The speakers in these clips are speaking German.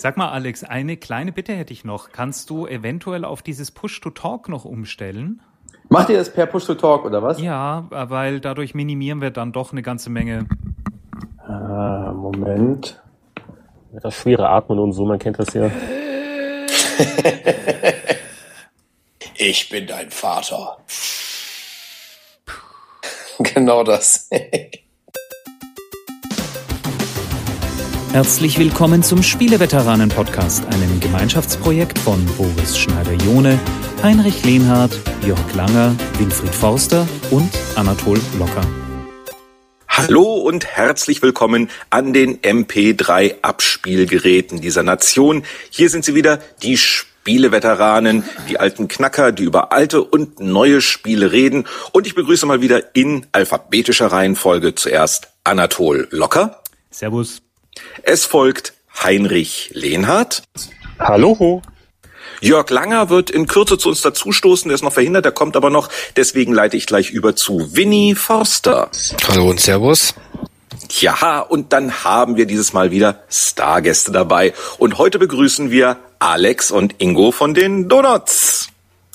Sag mal, Alex, eine kleine Bitte hätte ich noch. Kannst du eventuell auf dieses Push-to-Talk noch umstellen? Macht ihr das per Push-to-Talk oder was? Ja, weil dadurch minimieren wir dann doch eine ganze Menge. Ah, Moment. Das schwere Atmen und so, man kennt das ja. ich bin dein Vater. genau das. Herzlich willkommen zum Spieleveteranen-Podcast, einem Gemeinschaftsprojekt von Boris Schneider-Jone, Heinrich Lehnhardt, Jörg Langer, Winfried Forster und Anatol Locker. Hallo und herzlich willkommen an den MP3-Abspielgeräten dieser Nation. Hier sind sie wieder, die Spieleveteranen, die alten Knacker, die über alte und neue Spiele reden. Und ich begrüße mal wieder in alphabetischer Reihenfolge zuerst Anatol Locker. Servus. Es folgt Heinrich Lehnhardt. Hallo. Jörg Langer wird in Kürze zu uns dazustoßen, der ist noch verhindert, der kommt aber noch. Deswegen leite ich gleich über zu Winnie Forster. Hallo und Servus. Ja, und dann haben wir dieses Mal wieder Stargäste dabei. Und heute begrüßen wir Alex und Ingo von den Donuts.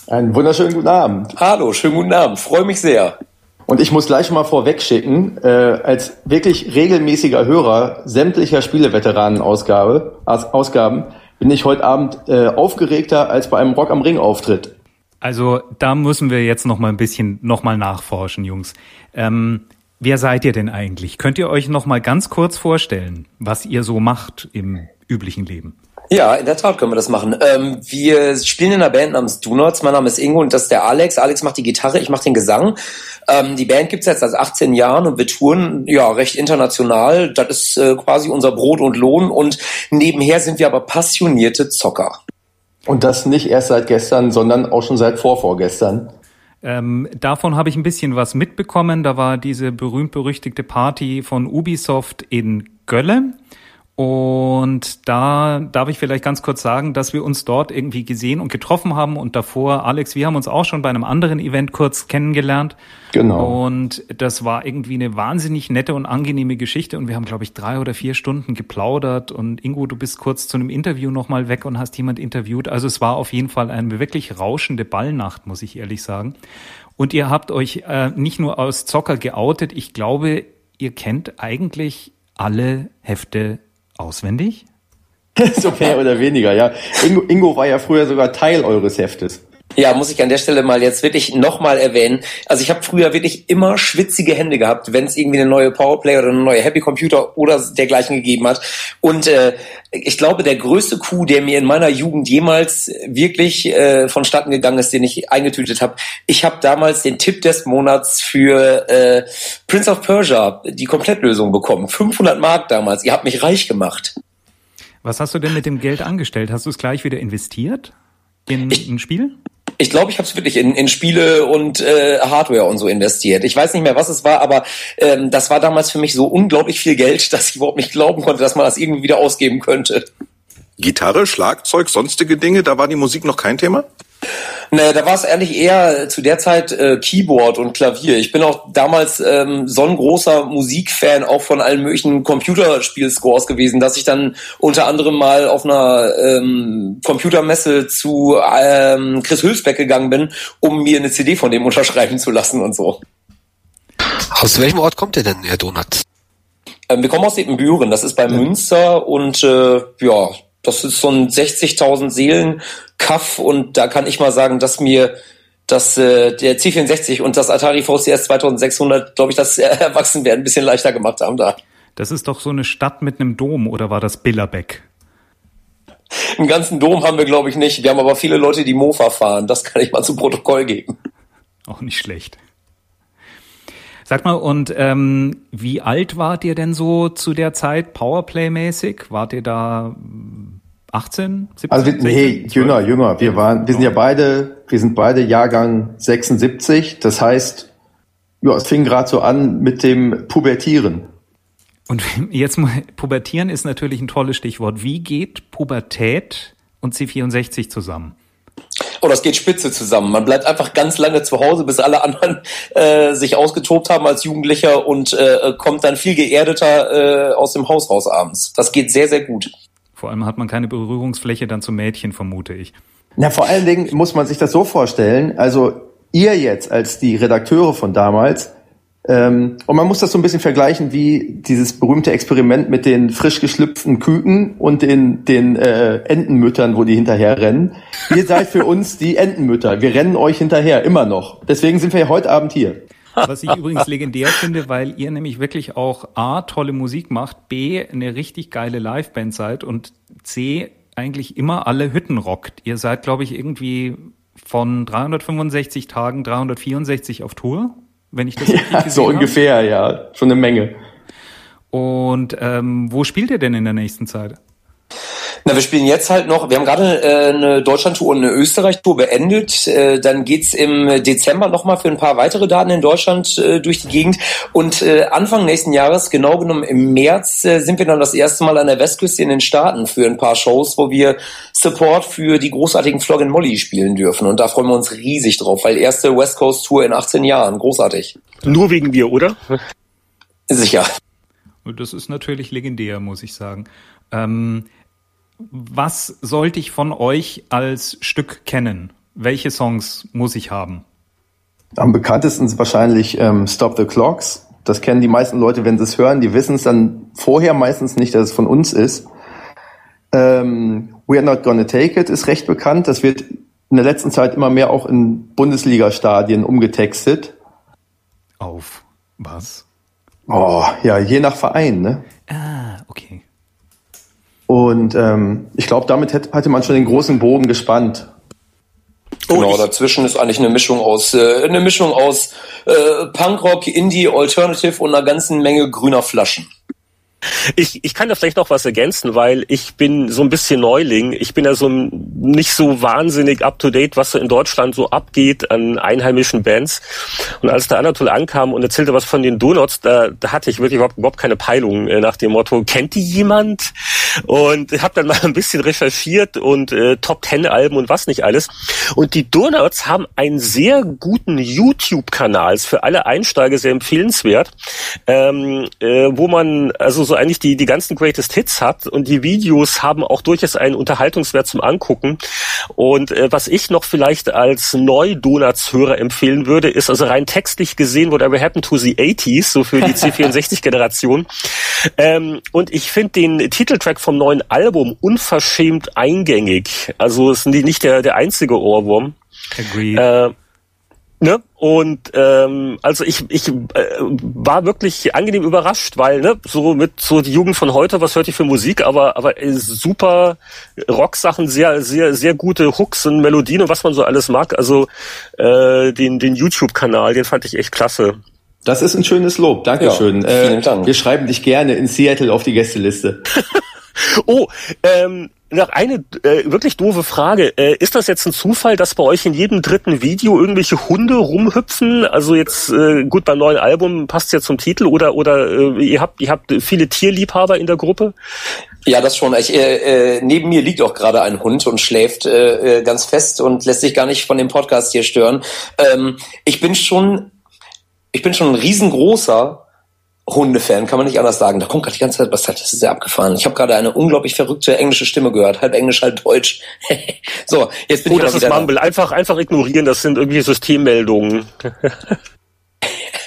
Einen wunderschönen guten Abend. Hallo, schönen guten Abend. Freue mich sehr. Und ich muss gleich mal vorweg schicken, äh, als wirklich regelmäßiger Hörer sämtlicher Spieleveteranen-Ausgabe, Ausgaben, bin ich heute Abend äh, aufgeregter als bei einem Rock am Ring Auftritt. Also da müssen wir jetzt noch mal ein bisschen noch mal nachforschen, Jungs. Ähm, wer seid ihr denn eigentlich? Könnt ihr euch noch mal ganz kurz vorstellen, was ihr so macht im üblichen Leben? Ja, in der Tat können wir das machen. Ähm, wir spielen in einer Band namens Donuts. Mein Name ist Ingo und das ist der Alex. Alex macht die Gitarre, ich mache den Gesang. Ähm, die Band gibt's jetzt seit 18 Jahren und wir touren ja recht international. Das ist äh, quasi unser Brot und Lohn und nebenher sind wir aber passionierte Zocker. Und das nicht erst seit gestern, sondern auch schon seit vorvorgestern. Ähm, davon habe ich ein bisschen was mitbekommen. Da war diese berühmt-berüchtigte Party von Ubisoft in Gölle. Und da darf ich vielleicht ganz kurz sagen, dass wir uns dort irgendwie gesehen und getroffen haben und davor, Alex, wir haben uns auch schon bei einem anderen Event kurz kennengelernt. Genau. Und das war irgendwie eine wahnsinnig nette und angenehme Geschichte und wir haben, glaube ich, drei oder vier Stunden geplaudert und Ingo, du bist kurz zu einem Interview nochmal weg und hast jemand interviewt. Also es war auf jeden Fall eine wirklich rauschende Ballnacht, muss ich ehrlich sagen. Und ihr habt euch äh, nicht nur als Zocker geoutet, ich glaube, ihr kennt eigentlich alle Hefte Auswendig? so mehr oder weniger, ja. Ingo, Ingo war ja früher sogar Teil eures Heftes. Ja, muss ich an der Stelle mal jetzt wirklich nochmal erwähnen. Also ich habe früher wirklich immer schwitzige Hände gehabt, wenn es irgendwie eine neue Powerplay oder eine neue Happy Computer oder dergleichen gegeben hat. Und äh, ich glaube, der größte Coup, der mir in meiner Jugend jemals wirklich äh, vonstatten gegangen ist, den ich eingetütet habe, ich habe damals den Tipp des Monats für äh, Prince of Persia, die Komplettlösung bekommen. 500 Mark damals. Ihr habt mich reich gemacht. Was hast du denn mit dem Geld angestellt? Hast du es gleich wieder investiert in ein Spiel? Ich glaube, ich habe es wirklich in, in Spiele und äh, Hardware und so investiert. Ich weiß nicht mehr, was es war, aber ähm, das war damals für mich so unglaublich viel Geld, dass ich überhaupt nicht glauben konnte, dass man das irgendwie wieder ausgeben könnte. Gitarre, Schlagzeug, sonstige Dinge, da war die Musik noch kein Thema? Ne, da war es eigentlich eher zu der Zeit äh, Keyboard und Klavier. Ich bin auch damals ähm, so ein großer Musikfan auch von allen möglichen Computerspielscores gewesen, dass ich dann unter anderem mal auf einer ähm, Computermesse zu ähm, Chris Hülsbeck gegangen bin, um mir eine CD von dem unterschreiben zu lassen und so. Aus welchem Ort kommt ihr denn, Herr Donat? Ähm, wir kommen aus Ebenbüren, das ist bei Münster und äh, ja, das ist so ein 60.000 Seelen Kaff und da kann ich mal sagen, dass mir das äh, der C64 und das Atari VCS 2600, glaube ich, das Erwachsenwerden ein bisschen leichter gemacht haben da. Das ist doch so eine Stadt mit einem Dom oder war das Billerbeck? Einen ganzen Dom haben wir, glaube ich, nicht. Wir haben aber viele Leute, die Mofa fahren. Das kann ich mal zu Protokoll geben. Auch nicht schlecht. Sag mal, und ähm, wie alt wart ihr denn so zu der Zeit Powerplay-mäßig? Wart ihr da 18, 17? Also wir, nee, jünger, jünger. Wir waren, wir sind ja beide, wir sind beide Jahrgang 76. Das heißt, ja, es fing gerade so an mit dem Pubertieren. Und jetzt mal, Pubertieren ist natürlich ein tolles Stichwort. Wie geht Pubertät und C64 zusammen? Oh, das geht spitze zusammen. Man bleibt einfach ganz lange zu Hause, bis alle anderen äh, sich ausgetobt haben als Jugendlicher und äh, kommt dann viel geerdeter äh, aus dem Haus raus abends. Das geht sehr, sehr gut. Vor allem hat man keine Berührungsfläche dann zum Mädchen, vermute ich. Na, vor allen Dingen muss man sich das so vorstellen. Also ihr jetzt als die Redakteure von damals, ähm, und man muss das so ein bisschen vergleichen wie dieses berühmte Experiment mit den frisch geschlüpften Küken und den, den äh, Entenmüttern, wo die hinterher rennen. Ihr seid für uns die Entenmütter. Wir rennen euch hinterher, immer noch. Deswegen sind wir ja heute Abend hier. Was ich übrigens legendär finde, weil ihr nämlich wirklich auch A, tolle Musik macht, B, eine richtig geile Liveband seid und C, eigentlich immer alle Hütten rockt. Ihr seid, glaube ich, irgendwie von 365 Tagen 364 auf Tour wenn ich das richtig ja, So ungefähr, habe. ja. Schon eine Menge. Und ähm, wo spielt ihr denn in der nächsten Zeit? Na, wir spielen jetzt halt noch, wir haben gerade äh, eine Deutschland-Tour und eine Österreich-Tour beendet. Äh, dann geht's im Dezember nochmal für ein paar weitere Daten in Deutschland äh, durch die Gegend. Und äh, Anfang nächsten Jahres, genau genommen im März, äh, sind wir dann das erste Mal an der Westküste in den Staaten für ein paar Shows, wo wir Support für die großartigen Flog Molly spielen dürfen. Und da freuen wir uns riesig drauf, weil erste West Coast Tour in 18 Jahren. Großartig. Nur wegen dir, oder? Sicher. Und das ist natürlich legendär, muss ich sagen. Ähm, was sollte ich von euch als Stück kennen? Welche Songs muss ich haben? Am bekanntesten ist wahrscheinlich ähm, Stop the Clocks. Das kennen die meisten Leute, wenn sie es hören. Die wissen es dann vorher meistens nicht, dass es von uns ist. Ähm, We're Not Gonna Take It ist recht bekannt. Das wird in der letzten Zeit immer mehr auch in Bundesliga-Stadien umgetextet. Auf was? Oh, ja, je nach Verein, ne? Ah, okay. Und ähm, ich glaube, damit hätte, hatte man schon den großen Bogen gespannt. Genau, dazwischen ist eigentlich eine Mischung aus äh, eine Mischung aus äh, Punkrock, Indie, Alternative und einer ganzen Menge grüner Flaschen. Ich, ich kann da vielleicht noch was ergänzen, weil ich bin so ein bisschen Neuling. Ich bin ja so nicht so wahnsinnig up to date, was so in Deutschland so abgeht an einheimischen Bands. Und als der Anatol ankam und erzählte was von den Donuts, da, da hatte ich wirklich überhaupt, überhaupt keine Peilung äh, nach dem Motto, kennt die jemand? Und habe dann mal ein bisschen recherchiert und äh, Top Ten Alben und was nicht alles. Und die Donuts haben einen sehr guten YouTube-Kanal, für alle Einsteiger sehr empfehlenswert, ähm, äh, wo man also so eigentlich die, die ganzen Greatest Hits hat und die Videos haben auch durchaus einen Unterhaltungswert zum Angucken. Und äh, was ich noch vielleicht als Neu-Donuts-Hörer empfehlen würde, ist also rein textlich gesehen Whatever Happened to the 80s, so für die C64-Generation. ähm, und ich finde den Titeltrack vom neuen Album unverschämt eingängig. Also es ist nicht der, der einzige Ohrwurm. Agreed. Äh, Ne? Und ähm, also ich, ich äh, war wirklich angenehm überrascht, weil ne, so mit so die Jugend von heute, was hört ihr für Musik, aber aber äh, super Rock-Sachen, sehr sehr sehr gute Hooks und Melodien und was man so alles mag. Also äh, den den YouTube-Kanal, den fand ich echt klasse. Das ist ein schönes Lob, Dankeschön. Ja, vielen äh, Dank. Wir schreiben dich gerne in Seattle auf die Gästeliste. oh, ähm, noch eine äh, wirklich doofe Frage. Äh, ist das jetzt ein Zufall, dass bei euch in jedem dritten Video irgendwelche Hunde rumhüpfen? Also jetzt äh, gut beim neuen Album passt ja zum Titel oder oder äh, ihr habt ihr habt viele Tierliebhaber in der Gruppe? Ja, das schon. Ich, äh, äh, neben mir liegt auch gerade ein Hund und schläft äh, äh, ganz fest und lässt sich gar nicht von dem Podcast hier stören. Ähm, ich bin schon, ich bin schon ein riesengroßer Hundefan, kann man nicht anders sagen. Da kommt gerade die ganze Zeit was, das ist sehr abgefahren. Ich habe gerade eine unglaublich verrückte englische Stimme gehört, halb Englisch, halb Deutsch. so, jetzt bin oh, ich das ist Mumble. Einfach, einfach ignorieren, das sind irgendwie Systemmeldungen.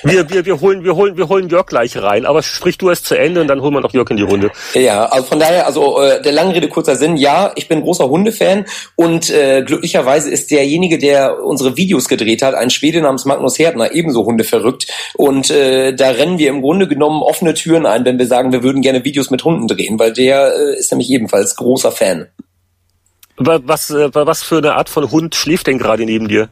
Wir, wir, wir holen, wir holen, wir holen Jörg gleich rein, aber sprich du erst zu Ende und dann holen wir noch Jörg in die Runde. Ja, also von daher, also äh, der lange Rede, kurzer Sinn, ja, ich bin großer Hundefan und äh, glücklicherweise ist derjenige, der unsere Videos gedreht hat, ein Schwede namens Magnus Herdner, ebenso hundeverrückt. Und äh, da rennen wir im Grunde genommen offene Türen ein, wenn wir sagen, wir würden gerne Videos mit Hunden drehen, weil der äh, ist nämlich ebenfalls großer Fan. Was, äh, was für eine Art von Hund schläft denn gerade neben dir?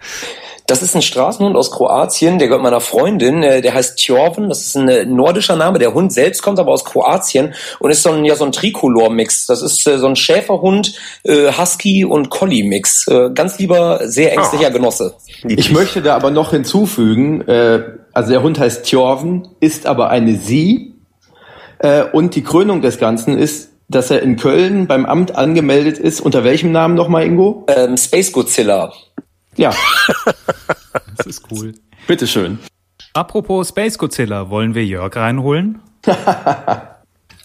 Das ist ein Straßenhund aus Kroatien, der gehört meiner Freundin, äh, der heißt Tjorven, das ist ein äh, nordischer Name. Der Hund selbst kommt aber aus Kroatien und ist so ein, ja, so ein Tricolor-Mix. Das ist äh, so ein Schäferhund, Husky und Collie-Mix. Ganz lieber, sehr ängstlicher ah. Genosse. Ich möchte da aber noch hinzufügen, also der Hund heißt Tjorven, ist aber eine Sie. Und die Krönung des Ganzen ist, dass er in Köln beim Amt angemeldet ist. Unter welchem Namen nochmal, Ingo? Ähm, Space Godzilla. Ja. das ist cool. Bitteschön. Apropos Space Godzilla, wollen wir Jörg reinholen?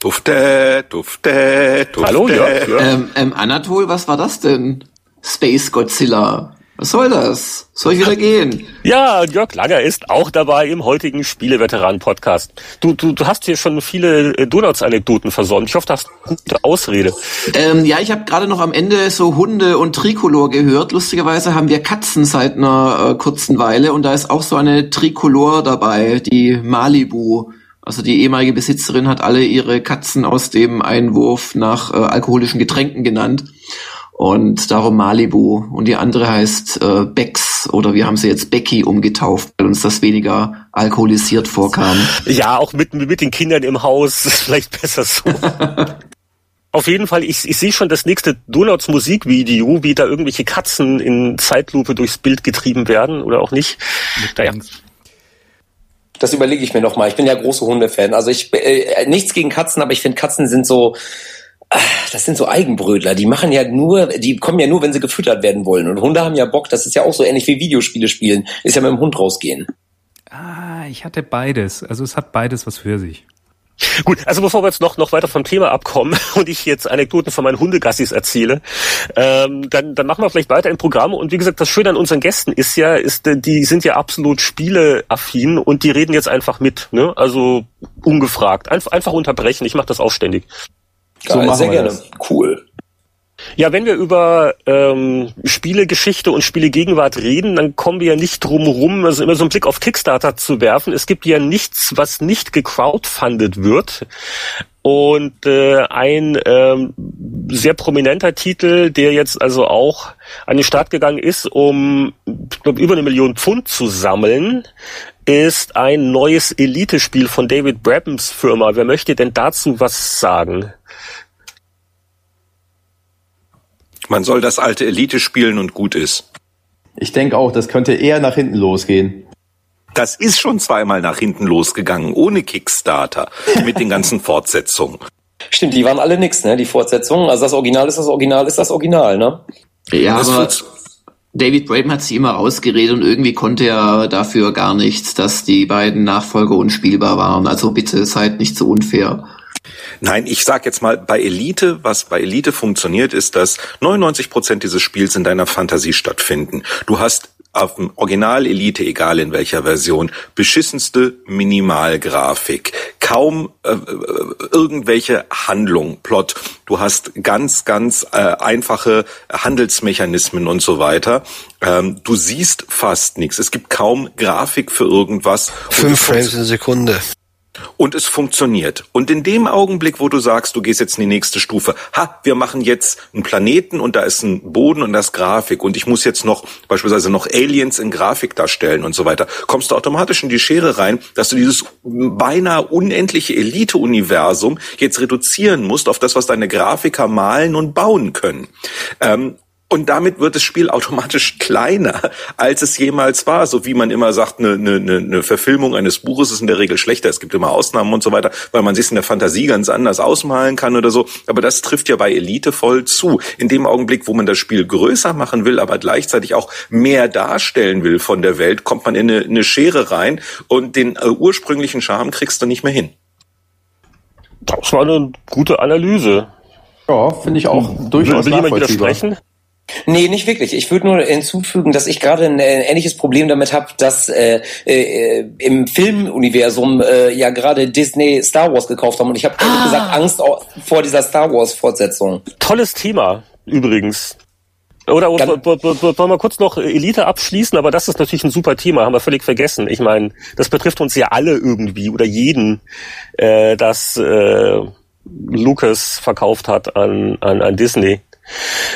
Dufte, dufte, dufte. Hallo, Jörg. Jörg. Ähm, ähm, Anatol, was war das denn? Space Godzilla. Was soll das? Soll ich wieder gehen? Ja, Jörg Langer ist auch dabei im heutigen Spieleveteranen-Podcast. Du, du, du hast hier schon viele äh, Donuts-Anekdoten versäumt. Ich hoffe, das ist eine gute Ausrede. Ähm, ja, ich habe gerade noch am Ende so Hunde und Tricolor gehört. Lustigerweise haben wir Katzen seit einer äh, kurzen Weile und da ist auch so eine Tricolor dabei, die Malibu. Also die ehemalige Besitzerin hat alle ihre Katzen aus dem Einwurf nach äh, alkoholischen Getränken genannt. Und darum Malibu. Und die andere heißt äh, Bex oder wir haben sie jetzt Becky umgetauft, weil uns das weniger alkoholisiert vorkam. Ja, auch mit, mit den Kindern im Haus ist vielleicht besser so. Auf jeden Fall, ich, ich sehe schon das nächste Donuts Musikvideo, wie da irgendwelche Katzen in Zeitlupe durchs Bild getrieben werden oder auch nicht. Naja. Das überlege ich mir noch mal. Ich bin ja großer Hundefan. Also ich äh, nichts gegen Katzen, aber ich finde Katzen sind so das sind so Eigenbrötler, die machen ja nur, die kommen ja nur, wenn sie gefüttert werden wollen. Und Hunde haben ja Bock, das ist ja auch so ähnlich wie Videospiele spielen, ist ja mit dem Hund rausgehen. Ah, ich hatte beides. Also es hat beides was für sich. Gut, also bevor wir jetzt noch, noch weiter vom Thema abkommen und ich jetzt Anekdoten von meinen Hundegassis erzähle, ähm, dann, dann machen wir vielleicht weiter im Programm. Und wie gesagt, das Schöne an unseren Gästen ist ja, ist, die sind ja absolut spieleaffin und die reden jetzt einfach mit. Ne? Also ungefragt. Einf einfach unterbrechen. Ich mache das auch ständig. Geil, So machen sehr wir gerne. das. Cool. Ja, wenn wir über ähm, Spielegeschichte und Spielegegenwart reden, dann kommen wir ja nicht drum rum, also immer so einen Blick auf Kickstarter zu werfen. Es gibt ja nichts, was nicht gecrowdfundet wird. Und äh, ein ähm, sehr prominenter Titel, der jetzt also auch an den Start gegangen ist, um ich glaub, über eine Million Pfund zu sammeln, ist ein neues Elite-Spiel von David Brabhams Firma. Wer möchte denn dazu was sagen? Man soll das alte Elite spielen und gut ist. Ich denke auch, das könnte eher nach hinten losgehen. Das ist schon zweimal nach hinten losgegangen, ohne Kickstarter, mit den ganzen Fortsetzungen. Stimmt, die waren alle nix, ne? Die Fortsetzungen. Also das Original ist das Original, ist das Original, ne? Ja, Das aber David Braben hat sie immer ausgeredet und irgendwie konnte er dafür gar nichts, dass die beiden Nachfolger unspielbar waren. Also bitte seid nicht so unfair. Nein, ich sag jetzt mal, bei Elite, was bei Elite funktioniert, ist, dass 99 Prozent dieses Spiels in deiner Fantasie stattfinden. Du hast auf dem Original Elite, egal in welcher Version, beschissenste Minimalgrafik, kaum äh, äh, irgendwelche Handlung, Plot. Du hast ganz, ganz äh, einfache Handelsmechanismen und so weiter. Ähm, du siehst fast nichts. Es gibt kaum Grafik für irgendwas. Fünf es Frames in Sekunde. Und es funktioniert. Und in dem Augenblick, wo du sagst, du gehst jetzt in die nächste Stufe, ha, wir machen jetzt einen Planeten und da ist ein Boden und das ist Grafik und ich muss jetzt noch beispielsweise noch Aliens in Grafik darstellen und so weiter, kommst du automatisch in die Schere rein, dass du dieses beinahe unendliche Elite-Universum jetzt reduzieren musst auf das, was deine Grafiker malen und bauen können. Ähm, und damit wird das Spiel automatisch kleiner, als es jemals war. So wie man immer sagt, eine, eine, eine Verfilmung eines Buches ist in der Regel schlechter. Es gibt immer Ausnahmen und so weiter, weil man sich in der Fantasie ganz anders ausmalen kann oder so. Aber das trifft ja bei Elite voll zu. In dem Augenblick, wo man das Spiel größer machen will, aber gleichzeitig auch mehr darstellen will von der Welt, kommt man in eine, eine Schere rein und den äh, ursprünglichen Charme kriegst du nicht mehr hin. Das war eine gute Analyse. Ja, finde ich auch durchaus Will jemand nachvollziehbar. widersprechen? Nee, nicht wirklich. Ich würde nur hinzufügen, dass ich gerade ein äh, ähnliches Problem damit habe, dass äh, äh, im Filmuniversum äh, ja gerade Disney Star Wars gekauft haben und ich habe ehrlich gesagt Angst vor dieser Star Wars Fortsetzung. Tolles Thema, übrigens. Oder wollen wir kurz noch Elite abschließen, aber das ist natürlich ein super Thema, haben wir völlig vergessen. Ich meine, das betrifft uns ja alle irgendwie oder jeden, äh, das äh, Lucas verkauft hat an, an, an Disney.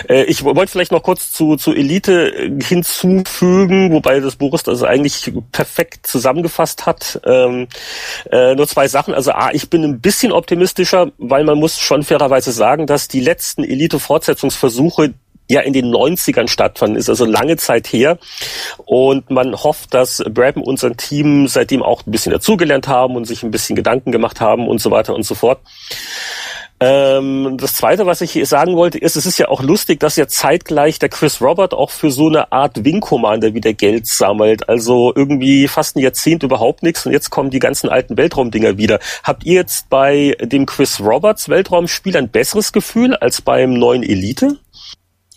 Äh, Ich wollte vielleicht noch kurz zu, zu Elite äh, hinzufügen, wobei das Boris das eigentlich perfekt zusammengefasst hat. Ähm, äh, nur zwei Sachen. Also A, ich bin ein bisschen optimistischer, weil man muss schon fairerweise sagen, dass die letzten Elite-Fortsetzungsversuche ja in den 90ern stattfanden, ist also lange Zeit her. Und man hofft, dass Braben und sein Team seitdem auch ein bisschen dazugelernt haben und sich ein bisschen Gedanken gemacht haben und so weiter und so fort. Ähm, das Zweite, was ich sagen wollte, ist, es ist ja auch lustig, dass ja zeitgleich der Chris Robert auch für so eine Art Wing Commander wieder Geld sammelt. Also irgendwie fast ein Jahrzehnt überhaupt nichts und jetzt kommen die ganzen alten Weltraumdinger wieder. Habt ihr jetzt bei dem Chris Roberts Weltraumspiel ein besseres Gefühl als beim neuen Elite?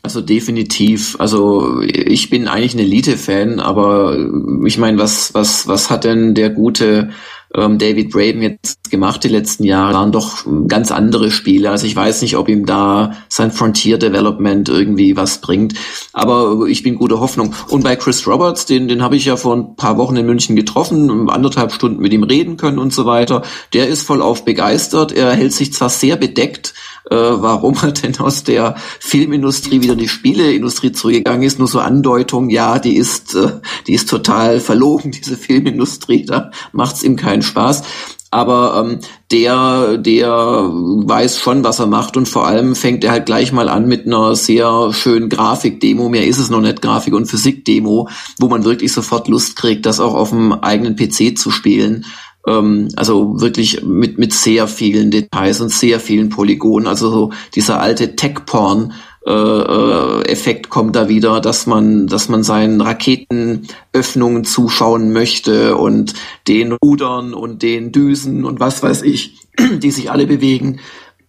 Also definitiv. Also ich bin eigentlich ein Elite-Fan, aber ich meine, was was was hat denn der gute ähm, David Braben jetzt gemacht die letzten Jahre? Waren doch ganz andere Spiele. Also ich weiß nicht, ob ihm da sein Frontier Development irgendwie was bringt. Aber ich bin gute Hoffnung. Und bei Chris Roberts, den den habe ich ja vor ein paar Wochen in München getroffen, anderthalb Stunden mit ihm reden können und so weiter. Der ist vollauf begeistert. Er hält sich zwar sehr bedeckt äh, warum er denn aus der Filmindustrie wieder in die Spieleindustrie zurückgegangen ist. Nur so Andeutung, ja, die ist, äh, die ist total verlogen, diese Filmindustrie, da macht's ihm keinen Spaß. Aber ähm, der, der weiß schon, was er macht und vor allem fängt er halt gleich mal an mit einer sehr schönen Grafikdemo. Mehr ist es noch nicht, Grafik- und Physikdemo, wo man wirklich sofort Lust kriegt, das auch auf dem eigenen PC zu spielen ähm, also wirklich mit, mit sehr vielen Details und sehr vielen Polygonen. Also so dieser alte Tech-Porn. Äh, äh, Effekt kommt da wieder, dass man, dass man seinen Raketenöffnungen zuschauen möchte und den Rudern und den Düsen und was weiß ich, die sich alle bewegen.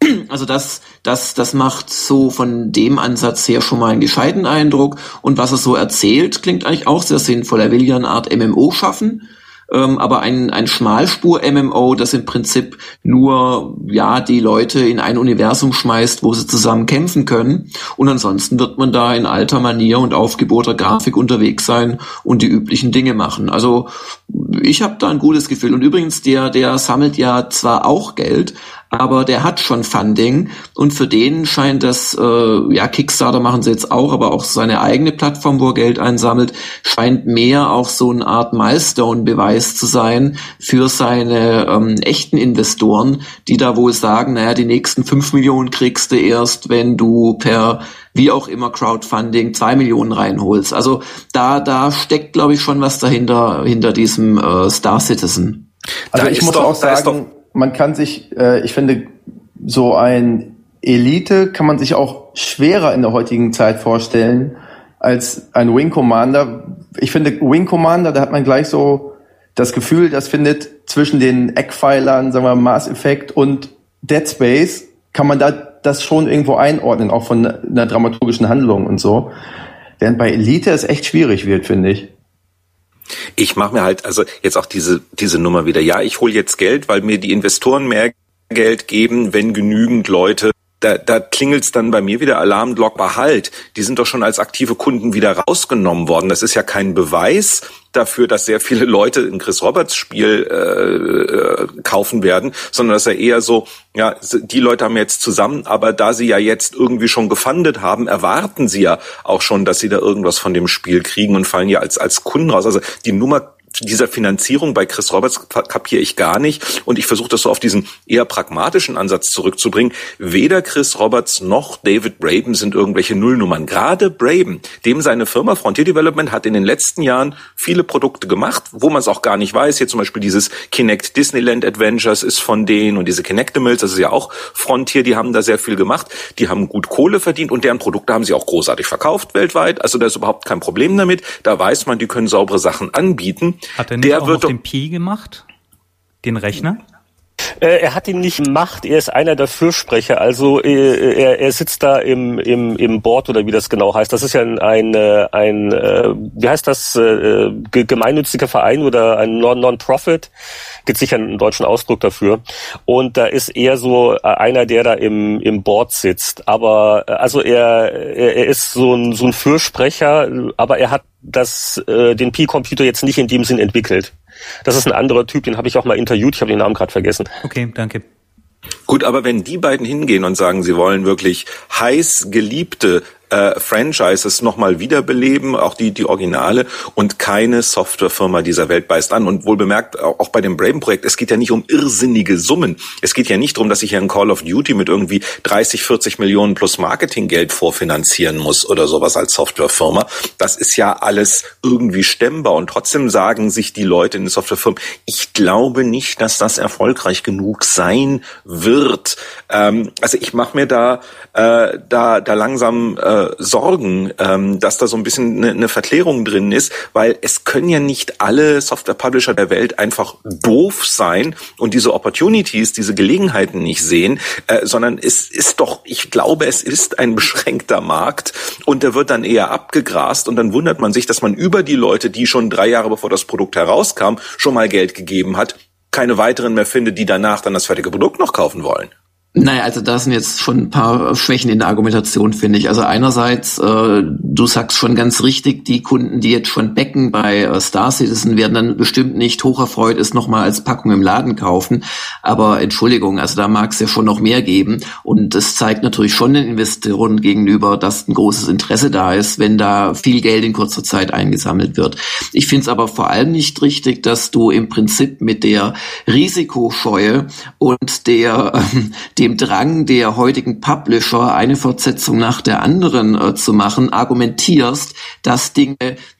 Also das, das, das macht so von dem Ansatz her schon mal einen gescheiten Eindruck. Und was er so erzählt, klingt eigentlich auch sehr sinnvoll. Er will ja eine Art MMO schaffen ähm, aber ein, ein Schmalspur-MMO, das im Prinzip nur ja die Leute in ein Universum schmeißt, wo sie zusammen kämpfen können. Und ansonsten wird man da in alter Manier und aufgebohrter Grafik unterwegs sein und die üblichen Dinge machen. Also ich habe da ein gutes Gefühl. Und übrigens, der, der sammelt ja zwar auch Geld, aber der hat schon Funding und für den scheint das, äh, ja, Kickstarter machen sie jetzt auch, aber auch seine eigene Plattform, wo er Geld einsammelt, scheint mehr auch so eine Art Milestone-Beweis zu sein für seine ähm, echten Investoren, die da wohl sagen, naja, die nächsten fünf Millionen kriegst du erst, wenn du per wie auch immer Crowdfunding zwei Millionen reinholst. Also da, da steckt, glaube ich, schon was dahinter, hinter diesem äh, Star Citizen. Also da ich muss doch, auch sagen, man kann sich, äh, ich finde, so ein Elite kann man sich auch schwerer in der heutigen Zeit vorstellen als ein Wing Commander. Ich finde, Wing Commander, da hat man gleich so das Gefühl, das findet zwischen den Eckpfeilern, sagen wir Mass Effect und Dead Space, kann man da das schon irgendwo einordnen, auch von einer dramaturgischen Handlung und so. Während bei Elite es echt schwierig wird, finde ich. Ich mache mir halt also jetzt auch diese diese Nummer wieder. Ja, ich hole jetzt Geld, weil mir die Investoren mehr Geld geben, wenn genügend Leute da, da klingelt's dann bei mir wieder Alarmglock halt. Die sind doch schon als aktive Kunden wieder rausgenommen worden. Das ist ja kein Beweis dafür, dass sehr viele Leute ein Chris Roberts Spiel äh, äh, kaufen werden, sondern dass er eher so, ja, die Leute haben jetzt zusammen, aber da sie ja jetzt irgendwie schon gefundet haben, erwarten sie ja auch schon, dass sie da irgendwas von dem Spiel kriegen und fallen ja als als Kunden raus. Also die Nummer dieser Finanzierung bei Chris Roberts kapiere ich gar nicht. Und ich versuche das so auf diesen eher pragmatischen Ansatz zurückzubringen. Weder Chris Roberts noch David Braben sind irgendwelche Nullnummern. Gerade Braben, dem seine Firma Frontier Development hat in den letzten Jahren viele Produkte gemacht, wo man es auch gar nicht weiß. Hier zum Beispiel dieses Kinect Disneyland Adventures ist von denen und diese Kinectimals, das ist ja auch Frontier, die haben da sehr viel gemacht. Die haben gut Kohle verdient und deren Produkte haben sie auch großartig verkauft weltweit. Also da ist überhaupt kein Problem damit. Da weiß man, die können saubere Sachen anbieten. Hat er nicht der auch wird auf dem Pi gemacht? Den Rechner? Äh, er hat ihn nicht gemacht, er ist einer der Fürsprecher. Also äh, er, er sitzt da im, im, im Board oder wie das genau heißt. Das ist ja ein, ein, äh, ein wie heißt das, gemeinnütziger Verein oder ein Non-Profit. Gibt sicher einen deutschen Ausdruck dafür. Und da ist er so einer, der da im, im Board sitzt. Aber also er, er, er ist so ein, so ein Fürsprecher, aber er hat das, äh, den Pi-Computer jetzt nicht in dem Sinn entwickelt. Das ist ein anderer Typ, den habe ich auch mal interviewt, ich habe den Namen gerade vergessen. Okay, danke. Gut, aber wenn die beiden hingehen und sagen, sie wollen wirklich heiß geliebte äh, Franchises nochmal wiederbeleben, auch die, die Originale, und keine Softwarefirma dieser Welt beißt an. Und wohl bemerkt, auch bei dem Braven-Projekt, es geht ja nicht um irrsinnige Summen. Es geht ja nicht darum, dass ich hier ein Call of Duty mit irgendwie 30, 40 Millionen plus Marketinggeld vorfinanzieren muss oder sowas als Softwarefirma. Das ist ja alles irgendwie stemmbar. Und trotzdem sagen sich die Leute in den Softwarefirmen, ich glaube nicht, dass das erfolgreich genug sein wird. Ähm, also ich mache mir da, äh, da, da langsam äh, Sorgen, ähm, dass da so ein bisschen eine, eine Verklärung drin ist, weil es können ja nicht alle Software-Publisher der Welt einfach doof sein und diese Opportunities, diese Gelegenheiten nicht sehen, äh, sondern es ist doch, ich glaube, es ist ein beschränkter Markt und der wird dann eher abgegrast und dann wundert man sich, dass man über die Leute, die schon drei Jahre bevor das Produkt herauskam, schon mal Geld gegeben hat, keine weiteren mehr findet, die danach dann das fertige Produkt noch kaufen wollen. Naja, also da sind jetzt schon ein paar Schwächen in der Argumentation, finde ich. Also einerseits, äh, du sagst schon ganz richtig, die Kunden, die jetzt schon becken bei äh, Star Citizen, werden dann bestimmt nicht hocherfreut es nochmal als Packung im Laden kaufen. Aber Entschuldigung, also da mag es ja schon noch mehr geben. Und es zeigt natürlich schon den Investoren gegenüber, dass ein großes Interesse da ist, wenn da viel Geld in kurzer Zeit eingesammelt wird. Ich finde es aber vor allem nicht richtig, dass du im Prinzip mit der Risikoscheue und der ähm, dem Drang der heutigen Publisher, eine Fortsetzung nach der anderen äh, zu machen, argumentierst, dass Dinge,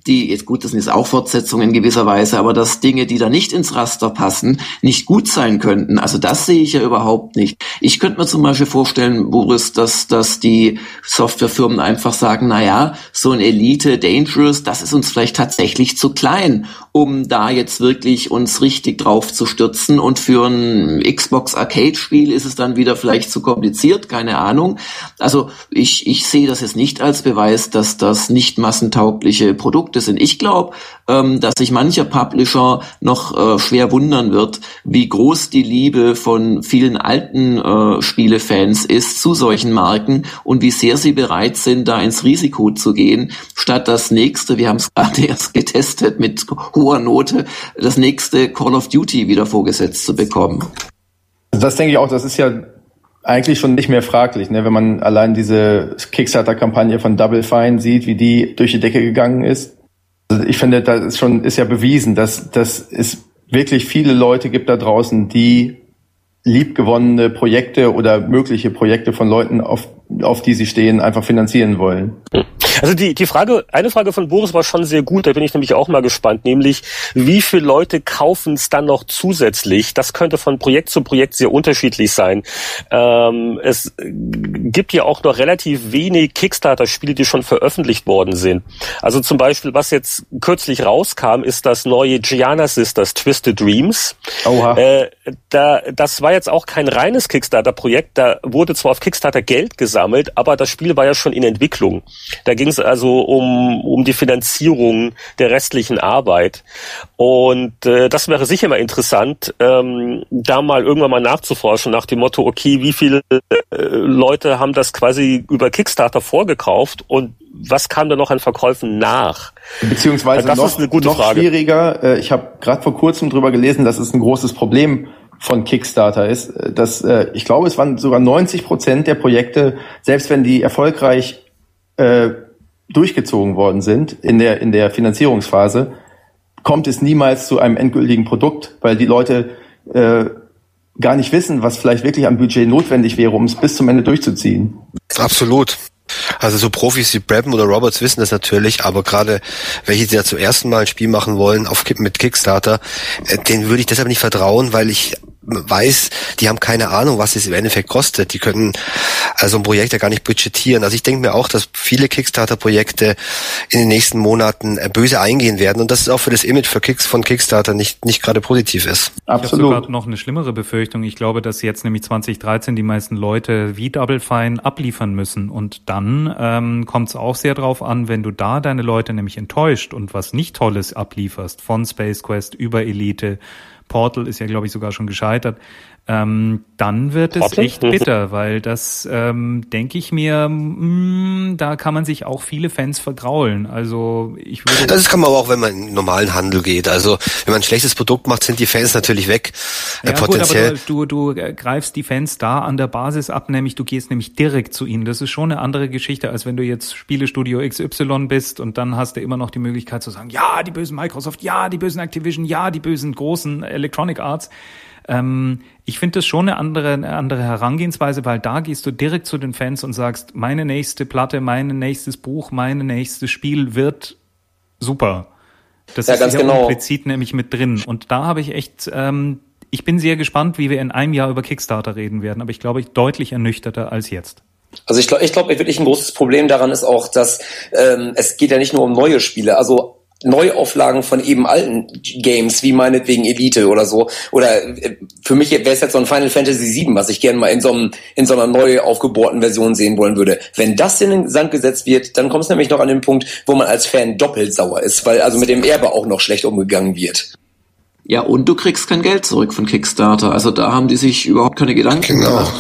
die, jetzt gut, das sind jetzt auch Fortsetzungen in gewisser Weise, aber dass Dinge, die da nicht ins Raster passen, nicht gut sein könnten. Also das sehe ich ja überhaupt nicht. Ich könnte mir zum Beispiel vorstellen, Boris, dass, dass die Softwarefirmen einfach sagen, na ja, so ein Elite Dangerous, das ist uns vielleicht tatsächlich zu klein, um da jetzt wirklich uns richtig drauf zu stürzen und für ein Xbox Arcade Spiel ist es dann wieder vielleicht zu kompliziert, keine Ahnung. Also ich, ich sehe das jetzt nicht als Beweis, dass das nicht massentaugliche Produkte sind. Ich glaube, ähm, dass sich mancher Publisher noch äh, schwer wundern wird, wie groß die Liebe von vielen alten äh, Spielefans ist zu solchen Marken und wie sehr sie bereit sind, da ins Risiko zu gehen, statt das nächste, wir haben es gerade erst getestet mit hoher Note, das nächste Call of Duty wieder vorgesetzt zu bekommen. Das denke ich auch, das ist ja eigentlich schon nicht mehr fraglich, ne? wenn man allein diese Kickstarter-Kampagne von Double Fine sieht, wie die durch die Decke gegangen ist. Also ich finde, da ist schon ist ja bewiesen, dass, dass es wirklich viele Leute gibt da draußen, die liebgewonnene Projekte oder mögliche Projekte von Leuten, auf, auf die sie stehen, einfach finanzieren wollen. Also die, die Frage, eine Frage von Boris war schon sehr gut, da bin ich nämlich auch mal gespannt, nämlich wie viele Leute kaufen es dann noch zusätzlich? Das könnte von Projekt zu Projekt sehr unterschiedlich sein. Ähm, es gibt ja auch noch relativ wenig Kickstarter-Spiele, die schon veröffentlicht worden sind. Also zum Beispiel, was jetzt kürzlich rauskam, ist das neue Gianna Sisters Twisted Dreams. Oha. Äh, da, das war jetzt auch kein reines Kickstarter-Projekt, da wurde zwar auf Kickstarter Geld gesammelt, aber das Spiel war ja schon in Entwicklung. Da ging es also um, um die Finanzierung der restlichen Arbeit. Und äh, das wäre sicher mal interessant, ähm, da mal irgendwann mal nachzuforschen nach dem Motto, okay, wie viele äh, Leute haben das quasi über Kickstarter vorgekauft und was kam da noch an Verkäufen nach? Beziehungsweise das noch, noch Frage. schwieriger, äh, ich habe gerade vor kurzem drüber gelesen, dass es ein großes Problem von Kickstarter ist, äh, dass äh, ich glaube, es waren sogar 90 Prozent der Projekte, selbst wenn die erfolgreich äh, durchgezogen worden sind in der, in der Finanzierungsphase, kommt es niemals zu einem endgültigen Produkt, weil die Leute äh, gar nicht wissen, was vielleicht wirklich am Budget notwendig wäre, um es bis zum Ende durchzuziehen. Absolut. Also so Profis wie Brabham oder Roberts wissen das natürlich, aber gerade welche, die da zum ersten Mal ein Spiel machen wollen auf mit Kickstarter, äh, denen würde ich deshalb nicht vertrauen, weil ich weiß, die haben keine Ahnung, was es im Endeffekt kostet. Die können also ein Projekt ja gar nicht budgetieren. Also ich denke mir auch, dass viele Kickstarter-Projekte in den nächsten Monaten äh, böse eingehen werden und das ist auch für das Image für Kicks von Kickstarter nicht, nicht gerade positiv ist. Absolut. Ich habe sogar noch eine schlimmere Befürchtung. Ich glaube, dass jetzt nämlich 2013 die meisten Leute wie Double Fine abliefern müssen und dann ähm, kommt es auch sehr drauf an, wenn du da deine Leute nämlich enttäuscht und was nicht Tolles ablieferst, von Space Quest über Elite, Portal ist ja, glaube ich, sogar schon gescheitert, ähm, dann wird es echt bitter, weil das ähm, denke ich mir, mh, mm, da kann man sich auch viele Fans vergraulen. Also ich würde. Das kann man aber auch, wenn man in normalen Handel geht. Also wenn man ein schlechtes Produkt macht, sind die Fans natürlich weg. Ja, potenziell. Gut, aber du, du greifst die Fans da an der Basis ab, nämlich du gehst nämlich direkt zu ihnen. Das ist schon eine andere Geschichte, als wenn du jetzt Spielestudio XY bist und dann hast du immer noch die Möglichkeit zu sagen, ja, die bösen Microsoft, ja, die bösen Activision, ja, die bösen großen Electronic Arts. Ähm, ich finde das schon eine andere, eine andere Herangehensweise, weil da gehst du direkt zu den Fans und sagst, meine nächste Platte, mein nächstes Buch, mein nächstes Spiel wird super. Das ja, ist ganz ja genau. implizit nämlich mit drin. Und da habe ich echt, ähm, ich bin sehr gespannt, wie wir in einem Jahr über Kickstarter reden werden, aber ich glaube, ich deutlich ernüchterter als jetzt. Also ich glaube, ich glaube wirklich ein großes Problem daran ist auch, dass ähm, es geht ja nicht nur um neue Spiele. Also Neuauflagen von eben alten Games, wie meinetwegen Elite oder so. Oder äh, für mich wäre es jetzt so ein Final Fantasy VII, was ich gerne mal in so, einem, in so einer neu aufgebohrten Version sehen wollen würde. Wenn das in den Sand gesetzt wird, dann kommt es nämlich noch an den Punkt, wo man als Fan doppelt sauer ist, weil also mit dem Erbe auch noch schlecht umgegangen wird. Ja, und du kriegst kein Geld zurück von Kickstarter. Also da haben die sich überhaupt keine Gedanken genau. gemacht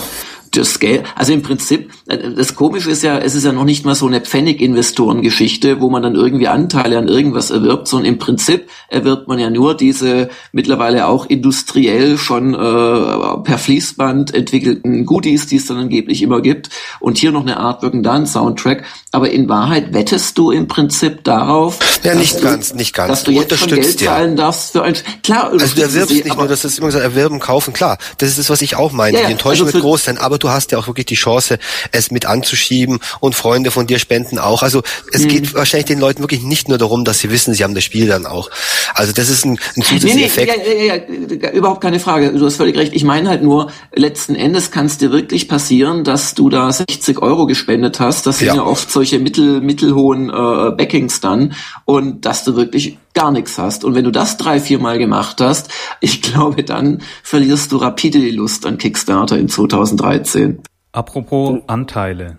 das Geld, also im Prinzip, äh, das Komische ist ja, es ist ja noch nicht mal so eine Pfennig-Investoren-Geschichte, wo man dann irgendwie Anteile an irgendwas erwirbt, sondern im Prinzip erwirbt man ja nur diese mittlerweile auch industriell schon äh, per Fließband entwickelten Goodies, die es dann angeblich immer gibt. Und hier noch eine Art Wirken dann Soundtrack. Aber in Wahrheit wettest du im Prinzip darauf, ja, nicht ganz, nicht ganz. dass du jetzt schon Geld zahlen darfst für ein, klar, also du erwirbst nicht nur, das ist immer gesagt, erwerben, kaufen, klar. Das ist das, was ich auch meine. Ja, Die Enttäuschung also wird groß sein, aber du hast ja auch wirklich die Chance, es mit anzuschieben und Freunde von dir spenden auch. Also es mhm. geht wahrscheinlich den Leuten wirklich nicht nur darum, dass sie wissen, sie haben das Spiel dann auch. Also das ist ein, ein zusätzlicher nee, nee, Effekt. Ja, ja, ja, überhaupt keine Frage. Du hast völlig recht. Ich meine halt nur, letzten Endes kann es dir wirklich passieren, dass du da 60 Euro gespendet hast. Das sind ja, ja oft solche mittel, mittelhohen äh, Backings dann und dass du wirklich gar nichts hast. Und wenn du das drei, vier Mal gemacht hast, ich glaube, dann verlierst du rapide die Lust an Kickstarter in 2013. Apropos Anteile.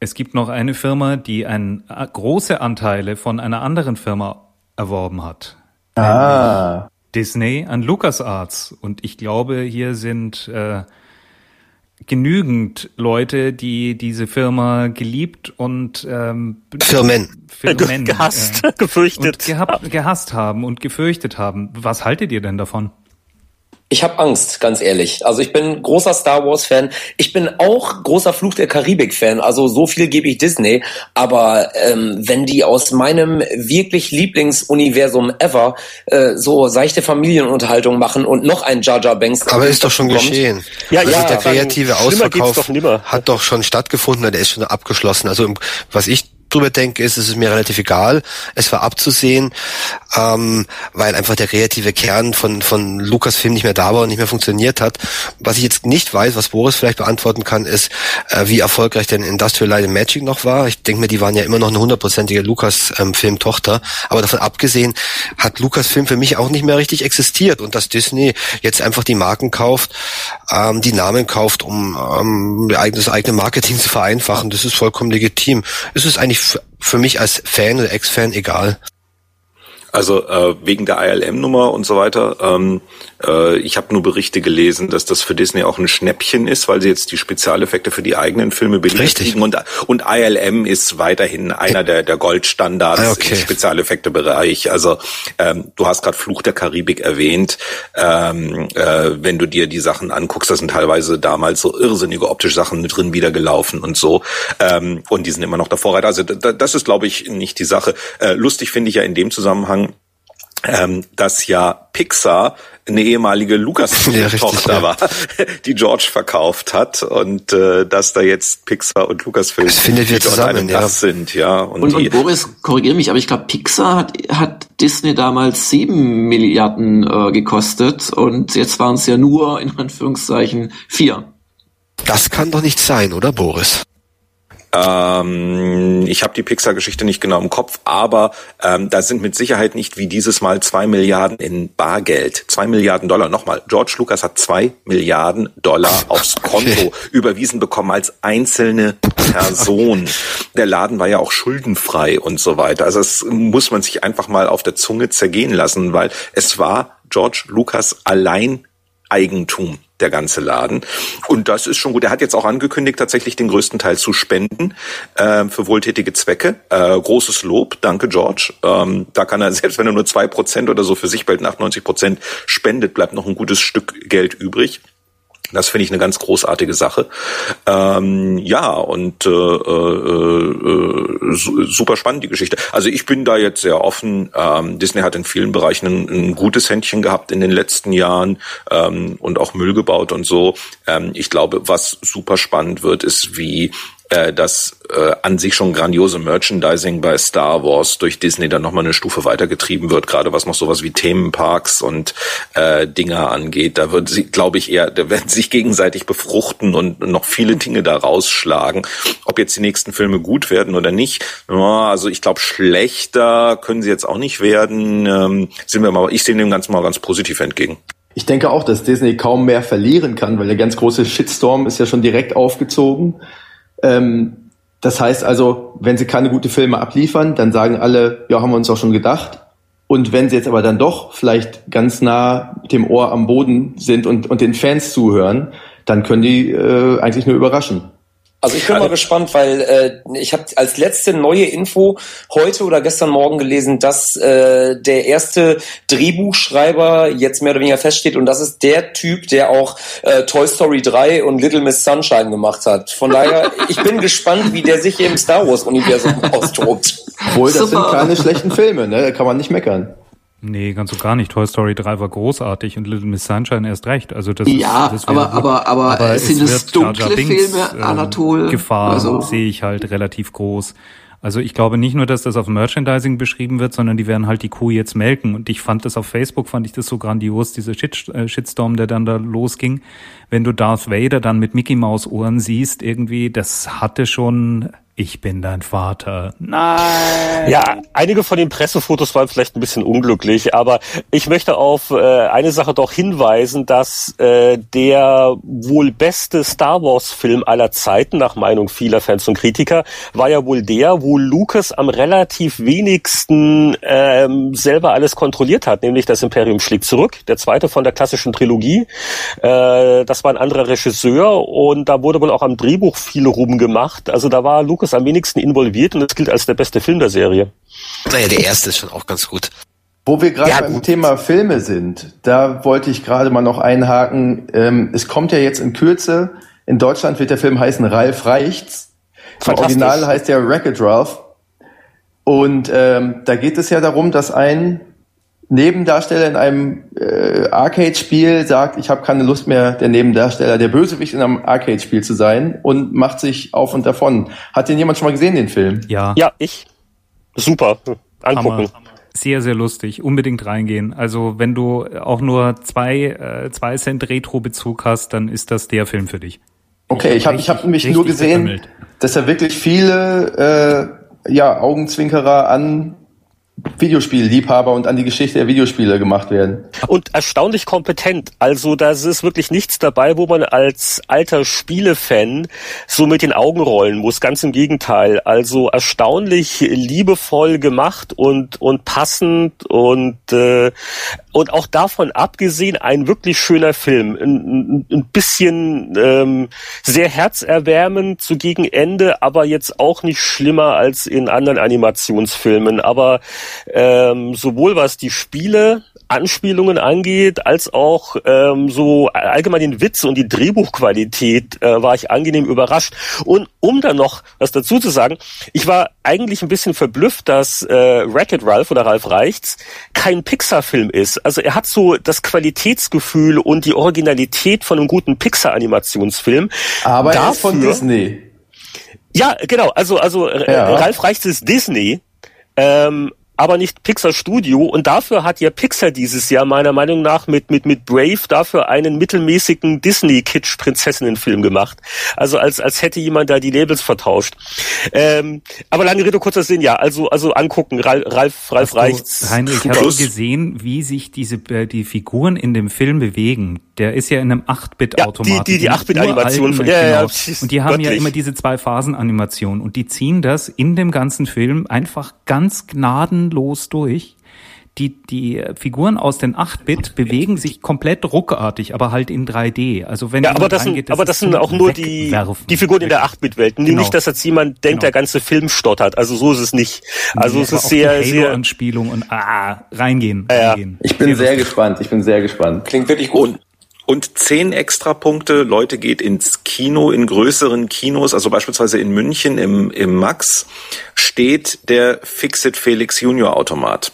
Es gibt noch eine Firma, die ein, äh, große Anteile von einer anderen Firma erworben hat. Ah. Disney an LucasArts. Und ich glaube, hier sind äh, genügend Leute, die diese Firma geliebt und ähm, Firmen, Firmen gehasst, äh, gefürchtet, gehabt, gehasst haben und gefürchtet haben. Was haltet ihr denn davon? Ich habe Angst, ganz ehrlich. Also ich bin großer Star Wars Fan. Ich bin auch großer Fluch der Karibik Fan. Also so viel gebe ich Disney. Aber ähm, wenn die aus meinem wirklich Lieblingsuniversum ever äh, so seichte Familienunterhaltung machen und noch ein Jar Jar Banks. Aber ist doch schon kommt, geschehen. Ja, also ja. Der kreative Ausverkauf doch hat doch schon stattgefunden. Der ist schon abgeschlossen. Also was ich drüber denke, ist, es ist mir relativ egal. Es war abzusehen, ähm, weil einfach der kreative Kern von, von Lukas Film nicht mehr da war und nicht mehr funktioniert hat. Was ich jetzt nicht weiß, was Boris vielleicht beantworten kann, ist, äh, wie erfolgreich denn Industrial Light and Magic noch war. Ich denke mir, die waren ja immer noch eine hundertprozentige Lukas-Film-Tochter. Aber davon abgesehen hat Lukas Film für mich auch nicht mehr richtig existiert. Und dass Disney jetzt einfach die Marken kauft, ähm, die Namen kauft, um ähm, das eigene Marketing zu vereinfachen, das ist vollkommen legitim. Es ist eigentlich für mich als Fan oder Ex-Fan egal. Also äh, wegen der ILM-Nummer und so weiter. Ähm, äh, ich habe nur Berichte gelesen, dass das für Disney auch ein Schnäppchen ist, weil sie jetzt die Spezialeffekte für die eigenen Filme benötigen. Und, und ILM ist weiterhin einer der, der Goldstandards ah, okay. im Spezialeffekte-Bereich. Also ähm, du hast gerade Fluch der Karibik erwähnt. Ähm, äh, wenn du dir die Sachen anguckst, da sind teilweise damals so irrsinnige optische Sachen mit drin wieder gelaufen und so. Ähm, und die sind immer noch der Vorreiter. Also das ist, glaube ich, nicht die Sache. Äh, lustig finde ich ja in dem Zusammenhang, ähm, dass ja Pixar eine ehemalige Lucasfilm-Tochter ja, war, die George verkauft hat und äh, dass da jetzt Pixar und Lucasfilm das findet wir zusammen, ja. sind, ja. Und, und, und Boris, korrigiere mich, aber ich glaube, Pixar hat, hat Disney damals sieben Milliarden äh, gekostet und jetzt waren es ja nur in Anführungszeichen vier. Das kann doch nicht sein, oder Boris? Ähm, ich habe die Pixar-Geschichte nicht genau im Kopf, aber ähm, da sind mit Sicherheit nicht wie dieses Mal zwei Milliarden in Bargeld. Zwei Milliarden Dollar. Nochmal, George Lucas hat zwei Milliarden Dollar aufs Konto überwiesen bekommen als einzelne Person. Der Laden war ja auch schuldenfrei und so weiter. Also das muss man sich einfach mal auf der Zunge zergehen lassen, weil es war George Lucas allein Eigentum der ganze Laden. Und das ist schon gut. Er hat jetzt auch angekündigt, tatsächlich den größten Teil zu spenden äh, für wohltätige Zwecke. Äh, großes Lob, danke George. Ähm, da kann er, selbst wenn er nur zwei Prozent oder so für sich bald 98 Prozent spendet, bleibt noch ein gutes Stück Geld übrig. Das finde ich eine ganz großartige Sache. Ähm, ja, und äh, äh, äh, super spannend die Geschichte. Also ich bin da jetzt sehr offen. Ähm, Disney hat in vielen Bereichen ein, ein, gutes Händchen gehabt in den letzten Jahren ähm, und auch Müll gebaut und so. Ähm, ich glaube, was super spannend wird, ist, wie äh, das äh, an sich schon grandiose Merchandising bei Star Wars durch Disney dann nochmal eine Stufe weitergetrieben wird, gerade was noch sowas wie Themenparks und äh, Dinger angeht. Da wird sie, glaube ich, eher, da werden sich gegenseitig befruchten und noch viele Dinge da rausschlagen. Ob jetzt die nächsten Filme gut werden oder nicht, also ich glaube, schlechter können sie jetzt auch nicht werden. Ähm, sind wir mal, ich sehe dem Ganzen mal ganz positiv entgegen. Ich denke auch, dass Disney kaum mehr verlieren kann, weil der ganz große Shitstorm ist ja schon direkt aufgezogen. Ähm, das heißt also, wenn sie keine gute Filme abliefern, dann sagen alle, ja, haben wir uns auch schon gedacht. Und wenn sie jetzt aber dann doch vielleicht ganz nah dem Ohr am Boden sind und, und den Fans zuhören, dann können die äh, eigentlich nur überraschen. Also ich bin mal gespannt, weil äh, ich habe als letzte neue Info heute oder gestern Morgen gelesen, dass äh, der erste Drehbuchschreiber jetzt mehr oder weniger feststeht und das ist der Typ, der auch äh, Toy Story 3 und Little Miss Sunshine gemacht hat. Von daher, ich bin gespannt, wie der sich im Star Wars Universum austobt. Obwohl, das Super. sind keine schlechten Filme, ne? Da kann man nicht meckern. Nee, ganz so gar nicht. Toy Story 3 war großartig und Little Miss Sunshine erst recht. Also das ja, ist, das aber, aber, aber, aber sind es dunkle Binks, Filme, ähm, Anatol? Gefahr also. sehe ich halt relativ groß. Also ich glaube nicht nur, dass das auf Merchandising beschrieben wird, sondern die werden halt die Kuh jetzt melken. Und ich fand das auf Facebook, fand ich das so grandios, dieser Shit, äh, Shitstorm, der dann da losging. Wenn du Darth Vader dann mit Mickey Maus Ohren siehst, irgendwie, das hatte schon ich bin dein Vater. Nein. Ja, einige von den Pressefotos waren vielleicht ein bisschen unglücklich, aber ich möchte auf äh, eine Sache doch hinweisen, dass äh, der wohl beste Star Wars Film aller Zeiten, nach Meinung vieler Fans und Kritiker, war ja wohl der, wo Lucas am relativ wenigsten ähm, selber alles kontrolliert hat, nämlich das Imperium schlägt zurück, der zweite von der klassischen Trilogie. Äh, das war ein anderer Regisseur und da wurde wohl auch am Drehbuch viel rumgemacht. Also da war Lucas am wenigsten involviert und das gilt als der beste Film der Serie. Naja, der erste ist schon auch ganz gut. Wo wir gerade ja, beim gut. Thema Filme sind, da wollte ich gerade mal noch einhaken. Ähm, es kommt ja jetzt in Kürze, in Deutschland wird der Film heißen Ralf Reichts. Im Original heißt der Wreck-It Ralph. Und ähm, da geht es ja darum, dass ein Nebendarsteller in einem äh, Arcade-Spiel sagt, ich habe keine Lust mehr, der Nebendarsteller, der Bösewicht in einem Arcade-Spiel zu sein und macht sich auf und davon. Hat den jemand schon mal gesehen, den Film? Ja. Ja, ich. Super. Angucken. Hammer. Sehr, sehr lustig. Unbedingt reingehen. Also wenn du auch nur zwei, äh, zwei Cent Retro-Bezug hast, dann ist das der Film für dich. Okay, ich habe ich hab mich nur gesehen, versammelt. dass er wirklich viele äh, ja, Augenzwinkerer an Videospielliebhaber und an die Geschichte der Videospiele gemacht werden. Und erstaunlich kompetent. Also da ist wirklich nichts dabei, wo man als alter Spielefan so mit den Augen rollen muss. Ganz im Gegenteil. Also erstaunlich liebevoll gemacht und und passend und äh, und auch davon abgesehen ein wirklich schöner Film. Ein, ein bisschen ähm, sehr herzerwärmend zu gegen Ende, aber jetzt auch nicht schlimmer als in anderen Animationsfilmen. Aber ähm, sowohl was die Spiele Anspielungen angeht, als auch ähm, so allgemein den Witz und die Drehbuchqualität äh, war ich angenehm überrascht. Und um dann noch was dazu zu sagen, ich war eigentlich ein bisschen verblüfft, dass äh, Wreck-It Ralph oder Ralph Reichts kein Pixar-Film ist. Also er hat so das Qualitätsgefühl und die Originalität von einem guten Pixar-Animationsfilm. Aber Dafür, er ist von Disney. Ja, genau. Also also äh, ja. Ralph Reichts ist Disney. Ähm, aber nicht Pixar Studio. Und dafür hat ja Pixar dieses Jahr meiner Meinung nach mit, mit, mit Brave dafür einen mittelmäßigen Disney-Kitsch-Prinzessinnen-Film gemacht. Also als, als hätte jemand da die Labels vertauscht. Ähm, aber lange Rede, kurzer Sinn, ja. Also, also angucken, Ralf, Ralf, Ralf Reichts. Heinrich, hast du gesehen, wie sich diese, äh, die Figuren in dem Film bewegen? Der ist ja in einem 8-Bit-Automat. Ja, die, die, die 8-Bit-Animation von, ja, genau. ja, Und die haben göttlich. ja immer diese zwei Phasen-Animation und die ziehen das in dem ganzen Film einfach ganz gnadenlos durch. die, die Figuren aus den 8-Bit bewegen sich komplett ruckartig, aber halt in 3D. Also wenn ja, aber das, sind, das aber das sind auch nur die, die Figuren in der 8-Bit-Welt. Genau. Nicht, dass jetzt jemand denkt, genau. der ganze Film stottert. Also so ist es nicht. Also nee, es ist sehr, sehr Anspielung und ah, reingehen. Ja, reingehen. Ich bin sehr, sehr gespannt. Ich bin sehr gespannt. Klingt wirklich gut. Und zehn extra Punkte, Leute geht ins Kino, in größeren Kinos, also beispielsweise in München im, im Max, steht der Fixit Felix Junior Automat.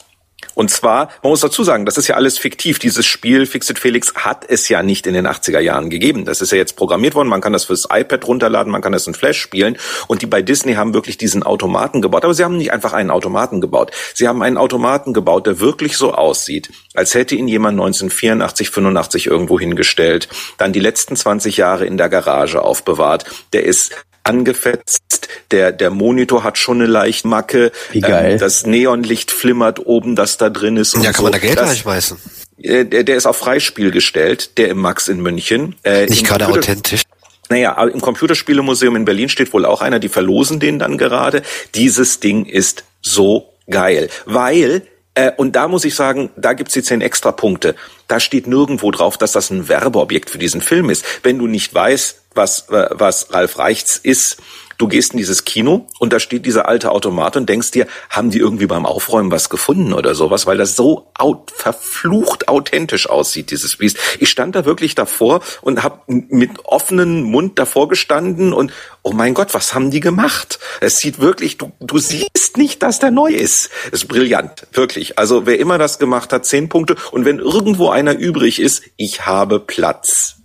Und zwar, man muss dazu sagen, das ist ja alles fiktiv. Dieses Spiel Fixit Felix hat es ja nicht in den 80er Jahren gegeben. Das ist ja jetzt programmiert worden. Man kann das fürs iPad runterladen, man kann das in Flash spielen. Und die bei Disney haben wirklich diesen Automaten gebaut. Aber sie haben nicht einfach einen Automaten gebaut. Sie haben einen Automaten gebaut, der wirklich so aussieht, als hätte ihn jemand 1984, 85 irgendwo hingestellt, dann die letzten 20 Jahre in der Garage aufbewahrt. Der ist angefetzt. Der, der Monitor hat schon eine leichte Macke. Wie geil. Ähm, das Neonlicht flimmert oben, das da drin ist. ja, kann so. man da Geld reinschmeißen? Äh, der, der ist auf Freispiel gestellt, der im Max in München. Äh, Nicht gerade authentisch. Naja, im Computerspielemuseum in Berlin steht wohl auch einer, die verlosen den dann gerade. Dieses Ding ist so geil, weil äh, und da muss ich sagen, da gibt's die zehn extra Punkte. Da steht nirgendwo drauf, dass das ein Werbeobjekt für diesen Film ist. Wenn du nicht weißt, was, was Ralf Reichts ist. Du gehst in dieses Kino und da steht dieser alte Automat und denkst dir, haben die irgendwie beim Aufräumen was gefunden oder sowas, weil das so out, verflucht authentisch aussieht, dieses Biest. Ich stand da wirklich davor und habe mit offenem Mund davor gestanden und oh mein Gott, was haben die gemacht? Es sieht wirklich, du, du siehst nicht, dass der neu ist. Ist brillant, wirklich. Also wer immer das gemacht hat, zehn Punkte. Und wenn irgendwo einer übrig ist, ich habe Platz.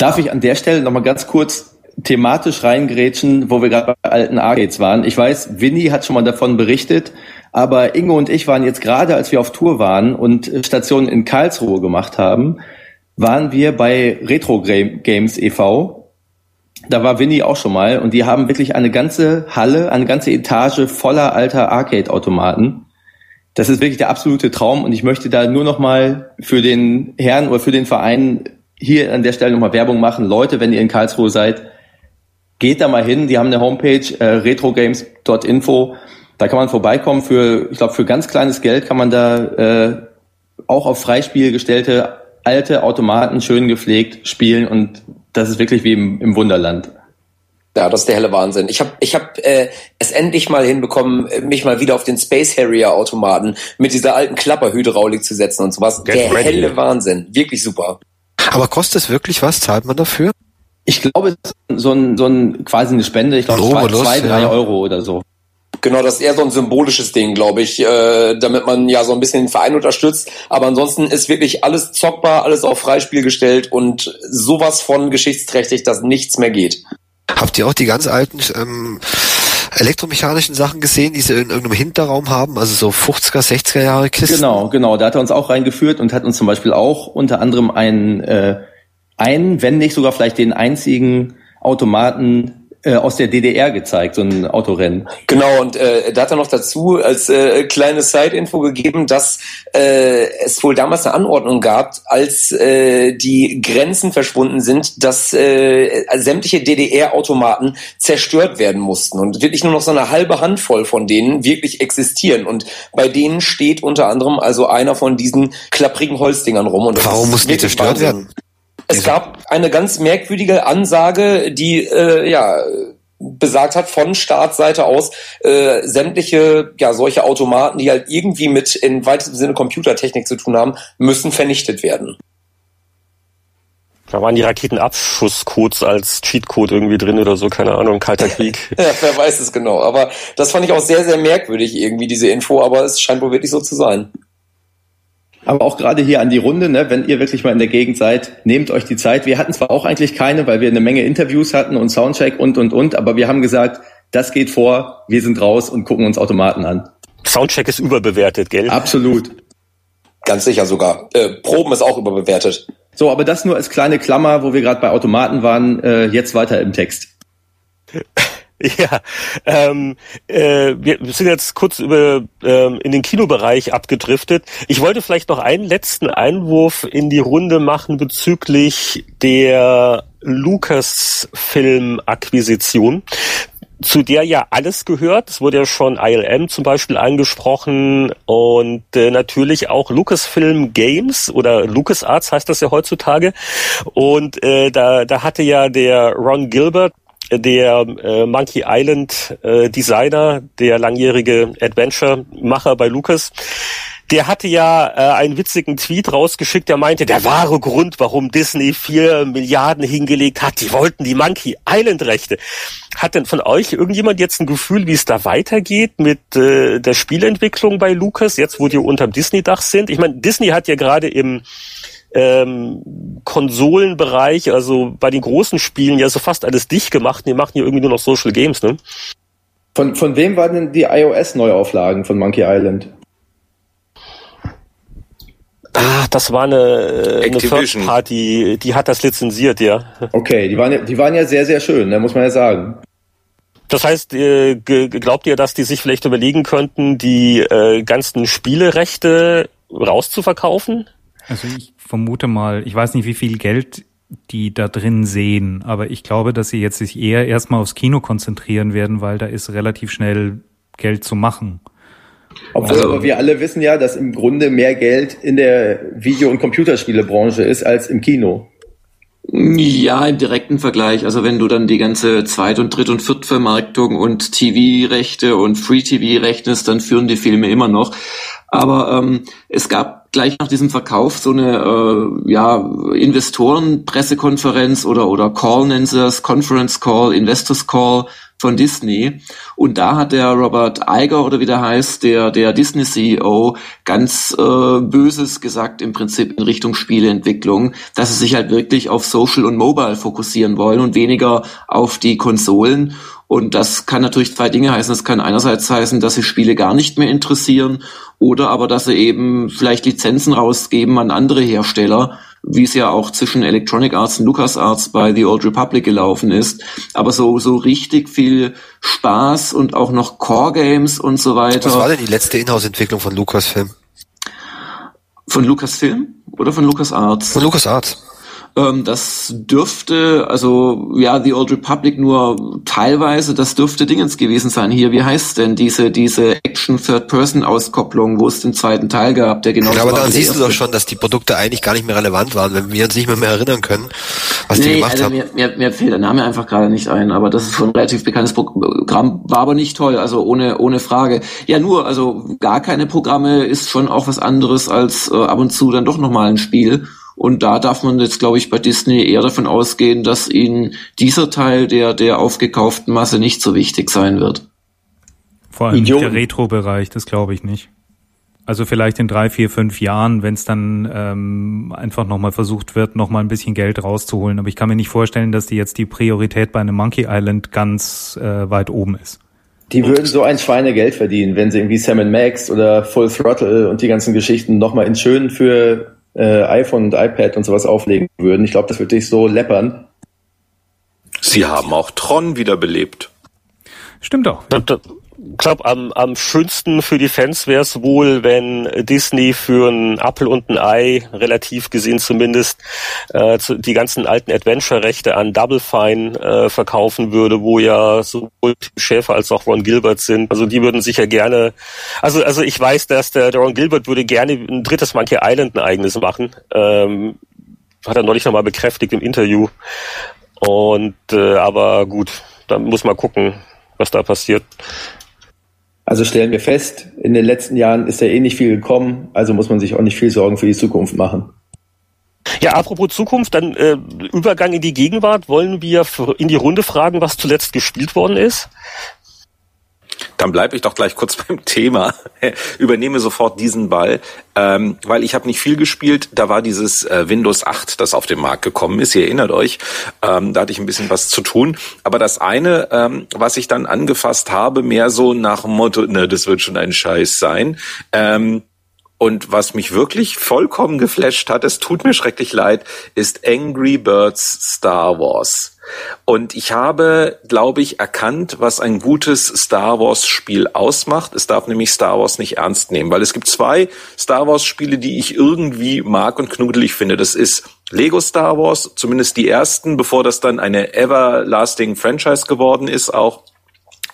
Darf ich an der Stelle nochmal ganz kurz thematisch reingrätschen, wo wir gerade bei alten Arcades waren? Ich weiß, Winnie hat schon mal davon berichtet, aber Ingo und ich waren jetzt gerade, als wir auf Tour waren und Stationen in Karlsruhe gemacht haben, waren wir bei Retro Games e.V. Da war Winnie auch schon mal und die haben wirklich eine ganze Halle, eine ganze Etage voller alter Arcade-Automaten. Das ist wirklich der absolute Traum und ich möchte da nur noch mal für den Herrn oder für den Verein hier an der Stelle nochmal Werbung machen. Leute, wenn ihr in Karlsruhe seid, geht da mal hin. Die haben eine Homepage, äh, retrogames.info. Da kann man vorbeikommen. Für, ich glaube, für ganz kleines Geld kann man da äh, auch auf Freispiel gestellte alte Automaten schön gepflegt spielen und das ist wirklich wie im, im Wunderland. Ja, das ist der helle Wahnsinn. Ich habe ich hab, äh, es endlich mal hinbekommen, mich mal wieder auf den Space Harrier Automaten mit dieser alten Klapperhydraulik zu setzen und sowas. Get der ready. helle Wahnsinn. Wirklich super. Aber kostet es wirklich was? Zahlt man dafür? Ich glaube, so ein, so ein quasi eine Spende, ich glaube zwei, zwei, drei ja. Euro oder so. Genau, das ist eher so ein symbolisches Ding, glaube ich, äh, damit man ja so ein bisschen den Verein unterstützt. Aber ansonsten ist wirklich alles zockbar, alles auf Freispiel gestellt und sowas von geschichtsträchtig, dass nichts mehr geht. Habt ihr auch die ganz alten ähm, elektromechanischen Sachen gesehen, die sie in irgendeinem Hinterraum haben, also so 50er, 60er Jahre Kisten? Genau, genau. Da hat er uns auch reingeführt und hat uns zum Beispiel auch unter anderem einen, äh, einen, wenn nicht sogar vielleicht den einzigen Automaten äh, aus der DDR gezeigt, so ein Autorennen. Genau, und äh, da hat er noch dazu als äh, kleine Side-Info gegeben, dass äh, es wohl damals eine Anordnung gab, als äh, die Grenzen verschwunden sind, dass äh, sämtliche DDR-Automaten zerstört werden mussten und wirklich nur noch so eine halbe Handvoll von denen wirklich existieren. Und bei denen steht unter anderem also einer von diesen klapprigen Holzdingern rum. Und Warum mussten die zerstört Wahnsinn. werden? Es gab eine ganz merkwürdige Ansage, die äh, ja besagt hat von Startseite aus äh, sämtliche ja solche Automaten, die halt irgendwie mit in weitesten Sinne Computertechnik zu tun haben, müssen vernichtet werden. Da waren die Raketenabschusscodes als Cheatcode irgendwie drin oder so, keine Ahnung, kalter Krieg. ja, wer weiß es genau. Aber das fand ich auch sehr, sehr merkwürdig irgendwie, diese Info, aber es scheint wohl wirklich so zu sein. Aber auch gerade hier an die Runde, ne, wenn ihr wirklich mal in der Gegend seid, nehmt euch die Zeit. Wir hatten zwar auch eigentlich keine, weil wir eine Menge Interviews hatten und Soundcheck und, und, und, aber wir haben gesagt, das geht vor, wir sind raus und gucken uns Automaten an. Soundcheck ist überbewertet, gell? Absolut. Ganz sicher sogar. Äh, Proben ist auch überbewertet. So, aber das nur als kleine Klammer, wo wir gerade bei Automaten waren, äh, jetzt weiter im Text. Ja, ähm, äh, wir sind jetzt kurz über ähm, in den Kinobereich abgedriftet. Ich wollte vielleicht noch einen letzten Einwurf in die Runde machen bezüglich der Lucas-Film-Akquisition. zu der ja alles gehört. Es wurde ja schon ILM zum Beispiel angesprochen und äh, natürlich auch Lucasfilm Games oder LucasArts heißt das ja heutzutage. Und äh, da, da hatte ja der Ron Gilbert, der äh, Monkey Island äh, Designer, der langjährige Adventure-Macher bei Lucas, der hatte ja äh, einen witzigen Tweet rausgeschickt, der meinte, der wahre Grund, warum Disney vier Milliarden hingelegt hat, die wollten die Monkey Island Rechte. Hat denn von euch irgendjemand jetzt ein Gefühl, wie es da weitergeht mit äh, der Spielentwicklung bei Lucas, jetzt wo die unterm Disney-Dach sind? Ich meine, Disney hat ja gerade im ähm, Konsolenbereich, also bei den großen Spielen ja so fast alles dicht gemacht. Die machen ja irgendwie nur noch Social Games, ne? Von, von wem waren denn die iOS-Neuauflagen von Monkey Island? Ah, das war eine, eine First Party, die hat das lizenziert, ja. Okay, die waren, die waren ja sehr, sehr schön, ne, muss man ja sagen. Das heißt, äh, glaubt ihr, dass die sich vielleicht überlegen könnten, die äh, ganzen Spielerechte rauszuverkaufen? Also ich vermute mal, ich weiß nicht, wie viel Geld die da drin sehen, aber ich glaube, dass sie jetzt sich eher erstmal aufs Kino konzentrieren werden, weil da ist relativ schnell Geld zu machen. Obwohl also, wir alle wissen ja, dass im Grunde mehr Geld in der Video- und Computerspielebranche ist als im Kino. Ja, im direkten Vergleich. Also wenn du dann die ganze Zweit- und Dritt- und Viertvermarktung und TV-Rechte und Free-TV rechnest, dann führen die Filme immer noch. Aber ähm, es gab gleich nach diesem Verkauf so eine äh, ja, Investoren-Pressekonferenz oder, oder Call nennen sie das, Conference Call, Investors Call von Disney. Und da hat der Robert Iger oder wie der heißt, der, der Disney CEO, ganz äh, Böses gesagt im Prinzip in Richtung Spieleentwicklung, dass sie sich halt wirklich auf Social und Mobile fokussieren wollen und weniger auf die Konsolen. Und das kann natürlich zwei Dinge heißen. Das kann einerseits heißen, dass sie Spiele gar nicht mehr interessieren oder aber, dass sie eben vielleicht Lizenzen rausgeben an andere Hersteller wie es ja auch zwischen Electronic Arts und LucasArts bei The Old Republic gelaufen ist. Aber so, so richtig viel Spaß und auch noch Core Games und so weiter. Was war denn die letzte Inhouse-Entwicklung von Lucasfilm? Von Lucasfilm oder von LucasArts? Von LucasArts. Ähm, das dürfte, also ja, The Old Republic nur teilweise, das dürfte Dingens gewesen sein. Hier, wie heißt denn diese, diese Action-Third-Person-Auskopplung, wo es den zweiten Teil gab, der genau ja, aber dann siehst du doch schon, dass die Produkte eigentlich gar nicht mehr relevant waren, wenn wir uns nicht mehr, mehr erinnern können, was nee, die gemacht also haben. Mir, mir, mir fällt der Name einfach gerade nicht ein, aber das ist schon ein relativ bekanntes Programm, war aber nicht toll, also ohne, ohne Frage. Ja, nur, also gar keine Programme ist schon auch was anderes als äh, ab und zu dann doch nochmal ein Spiel. Und da darf man jetzt, glaube ich, bei Disney eher davon ausgehen, dass ihnen dieser Teil der, der aufgekauften Masse nicht so wichtig sein wird. Vor allem Idioten. der Retro-Bereich, das glaube ich nicht. Also vielleicht in drei, vier, fünf Jahren, wenn es dann ähm, einfach nochmal versucht wird, nochmal ein bisschen Geld rauszuholen. Aber ich kann mir nicht vorstellen, dass die jetzt die Priorität bei einem Monkey Island ganz äh, weit oben ist. Die würden so ein Schweinegeld verdienen, wenn sie irgendwie Sam Max oder Full Throttle und die ganzen Geschichten nochmal in schön für äh, iPhone und iPad und sowas auflegen würden. Ich glaube, das würde dich so läppern. Sie haben auch Tron wiederbelebt. Stimmt auch. Ich glaube, am, am schönsten für die Fans wäre es wohl, wenn Disney für einen Apple und ein Ei, relativ gesehen zumindest, äh, die ganzen alten Adventure-Rechte an Double Fine äh, verkaufen würde, wo ja sowohl Schäfer als auch Ron Gilbert sind. Also die würden sicher gerne, also also ich weiß, dass der, der Ron Gilbert würde gerne ein drittes Monkey Island ein eigenes machen. Ähm, hat er neulich nochmal bekräftigt im Interview. Und äh, aber gut, da muss man gucken, was da passiert. Also stellen wir fest, in den letzten Jahren ist ja eh nicht viel gekommen, also muss man sich auch nicht viel Sorgen für die Zukunft machen. Ja, apropos Zukunft, dann äh, Übergang in die Gegenwart. Wollen wir in die Runde fragen, was zuletzt gespielt worden ist? Dann bleibe ich doch gleich kurz beim Thema. Übernehme sofort diesen Ball, ähm, weil ich habe nicht viel gespielt. Da war dieses äh, Windows 8, das auf den Markt gekommen ist. Ihr erinnert euch, ähm, da hatte ich ein bisschen was zu tun. Aber das eine, ähm, was ich dann angefasst habe, mehr so nach dem Motto, ne, das wird schon ein Scheiß sein. Ähm, und was mich wirklich vollkommen geflasht hat, es tut mir schrecklich leid, ist Angry Birds Star Wars. Und ich habe, glaube ich, erkannt, was ein gutes Star Wars Spiel ausmacht. Es darf nämlich Star Wars nicht ernst nehmen, weil es gibt zwei Star Wars Spiele, die ich irgendwie mag und knuddelig finde. Das ist Lego Star Wars, zumindest die ersten, bevor das dann eine everlasting Franchise geworden ist auch.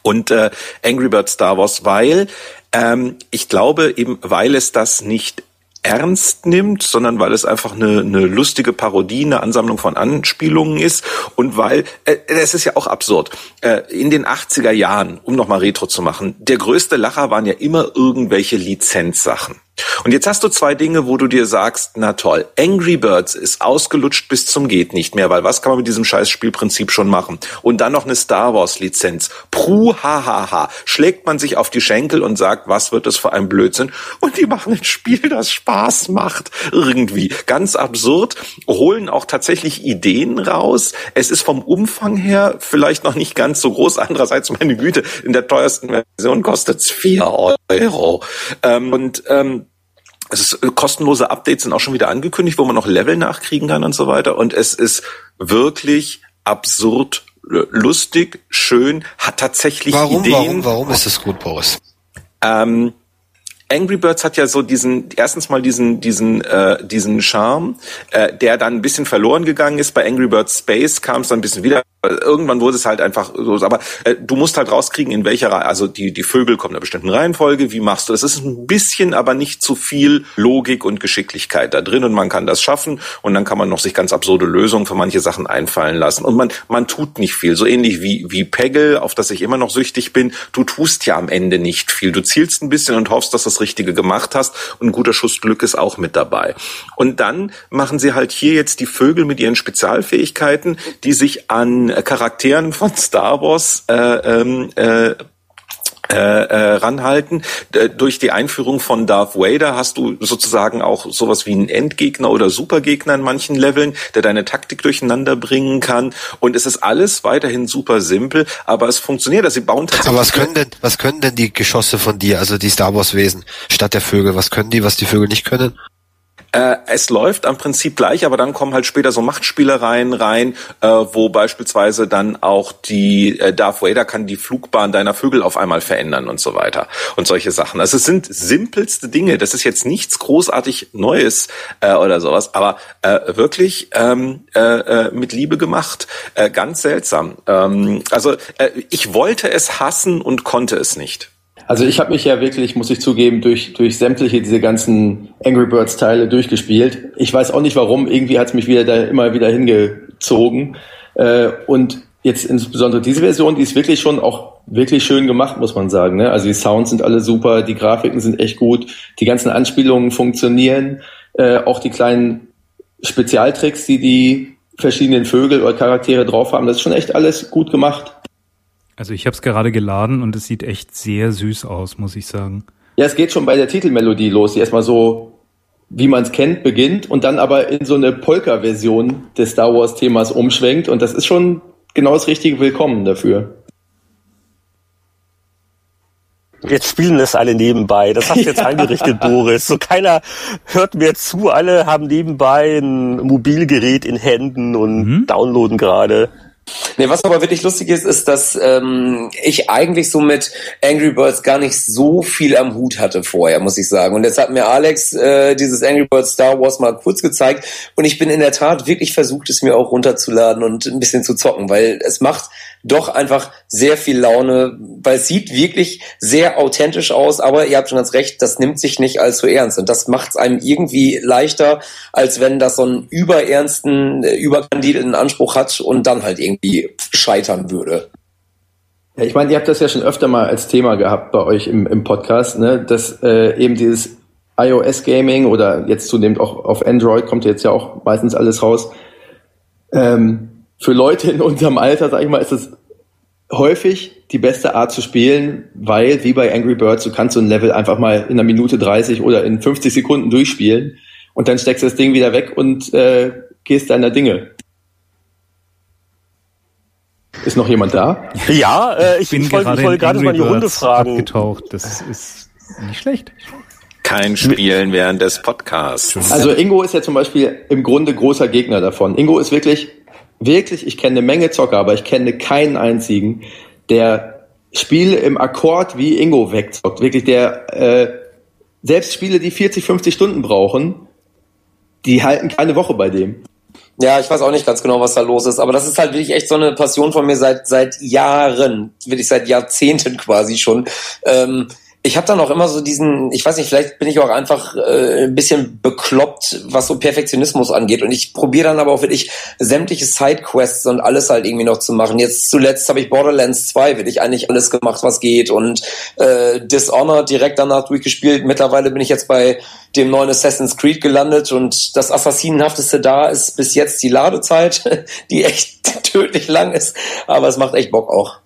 und äh, Angry Birds Star Wars, weil ähm, ich glaube eben, weil es das nicht ernst nimmt, sondern weil es einfach eine, eine lustige Parodie, eine Ansammlung von Anspielungen ist und weil, äh, es ist ja auch absurd, äh, in den 80er Jahren, um nochmal Retro zu machen, der größte Lacher waren ja immer irgendwelche Lizenzsachen. Und jetzt hast du zwei Dinge, wo du dir sagst, na toll, Angry Birds ist ausgelutscht bis zum geht nicht mehr, weil was kann man mit diesem scheiß Spielprinzip schon machen? Und dann noch eine Star Wars Lizenz. Pruh, hahaha. Schlägt man sich auf die Schenkel und sagt, was wird das für ein Blödsinn? Und die machen ein Spiel, das Spaß macht. Irgendwie. Ganz absurd. Holen auch tatsächlich Ideen raus. Es ist vom Umfang her vielleicht noch nicht ganz so groß. Andererseits, meine Güte, in der teuersten Version kostet es vier Euro. Ähm, und ähm, es ist, äh, kostenlose Updates sind auch schon wieder angekündigt, wo man noch Level nachkriegen kann und so weiter. Und es ist wirklich absurd lustig, schön, hat tatsächlich warum, Ideen. Warum, warum ist das gut, Boris? Ähm, Angry Birds hat ja so diesen erstens mal diesen diesen äh, diesen Charme, äh, der dann ein bisschen verloren gegangen ist. Bei Angry Birds Space kam es dann ein bisschen wieder. Irgendwann wurde es halt einfach so. Aber äh, du musst halt rauskriegen, in welcher. Also die die Vögel kommen in einer bestimmten Reihenfolge. Wie machst du? Es ist ein bisschen, aber nicht zu viel Logik und Geschicklichkeit da drin und man kann das schaffen und dann kann man noch sich ganz absurde Lösungen für manche Sachen einfallen lassen und man man tut nicht viel. So ähnlich wie wie Peggle, auf das ich immer noch süchtig bin. Du tust ja am Ende nicht viel. Du zielst ein bisschen und hoffst, dass das Richtige gemacht hast und ein guter Schuss Glück ist auch mit dabei. Und dann machen sie halt hier jetzt die Vögel mit ihren Spezialfähigkeiten, die sich an Charakteren von Star Wars äh, ähm, äh, äh, äh, ranhalten. Durch die Einführung von Darth Vader hast du sozusagen auch sowas wie einen Endgegner oder Supergegner in manchen Leveln, der deine Taktik durcheinander bringen kann. Und es ist alles weiterhin super simpel, aber es funktioniert. Also sie bauen tatsächlich. Aber was können denn, was können denn die Geschosse von dir, also die Star Wars Wesen, statt der Vögel? Was können die, was die Vögel nicht können? Äh, es läuft am Prinzip gleich, aber dann kommen halt später so Machtspielereien rein, äh, wo beispielsweise dann auch die äh, Darth Vader kann die Flugbahn deiner Vögel auf einmal verändern und so weiter und solche Sachen. Also es sind simpelste Dinge. Das ist jetzt nichts großartig Neues äh, oder sowas, aber äh, wirklich ähm, äh, äh mit Liebe gemacht. Äh, ganz seltsam. Ähm, also äh, ich wollte es hassen und konnte es nicht. Also ich habe mich ja wirklich, muss ich zugeben, durch, durch sämtliche diese ganzen Angry Birds Teile durchgespielt. Ich weiß auch nicht warum, irgendwie hat es mich wieder da immer wieder hingezogen. Äh, und jetzt insbesondere diese Version, die ist wirklich schon auch wirklich schön gemacht, muss man sagen. Ne? Also die Sounds sind alle super, die Grafiken sind echt gut, die ganzen Anspielungen funktionieren, äh, auch die kleinen Spezialtricks, die die verschiedenen Vögel oder Charaktere drauf haben, das ist schon echt alles gut gemacht. Also ich habe es gerade geladen und es sieht echt sehr süß aus, muss ich sagen. Ja, es geht schon bei der Titelmelodie los, die erstmal so, wie man es kennt, beginnt und dann aber in so eine Polka-Version des Star Wars-Themas umschwenkt und das ist schon genau das richtige Willkommen dafür. Jetzt spielen es alle nebenbei. Das hast du jetzt ja. eingerichtet, Boris. So keiner hört mir zu. Alle haben nebenbei ein Mobilgerät in Händen und mhm. downloaden gerade. Nee, was aber wirklich lustig ist, ist, dass ähm, ich eigentlich so mit Angry Birds gar nicht so viel am Hut hatte vorher, muss ich sagen. Und jetzt hat mir Alex äh, dieses Angry Birds Star Wars mal kurz gezeigt. Und ich bin in der Tat wirklich versucht, es mir auch runterzuladen und ein bisschen zu zocken, weil es macht doch einfach sehr viel Laune, weil es sieht wirklich sehr authentisch aus, aber ihr habt schon ganz recht, das nimmt sich nicht allzu ernst. Und das macht es einem irgendwie leichter, als wenn das so einen überernsten, äh, überkandidelten Anspruch hat und dann halt irgendwie scheitern würde. Ja, ich meine, ihr habt das ja schon öfter mal als Thema gehabt bei euch im, im Podcast, ne, dass äh, eben dieses iOS-Gaming oder jetzt zunehmend auch auf Android kommt jetzt ja auch meistens alles raus. Ähm, für Leute in unserem Alter, sag ich mal, ist es häufig die beste Art zu spielen, weil wie bei Angry Birds, du kannst so ein Level einfach mal in einer Minute 30 oder in 50 Sekunden durchspielen und dann steckst du das Ding wieder weg und äh, gehst deiner Dinge. Ist noch jemand da? Ja, äh, ich, ich wollte wollt gerade mal die Runde fragen. Abgetaucht. Das ist nicht schlecht. Kein Spielen während des Podcasts. Also Ingo ist ja zum Beispiel im Grunde großer Gegner davon. Ingo ist wirklich wirklich, ich kenne eine Menge Zocker, aber ich kenne keinen einzigen, der Spiele im Akkord wie Ingo wegzockt. Wirklich, der äh, selbst Spiele, die 40, 50 Stunden brauchen, die halten keine Woche bei dem. Ja, ich weiß auch nicht ganz genau, was da los ist, aber das ist halt wirklich echt so eine Passion von mir seit seit Jahren, wirklich seit Jahrzehnten quasi schon. Ähm, ich habe dann auch immer so diesen, ich weiß nicht, vielleicht bin ich auch einfach äh, ein bisschen bekloppt, was so Perfektionismus angeht. Und ich probiere dann aber auch wirklich sämtliche Sidequests und alles halt irgendwie noch zu machen. Jetzt zuletzt habe ich Borderlands 2 wirklich eigentlich alles gemacht, was geht. Und äh, Dishonored direkt danach durchgespielt. Mittlerweile bin ich jetzt bei dem neuen Assassin's Creed gelandet und das Assassinenhafteste da ist bis jetzt die Ladezeit, die echt tödlich lang ist. Aber es macht echt Bock auch.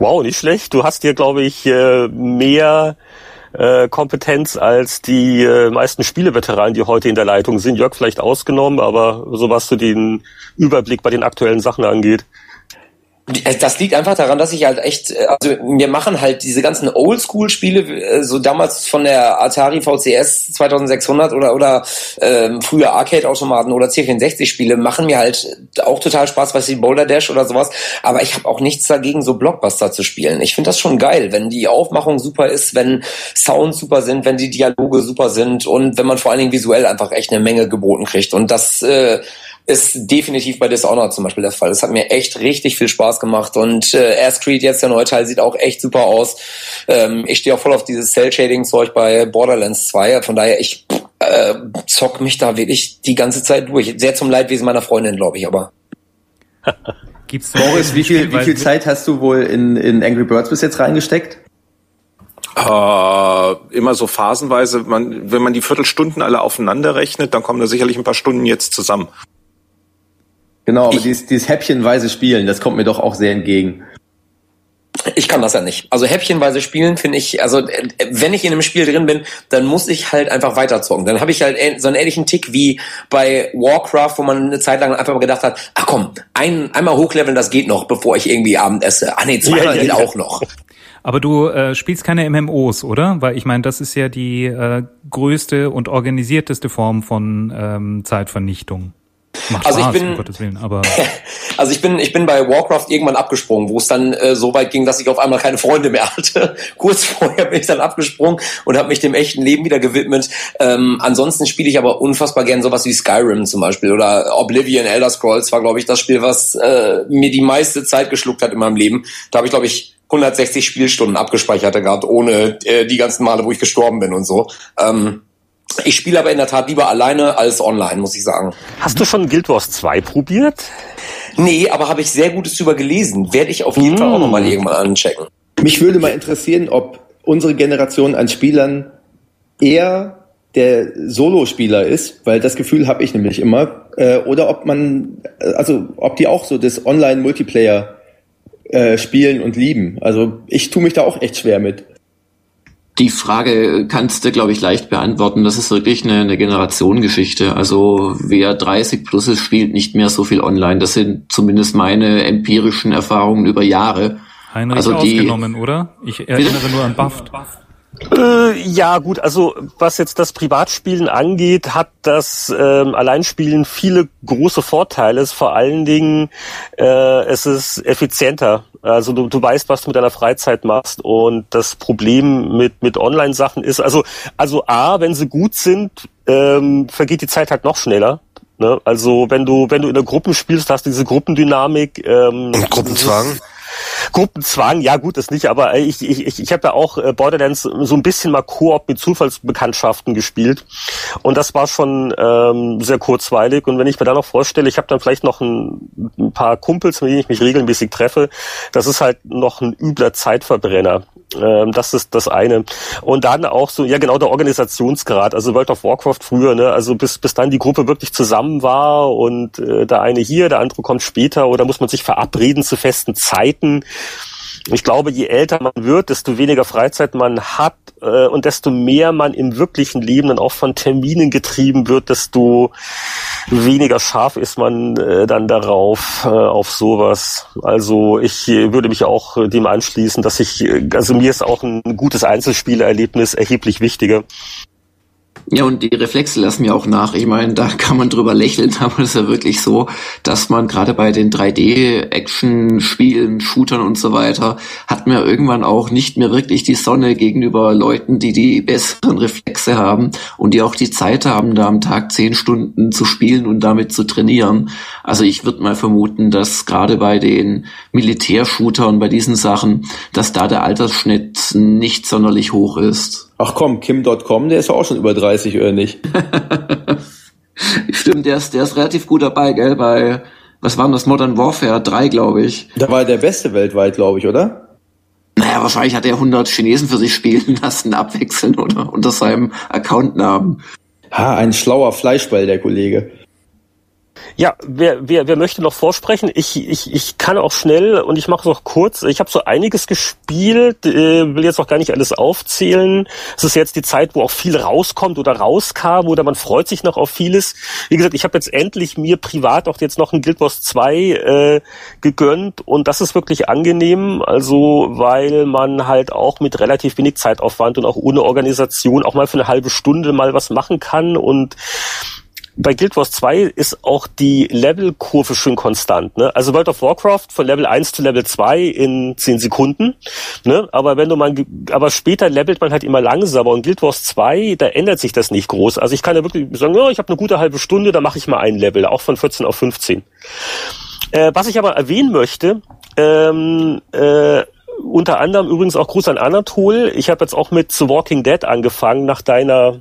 Wow, nicht schlecht. Du hast hier, glaube ich, äh, mehr äh, Kompetenz als die äh, meisten Spieleveteranen, die heute in der Leitung sind. Jörg vielleicht ausgenommen, aber so was du den Überblick bei den aktuellen Sachen angeht. Äh, das liegt einfach daran, dass ich halt echt, äh, also wir machen halt diese ganzen Oldschool-Spiele, äh, so damals von der Atari VCS 2600 oder oder ähm, früher Arcade-Automaten oder C64-Spiele machen mir halt auch total Spaß, was wie Boulder Dash oder sowas. Aber ich habe auch nichts dagegen, so Blockbuster zu spielen. Ich finde das schon geil, wenn die Aufmachung super ist, wenn Sounds super sind, wenn die Dialoge super sind und wenn man vor allen Dingen visuell einfach echt eine Menge geboten kriegt. Und das äh, ist definitiv bei Dishonored zum Beispiel der Fall. Das hat mir echt richtig viel Spaß gemacht und äh, Ass Creed jetzt der neue Teil sieht auch echt super aus. Ähm, ich stehe auch voll auf dieses Cell-Shading-Zeug bei Borderlands 2. Von daher, ich äh, zock mich da wirklich die ganze Zeit durch. Sehr zum Leidwesen meiner Freundin, glaube ich, aber. Gibt's Boris, wie viel, wie viel Zeit hast du wohl in, in Angry Birds bis jetzt reingesteckt? Äh, immer so phasenweise, man, wenn man die Viertelstunden alle aufeinander rechnet, dann kommen da sicherlich ein paar Stunden jetzt zusammen. Genau, aber ich, dieses, dieses häppchenweise Spielen, das kommt mir doch auch sehr entgegen. Ich kann das ja nicht. Also häppchenweise spielen finde ich, also wenn ich in einem Spiel drin bin, dann muss ich halt einfach weiterzocken. Dann habe ich halt so einen ähnlichen Tick wie bei Warcraft, wo man eine Zeit lang einfach mal gedacht hat, ach komm, ein, einmal hochleveln, das geht noch, bevor ich irgendwie Abend esse. Ah nee, zweimal ja, ja, geht ja. auch noch. Aber du äh, spielst keine MMOs, oder? Weil ich meine, das ist ja die äh, größte und organisierteste Form von ähm, Zeitvernichtung. Macht also Spaß, ich bin, um Gottes Willen, aber also ich bin, ich bin bei Warcraft irgendwann abgesprungen, wo es dann äh, so weit ging, dass ich auf einmal keine Freunde mehr hatte. Kurz vorher bin ich dann abgesprungen und habe mich dem echten Leben wieder gewidmet. Ähm, ansonsten spiele ich aber unfassbar gern sowas wie Skyrim zum Beispiel oder Oblivion, Elder Scrolls war, glaube ich, das Spiel, was äh, mir die meiste Zeit geschluckt hat in meinem Leben. Da habe ich, glaube ich, 160 Spielstunden abgespeichert gehabt, ohne äh, die ganzen Male, wo ich gestorben bin und so. Ähm, ich spiele aber in der Tat lieber alleine als online, muss ich sagen. Hast du schon Guild Wars 2 probiert? Nee, aber habe ich sehr Gutes drüber gelesen. Werde ich auf jeden mm. Fall auch nochmal irgendwann anchecken. Mich würde mal interessieren, ob unsere Generation an Spielern eher der Solospieler ist, weil das Gefühl habe ich nämlich immer, äh, oder ob man, also ob die auch so das Online-Multiplayer äh, spielen und lieben. Also ich tue mich da auch echt schwer mit. Die Frage kannst du, glaube ich, leicht beantworten. Das ist wirklich eine, eine Generationengeschichte. Also wer 30 plus ist, spielt nicht mehr so viel online. Das sind zumindest meine empirischen Erfahrungen über Jahre. Heinrich also die, ausgenommen, oder? Ich erinnere nur an Buffed. Äh, ja, gut, also was jetzt das Privatspielen angeht, hat das ähm, Alleinspielen viele große Vorteile. Vor allen Dingen, äh, es ist effizienter. Also du, du weißt, was du mit deiner Freizeit machst. Und das Problem mit, mit Online-Sachen ist, also, also A, wenn sie gut sind, ähm, vergeht die Zeit halt noch schneller. Ne? Also wenn du, wenn du in der Gruppen spielst, hast du diese Gruppendynamik. Ähm, Und Gruppenzwang. Gruppenzwang, ja gut, das nicht, aber ich, ich, ich, ich habe ja auch äh, Borderlands so ein bisschen mal Koop mit Zufallsbekanntschaften gespielt und das war schon ähm, sehr kurzweilig und wenn ich mir da noch vorstelle, ich habe dann vielleicht noch ein, ein paar Kumpels, mit denen ich mich regelmäßig treffe, das ist halt noch ein übler Zeitverbrenner. Ähm, das ist das eine. Und dann auch so, ja genau, der Organisationsgrad. Also World of Warcraft früher, ne? Also bis, bis dann die Gruppe wirklich zusammen war und äh, der eine hier, der andere kommt später oder muss man sich verabreden zu festen Zeiten. Ich glaube, je älter man wird, desto weniger Freizeit man hat äh, und desto mehr man im wirklichen Leben dann auch von Terminen getrieben wird, desto weniger scharf ist man äh, dann darauf, äh, auf sowas. Also ich äh, würde mich auch äh, dem anschließen, dass ich, äh, also mir ist auch ein gutes Einzelspielerlebnis erheblich wichtiger. Ja, und die Reflexe lassen mir auch nach. Ich meine, da kann man drüber lächeln, aber es ist ja wirklich so, dass man gerade bei den 3D-Action-Spielen, Shootern und so weiter, hat man ja irgendwann auch nicht mehr wirklich die Sonne gegenüber Leuten, die die besseren Reflexe haben und die auch die Zeit haben, da am Tag zehn Stunden zu spielen und damit zu trainieren. Also ich würde mal vermuten, dass gerade bei den Militärshootern, bei diesen Sachen, dass da der Altersschnitt nicht sonderlich hoch ist. Ach komm, Kim.com, der ist ja auch schon über 30, oder nicht? Stimmt, der ist, der ist relativ gut dabei, gell, bei, was war denn das, Modern Warfare 3, glaube ich. Da war er der Beste weltweit, glaube ich, oder? Naja, wahrscheinlich hat er 100 Chinesen für sich spielen lassen, abwechseln oder unter seinem Accountnamen. Ha, ein schlauer Fleischball, der Kollege. Ja, wer, wer, wer möchte noch vorsprechen? Ich, ich, ich kann auch schnell und ich mache es auch kurz. Ich habe so einiges gespielt, äh, will jetzt auch gar nicht alles aufzählen. Es ist jetzt die Zeit, wo auch viel rauskommt oder rauskam oder man freut sich noch auf vieles. Wie gesagt, ich habe jetzt endlich mir privat auch jetzt noch ein Guild Wars 2 äh, gegönnt und das ist wirklich angenehm, also weil man halt auch mit relativ wenig Zeitaufwand und auch ohne Organisation auch mal für eine halbe Stunde mal was machen kann und bei Guild Wars 2 ist auch die Levelkurve schön konstant. Ne? Also World of Warcraft von Level 1 zu Level 2 in 10 Sekunden. Ne? Aber wenn du mal, aber später levelt man halt immer langsamer. Und Guild Wars 2, da ändert sich das nicht groß. Also ich kann ja wirklich sagen, ja, ich habe eine gute halbe Stunde, da mache ich mal ein Level, auch von 14 auf 15. Äh, was ich aber erwähnen möchte, ähm, äh, unter anderem übrigens auch Gruß an Anatol. Ich habe jetzt auch mit The Walking Dead angefangen nach deiner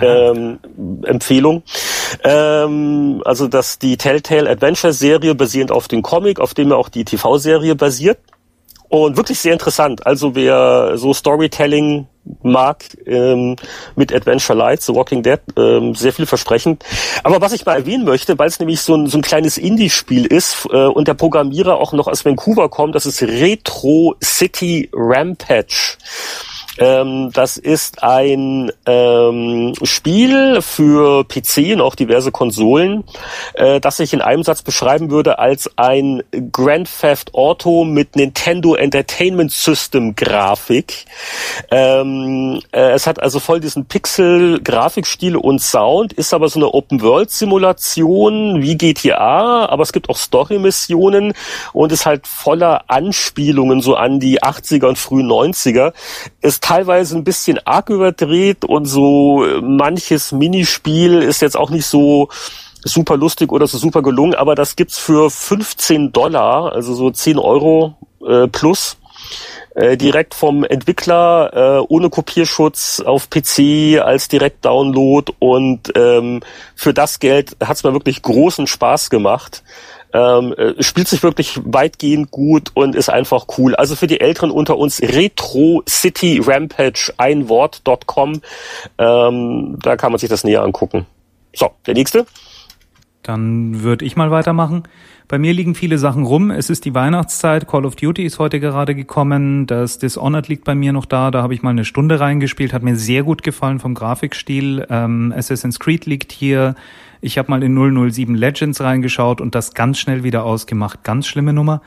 ähm, Empfehlung. Ähm, also dass die Telltale Adventure Serie basierend auf dem Comic, auf dem ja auch die TV-Serie basiert. Und wirklich sehr interessant. Also wer so Storytelling mag ähm, mit Adventure Light, The Walking Dead, ähm, sehr vielversprechend. Aber was ich mal erwähnen möchte, weil es nämlich so ein, so ein kleines Indie-Spiel ist äh, und der Programmierer auch noch aus Vancouver kommt, das ist Retro City Rampage. Ähm, das ist ein ähm, Spiel für PC und auch diverse Konsolen, äh, das ich in einem Satz beschreiben würde als ein Grand Theft Auto mit Nintendo Entertainment System Grafik. Ähm, äh, es hat also voll diesen Pixel-Grafikstil und Sound, ist aber so eine Open-World-Simulation wie GTA, aber es gibt auch Story-Missionen und ist halt voller Anspielungen so an die 80er und frühen 90er. Ist teilweise ein bisschen arg überdreht und so manches Minispiel ist jetzt auch nicht so super lustig oder so super gelungen, aber das gibt's für 15 Dollar, also so 10 Euro äh, plus äh, direkt vom Entwickler äh, ohne Kopierschutz auf PC als Direktdownload und ähm, für das Geld hat's mir wirklich großen Spaß gemacht. Ähm, äh, spielt sich wirklich weitgehend gut und ist einfach cool. Also für die Älteren unter uns Retro City Rampage ein. Ähm, da kann man sich das näher angucken. So, der nächste. Dann würde ich mal weitermachen. Bei mir liegen viele Sachen rum. Es ist die Weihnachtszeit. Call of Duty ist heute gerade gekommen. Das Dishonored liegt bei mir noch da. Da habe ich mal eine Stunde reingespielt. Hat mir sehr gut gefallen vom Grafikstil. Ähm, Assassin's Creed liegt hier. Ich habe mal in 007 Legends reingeschaut und das ganz schnell wieder ausgemacht. Ganz schlimme Nummer.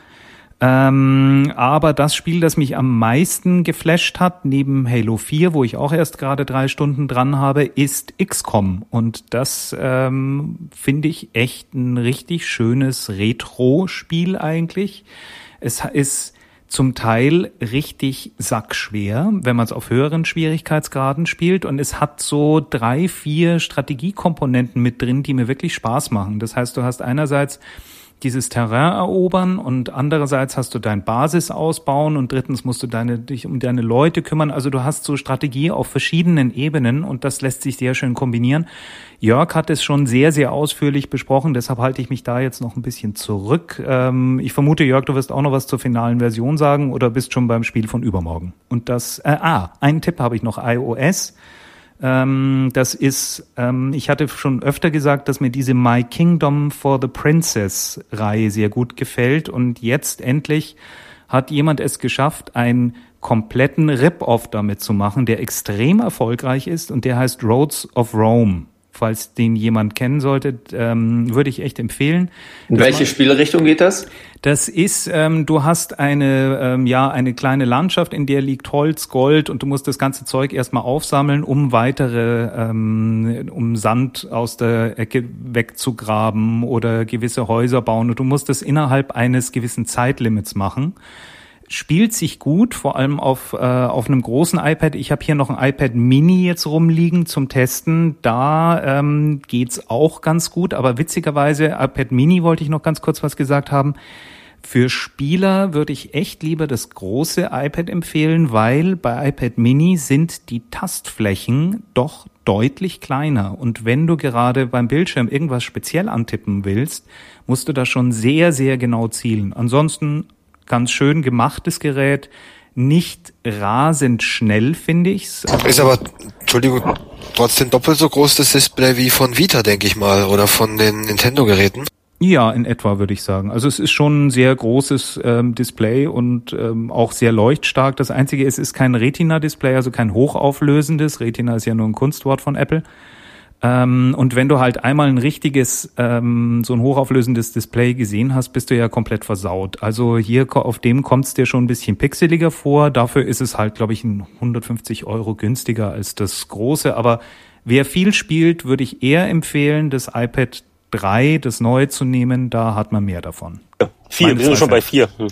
Ähm, aber das Spiel, das mich am meisten geflasht hat, neben Halo 4, wo ich auch erst gerade drei Stunden dran habe, ist XCOM. Und das ähm, finde ich echt ein richtig schönes Retro-Spiel eigentlich. Es ist zum Teil richtig sackschwer, wenn man es auf höheren Schwierigkeitsgraden spielt. Und es hat so drei, vier Strategiekomponenten mit drin, die mir wirklich Spaß machen. Das heißt, du hast einerseits dieses Terrain erobern und andererseits hast du dein Basis ausbauen und drittens musst du deine, dich um deine Leute kümmern. Also du hast so Strategie auf verschiedenen Ebenen und das lässt sich sehr schön kombinieren. Jörg hat es schon sehr, sehr ausführlich besprochen, deshalb halte ich mich da jetzt noch ein bisschen zurück. Ähm, ich vermute, Jörg, du wirst auch noch was zur finalen Version sagen oder bist schon beim Spiel von übermorgen. Und das, äh, ah, einen Tipp habe ich noch, iOS. Ähm, das ist, ähm, ich hatte schon öfter gesagt, dass mir diese My Kingdom for the Princess Reihe sehr gut gefällt und jetzt endlich hat jemand es geschafft, einen kompletten Rip-Off damit zu machen, der extrem erfolgreich ist und der heißt Roads of Rome. Falls den jemand kennen sollte, ähm, würde ich echt empfehlen. In welche Spielrichtung geht das? Das ist, ähm, du hast eine, ähm, ja, eine kleine Landschaft, in der liegt Holz, Gold und du musst das ganze Zeug erstmal aufsammeln, um weitere, ähm, um Sand aus der Ecke wegzugraben oder gewisse Häuser bauen und du musst das innerhalb eines gewissen Zeitlimits machen spielt sich gut, vor allem auf, äh, auf einem großen iPad. Ich habe hier noch ein iPad Mini jetzt rumliegen zum Testen. Da ähm, geht's auch ganz gut, aber witzigerweise, iPad Mini wollte ich noch ganz kurz was gesagt haben. Für Spieler würde ich echt lieber das große iPad empfehlen, weil bei iPad Mini sind die Tastflächen doch deutlich kleiner. Und wenn du gerade beim Bildschirm irgendwas speziell antippen willst, musst du da schon sehr, sehr genau zielen. Ansonsten ganz schön gemachtes Gerät. Nicht rasend schnell, finde ich's. Also ist aber, Entschuldigung, trotzdem doppelt so groß das Display wie von Vita, denke ich mal, oder von den Nintendo-Geräten. Ja, in etwa würde ich sagen. Also es ist schon ein sehr großes ähm, Display und ähm, auch sehr leuchtstark. Das Einzige ist, es ist kein Retina-Display, also kein hochauflösendes. Retina ist ja nur ein Kunstwort von Apple. Ähm, und wenn du halt einmal ein richtiges, ähm, so ein hochauflösendes Display gesehen hast, bist du ja komplett versaut. Also hier auf dem kommt es dir schon ein bisschen pixeliger vor. Dafür ist es halt, glaube ich, 150 Euro günstiger als das große. Aber wer viel spielt, würde ich eher empfehlen, das iPad 3, das neue zu nehmen. Da hat man mehr davon. Ja, vier, wir sind schon bei vier. Hm.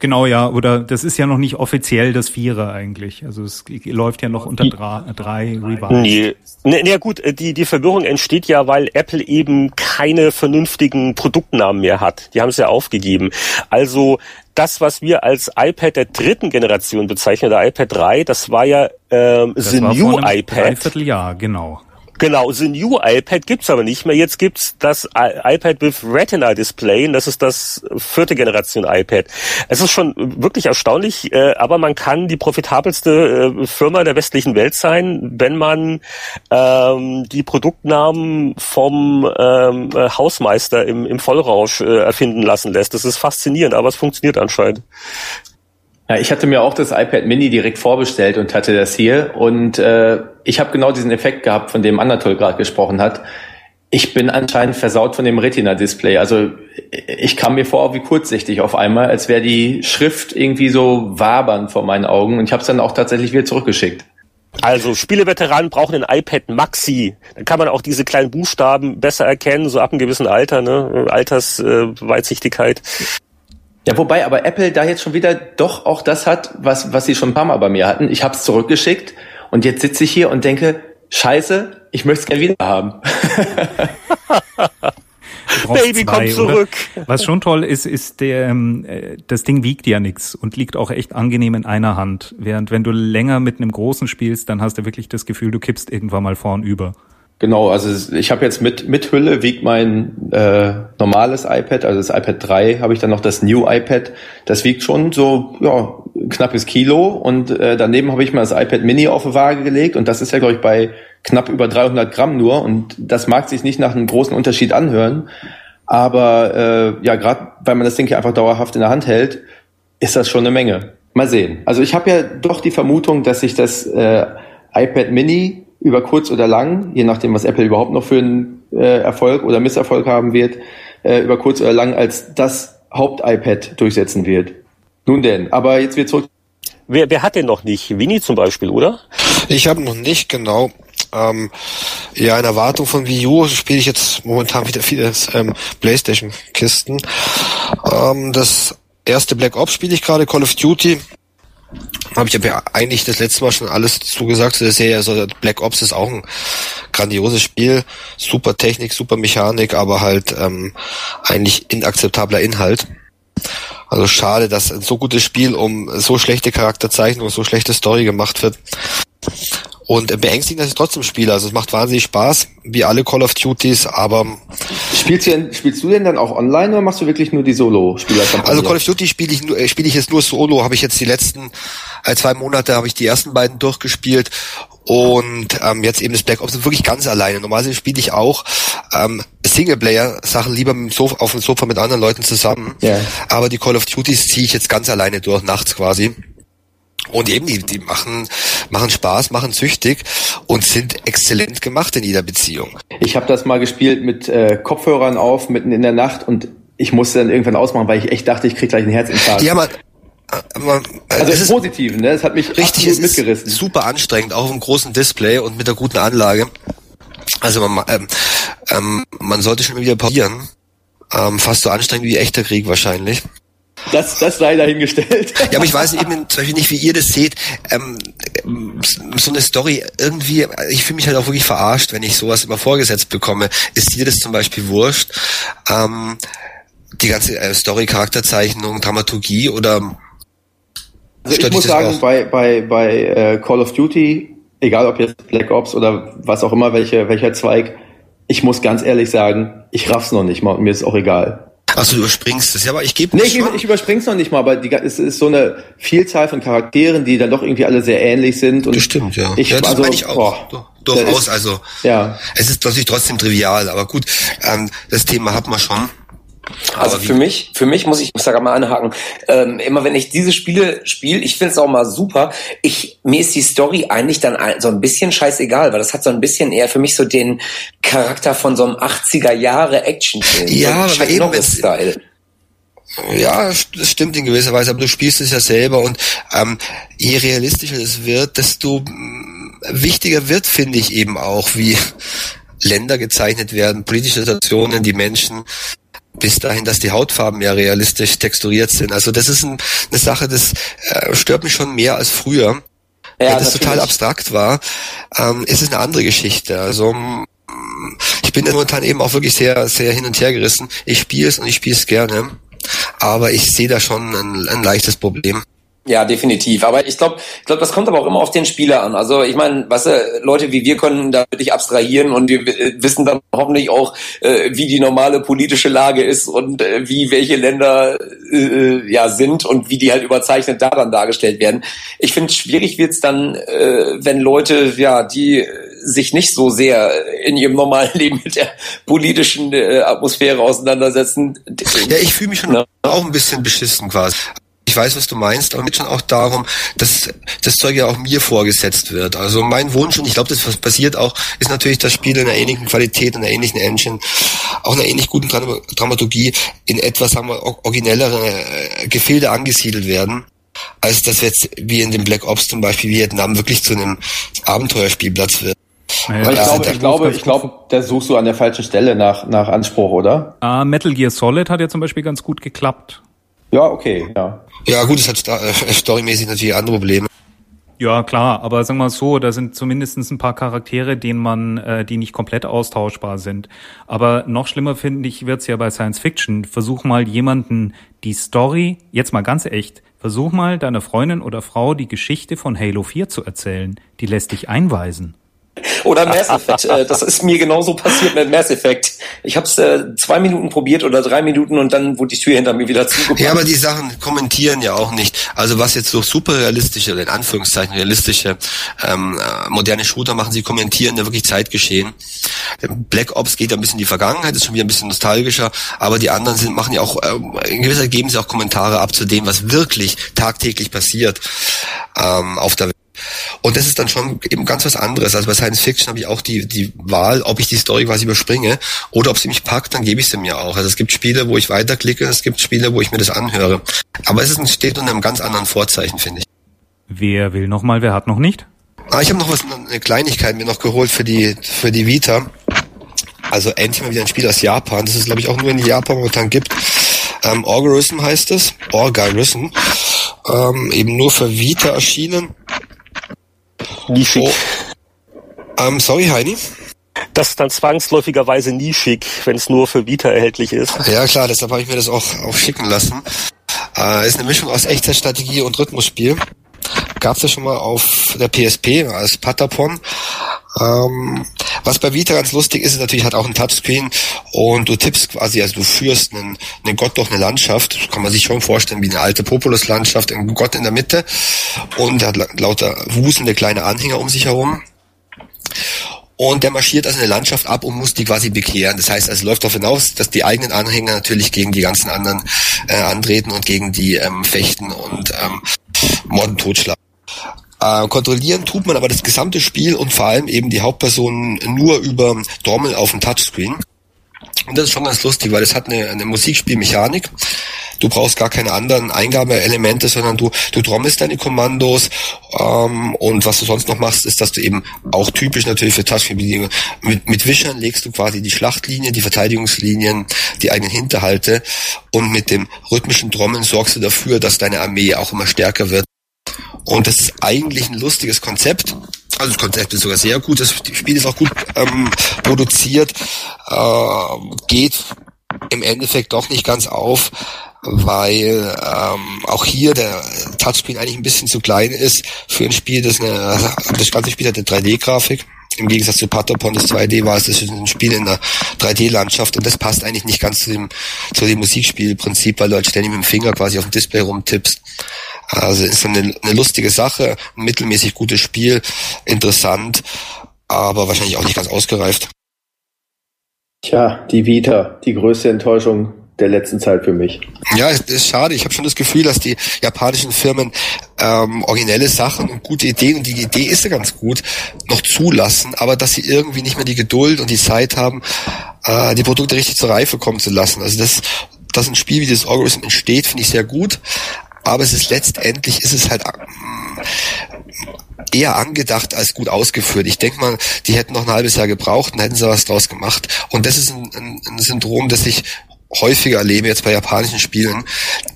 Genau, ja, oder das ist ja noch nicht offiziell das Vierer eigentlich. Also es läuft ja noch unter drei, drei Revised. Nee. nee, gut, äh, die, die Verwirrung entsteht ja, weil Apple eben keine vernünftigen Produktnamen mehr hat. Die haben es ja aufgegeben. Also das, was wir als iPad der dritten Generation bezeichnen, der iPad 3, das war ja ähm, das The New iPad. Dreivierteljahr, genau. Genau, The New iPad gibt's aber nicht mehr. Jetzt gibt's das iPad with Retina Display und das ist das vierte Generation iPad. Es ist schon wirklich erstaunlich, äh, aber man kann die profitabelste äh, Firma der westlichen Welt sein, wenn man ähm, die Produktnamen vom ähm, Hausmeister im, im Vollrausch äh, erfinden lassen lässt. Das ist faszinierend, aber es funktioniert anscheinend. Ja, ich hatte mir auch das iPad Mini direkt vorbestellt und hatte das hier. Und äh, ich habe genau diesen Effekt gehabt, von dem Anatol gerade gesprochen hat. Ich bin anscheinend versaut von dem Retina-Display. Also ich kam mir vor wie kurzsichtig auf einmal, als wäre die Schrift irgendwie so wabernd vor meinen Augen. Und ich habe es dann auch tatsächlich wieder zurückgeschickt. Also Spieleveteranen brauchen ein iPad Maxi. Dann kann man auch diese kleinen Buchstaben besser erkennen, so ab einem gewissen Alter, ne? Altersweitsichtigkeit. Äh, ja, wobei aber Apple da jetzt schon wieder doch auch das hat, was, was sie schon ein paar Mal bei mir hatten. Ich habe es zurückgeschickt und jetzt sitze ich hier und denke, scheiße, ich möchte es gerne wieder haben. Baby, zwei, komm zurück. Oder? Was schon toll ist, ist der, ähm, äh, das Ding wiegt ja nichts und liegt auch echt angenehm in einer Hand. Während wenn du länger mit einem großen spielst, dann hast du wirklich das Gefühl, du kippst irgendwann mal vorn über. Genau, also ich habe jetzt mit, mit Hülle wiegt mein äh, normales iPad, also das iPad 3 habe ich dann noch das New iPad. Das wiegt schon so ja, knappes Kilo und äh, daneben habe ich mal das iPad Mini auf die Waage gelegt und das ist ja glaube ich bei knapp über 300 Gramm nur und das mag sich nicht nach einem großen Unterschied anhören, aber äh, ja gerade weil man das Ding hier einfach dauerhaft in der Hand hält, ist das schon eine Menge. Mal sehen. Also ich habe ja doch die Vermutung, dass sich das äh, iPad Mini über kurz oder lang, je nachdem, was Apple überhaupt noch für einen äh, Erfolg oder Misserfolg haben wird, äh, über kurz oder lang als das Haupt-iPad durchsetzen wird. Nun denn, aber jetzt wird zurück. Wer, wer hat den noch nicht? Winnie zum Beispiel, oder? Ich habe noch nicht, genau. Ähm, ja, in Erwartung von Wii U spiele ich jetzt momentan wieder viele ähm, Playstation-Kisten. Ähm, das erste Black Ops spiele ich gerade, Call of Duty habe ich ja eigentlich das letzte Mal schon alles zugesagt zu der Serie. Also Black Ops ist auch ein grandioses Spiel, super Technik, super Mechanik, aber halt ähm, eigentlich inakzeptabler Inhalt. Also schade, dass ein so gutes Spiel um so schlechte Charakterzeichnung und so schlechte Story gemacht wird. Und beängstigend, dass ich trotzdem spiele. Also es macht wahnsinnig Spaß, wie alle Call of Duties, aber... Spielst du, denn, spielst du denn dann auch online oder machst du wirklich nur die Solo-Spieler? Also Call of Duty spiele ich, nur, äh, spiele ich jetzt nur Solo, habe ich jetzt die letzten äh, zwei Monate, habe ich die ersten beiden durchgespielt und ähm, jetzt eben das Black Ops wirklich ganz alleine. Normalerweise spiele ich auch ähm, Singleplayer-Sachen lieber Sofa, auf dem Sofa mit anderen Leuten zusammen. Yeah. Aber die Call of Duties ziehe ich jetzt ganz alleine durch, nachts quasi. Und eben, die, die machen machen Spaß, machen süchtig und sind exzellent gemacht in jeder Beziehung. Ich habe das mal gespielt mit äh, Kopfhörern auf, mitten in der Nacht und ich musste dann irgendwann ausmachen, weil ich echt dachte, ich krieg gleich einen Herzinfarkt. Ja, man, man, also es ist positiv, ne? Es hat mich richtig es mitgerissen. Ist super anstrengend, auch auf einem großen Display und mit einer guten Anlage. Also man, ähm, ähm, man sollte schon wieder pausieren. Ähm, fast so anstrengend wie echter Krieg wahrscheinlich. Das, das sei dahingestellt. Ja, aber ich weiß eben zum Beispiel nicht, wie ihr das seht. Ähm, so eine Story irgendwie, ich fühle mich halt auch wirklich verarscht, wenn ich sowas immer vorgesetzt bekomme. Ist dir das zum Beispiel wurscht? Ähm, die ganze äh, Story, Charakterzeichnung, Dramaturgie oder also ich muss sagen, auch? bei, bei, bei äh, Call of Duty, egal ob jetzt Black Ops oder was auch immer, welche, welcher Zweig, ich muss ganz ehrlich sagen, ich raff's noch nicht mal und mir ist auch egal. Achso, du überspringst es. Ja, aber ich gebe Nee, ich, ich überspring's noch nicht mal, aber die, es ist so eine Vielzahl von Charakteren, die dann doch irgendwie alle sehr ähnlich sind. Und das stimmt, ja. Ich, ja, das also, meine ich auch. Boah, Durchaus, also. Ja. Es ist natürlich trotzdem trivial, aber gut, ähm, das Thema hat man schon. Also für mich, für mich muss ich, muss da gerade mal anhaken. Ähm, immer wenn ich diese Spiele spiele, ich finde es auch mal super. Ich mir ist die Story eigentlich dann so ein bisschen scheißegal, weil das hat so ein bisschen eher für mich so den Charakter von so einem 80er Jahre Actionfilm. Ja, so aber eben Style. Ja, das stimmt in gewisser Weise, aber du spielst es ja selber und ähm, je realistischer es wird, desto mm, wichtiger wird, finde ich eben auch, wie Länder gezeichnet werden, politische Situationen, die Menschen, bis dahin, dass die Hautfarben ja realistisch texturiert sind. Also das ist ein, eine Sache, das äh, stört mich schon mehr als früher. Ja, Wenn das total abstrakt war, ähm, ist es eine andere Geschichte. Also mm, ich bin momentan eben auch wirklich sehr, sehr hin und her gerissen. Ich spiele es und ich spiele es gerne. Aber ich sehe da schon ein, ein leichtes Problem. Ja, definitiv. Aber ich glaube, ich glaube, das kommt aber auch immer auf den Spieler an. Also ich meine, was weißt Leute wie wir können da wirklich abstrahieren und wir wissen dann hoffentlich auch, äh, wie die normale politische Lage ist und äh, wie welche Länder äh, ja sind und wie die halt überzeichnet daran dargestellt werden. Ich finde, schwierig wird's dann, äh, wenn Leute, ja, die sich nicht so sehr in ihrem normalen Leben mit der politischen äh, Atmosphäre auseinandersetzen. Ja, ich fühle mich schon ja. auch ein bisschen beschissen quasi ich weiß, was du meinst, aber es geht schon auch darum, dass das Zeug ja auch mir vorgesetzt wird. Also mein Wunsch, und ich glaube, das was passiert auch, ist natürlich, dass Spiele in einer ähnlichen Qualität, in einer ähnlichen Engine, auch einer ähnlich guten Dramaturgie in etwas, sagen wir, originellere äh, Gefilde angesiedelt werden als dass jetzt wie in dem Black Ops zum Beispiel Vietnam wirklich zu einem Abenteuerspielplatz wird. Aber ich glaube, ich glaube, ich glaube, da suchst du an der falschen Stelle nach, nach Anspruch, oder? Uh, Metal Gear Solid hat ja zum Beispiel ganz gut geklappt. Ja, okay, ja. Ja, gut, es hat äh, storymäßig natürlich andere Probleme. Ja, klar, aber sagen wir mal so, da sind zumindest ein paar Charaktere, denen man, äh, die nicht komplett austauschbar sind. Aber noch schlimmer finde ich wird's ja bei Science Fiction. Versuch mal jemanden die Story, jetzt mal ganz echt, versuch mal deiner Freundin oder Frau die Geschichte von Halo 4 zu erzählen. Die lässt dich einweisen. Oder Mass Effect. Äh, das ist mir genauso passiert mit Mass Effect. Ich habe es äh, zwei Minuten probiert oder drei Minuten und dann wurde die Tür hinter mir wieder zugemacht. Ja, aber die Sachen kommentieren ja auch nicht. Also was jetzt so super realistische, in Anführungszeichen realistische ähm, äh, moderne Shooter machen, sie kommentieren ja wirklich Zeitgeschehen. Black Ops geht ja ein bisschen in die Vergangenheit, ist schon wieder ein bisschen nostalgischer, aber die anderen sind, machen ja auch, äh, in gewisser geben sie auch Kommentare ab zu dem, was wirklich tagtäglich passiert ähm, auf der Welt. Und das ist dann schon eben ganz was anderes. Also bei Science Fiction habe ich auch die, die Wahl, ob ich die Story quasi überspringe oder ob sie mich packt, dann gebe ich sie mir auch. Also es gibt Spiele, wo ich weiterklicke, es gibt Spiele, wo ich mir das anhöre. Aber es ist, steht unter einem ganz anderen Vorzeichen, finde ich. Wer will noch mal, wer hat noch nicht? Ah, ich habe noch was, eine Kleinigkeit mir noch geholt für die, für die Vita. Also endlich mal wieder ein Spiel aus Japan. Das ist, glaube ich, auch nur in Japan momentan gibt. Ähm, Orgarism heißt es. Orgarism. Ähm, eben nur für Vita erschienen. Nischig. Oh. Ähm, sorry, Heini. Das ist dann zwangsläufigerweise nischig, wenn es nur für Vita erhältlich ist. Ja klar, deshalb habe ich mir das auch, auch schicken lassen. Äh, ist eine Mischung aus Echtzeitstrategie und Rhythmusspiel. Gab es ja schon mal auf der PSP als Patapon. Ähm, was bei Vita ganz lustig ist, ist natürlich hat auch ein Touchscreen und du tippst quasi, also du führst einen, einen Gott durch eine Landschaft, kann man sich schon vorstellen wie eine alte Populus-Landschaft, ein Gott in der Mitte und hat lauter wuselnde kleine Anhänger um sich herum. Und der marschiert also eine Landschaft ab und muss die quasi bekehren. Das heißt, also läuft darauf hinaus, dass die eigenen Anhänger natürlich gegen die ganzen anderen äh, antreten und gegen die ähm, fechten und ähm, Morden totschlagen. Äh, kontrollieren tut man aber das gesamte Spiel und vor allem eben die Hauptpersonen nur über Trommel auf dem Touchscreen. Und das ist schon ganz lustig, weil es hat eine, eine Musikspielmechanik. Du brauchst gar keine anderen Eingabeelemente, sondern du, du trommelst deine Kommandos ähm, und was du sonst noch machst, ist, dass du eben auch typisch natürlich für Touchscreen-Bedienungen mit, mit Wischern legst du quasi die Schlachtlinien, die Verteidigungslinien, die eigenen Hinterhalte und mit dem rhythmischen Trommeln sorgst du dafür, dass deine Armee auch immer stärker wird. Und das ist eigentlich ein lustiges Konzept. Also das Konzept ist sogar sehr gut, das Spiel ist auch gut ähm, produziert, äh, geht im Endeffekt doch nicht ganz auf, weil ähm, auch hier der Touchscreen eigentlich ein bisschen zu klein ist für ein Spiel, das eine, das ganze Spiel hat eine 3D-Grafik. Im Gegensatz zu Patapon, das 2D war, es das ist ein Spiel in einer 3D-Landschaft und das passt eigentlich nicht ganz zu dem, zu dem Musikspielprinzip, weil du halt ständig mit dem Finger quasi auf dem Display rumtippst. Also ist eine, eine lustige Sache, ein mittelmäßig gutes Spiel, interessant, aber wahrscheinlich auch nicht ganz ausgereift. Tja, die Vita, die größte Enttäuschung der letzten Zeit für mich. Ja, es ist schade. Ich habe schon das Gefühl, dass die japanischen Firmen ähm, originelle Sachen und gute Ideen, und die Idee ist ja ganz gut, noch zulassen, aber dass sie irgendwie nicht mehr die Geduld und die Zeit haben, äh, die Produkte richtig zur Reife kommen zu lassen. Also das, dass ein Spiel wie das Algorithm entsteht, finde ich sehr gut aber es ist letztendlich ist es halt ähm, eher angedacht als gut ausgeführt. Ich denke mal, die hätten noch ein halbes Jahr gebraucht und hätten sie was draus gemacht. Und das ist ein, ein, ein Syndrom, das ich häufiger erlebe jetzt bei japanischen Spielen.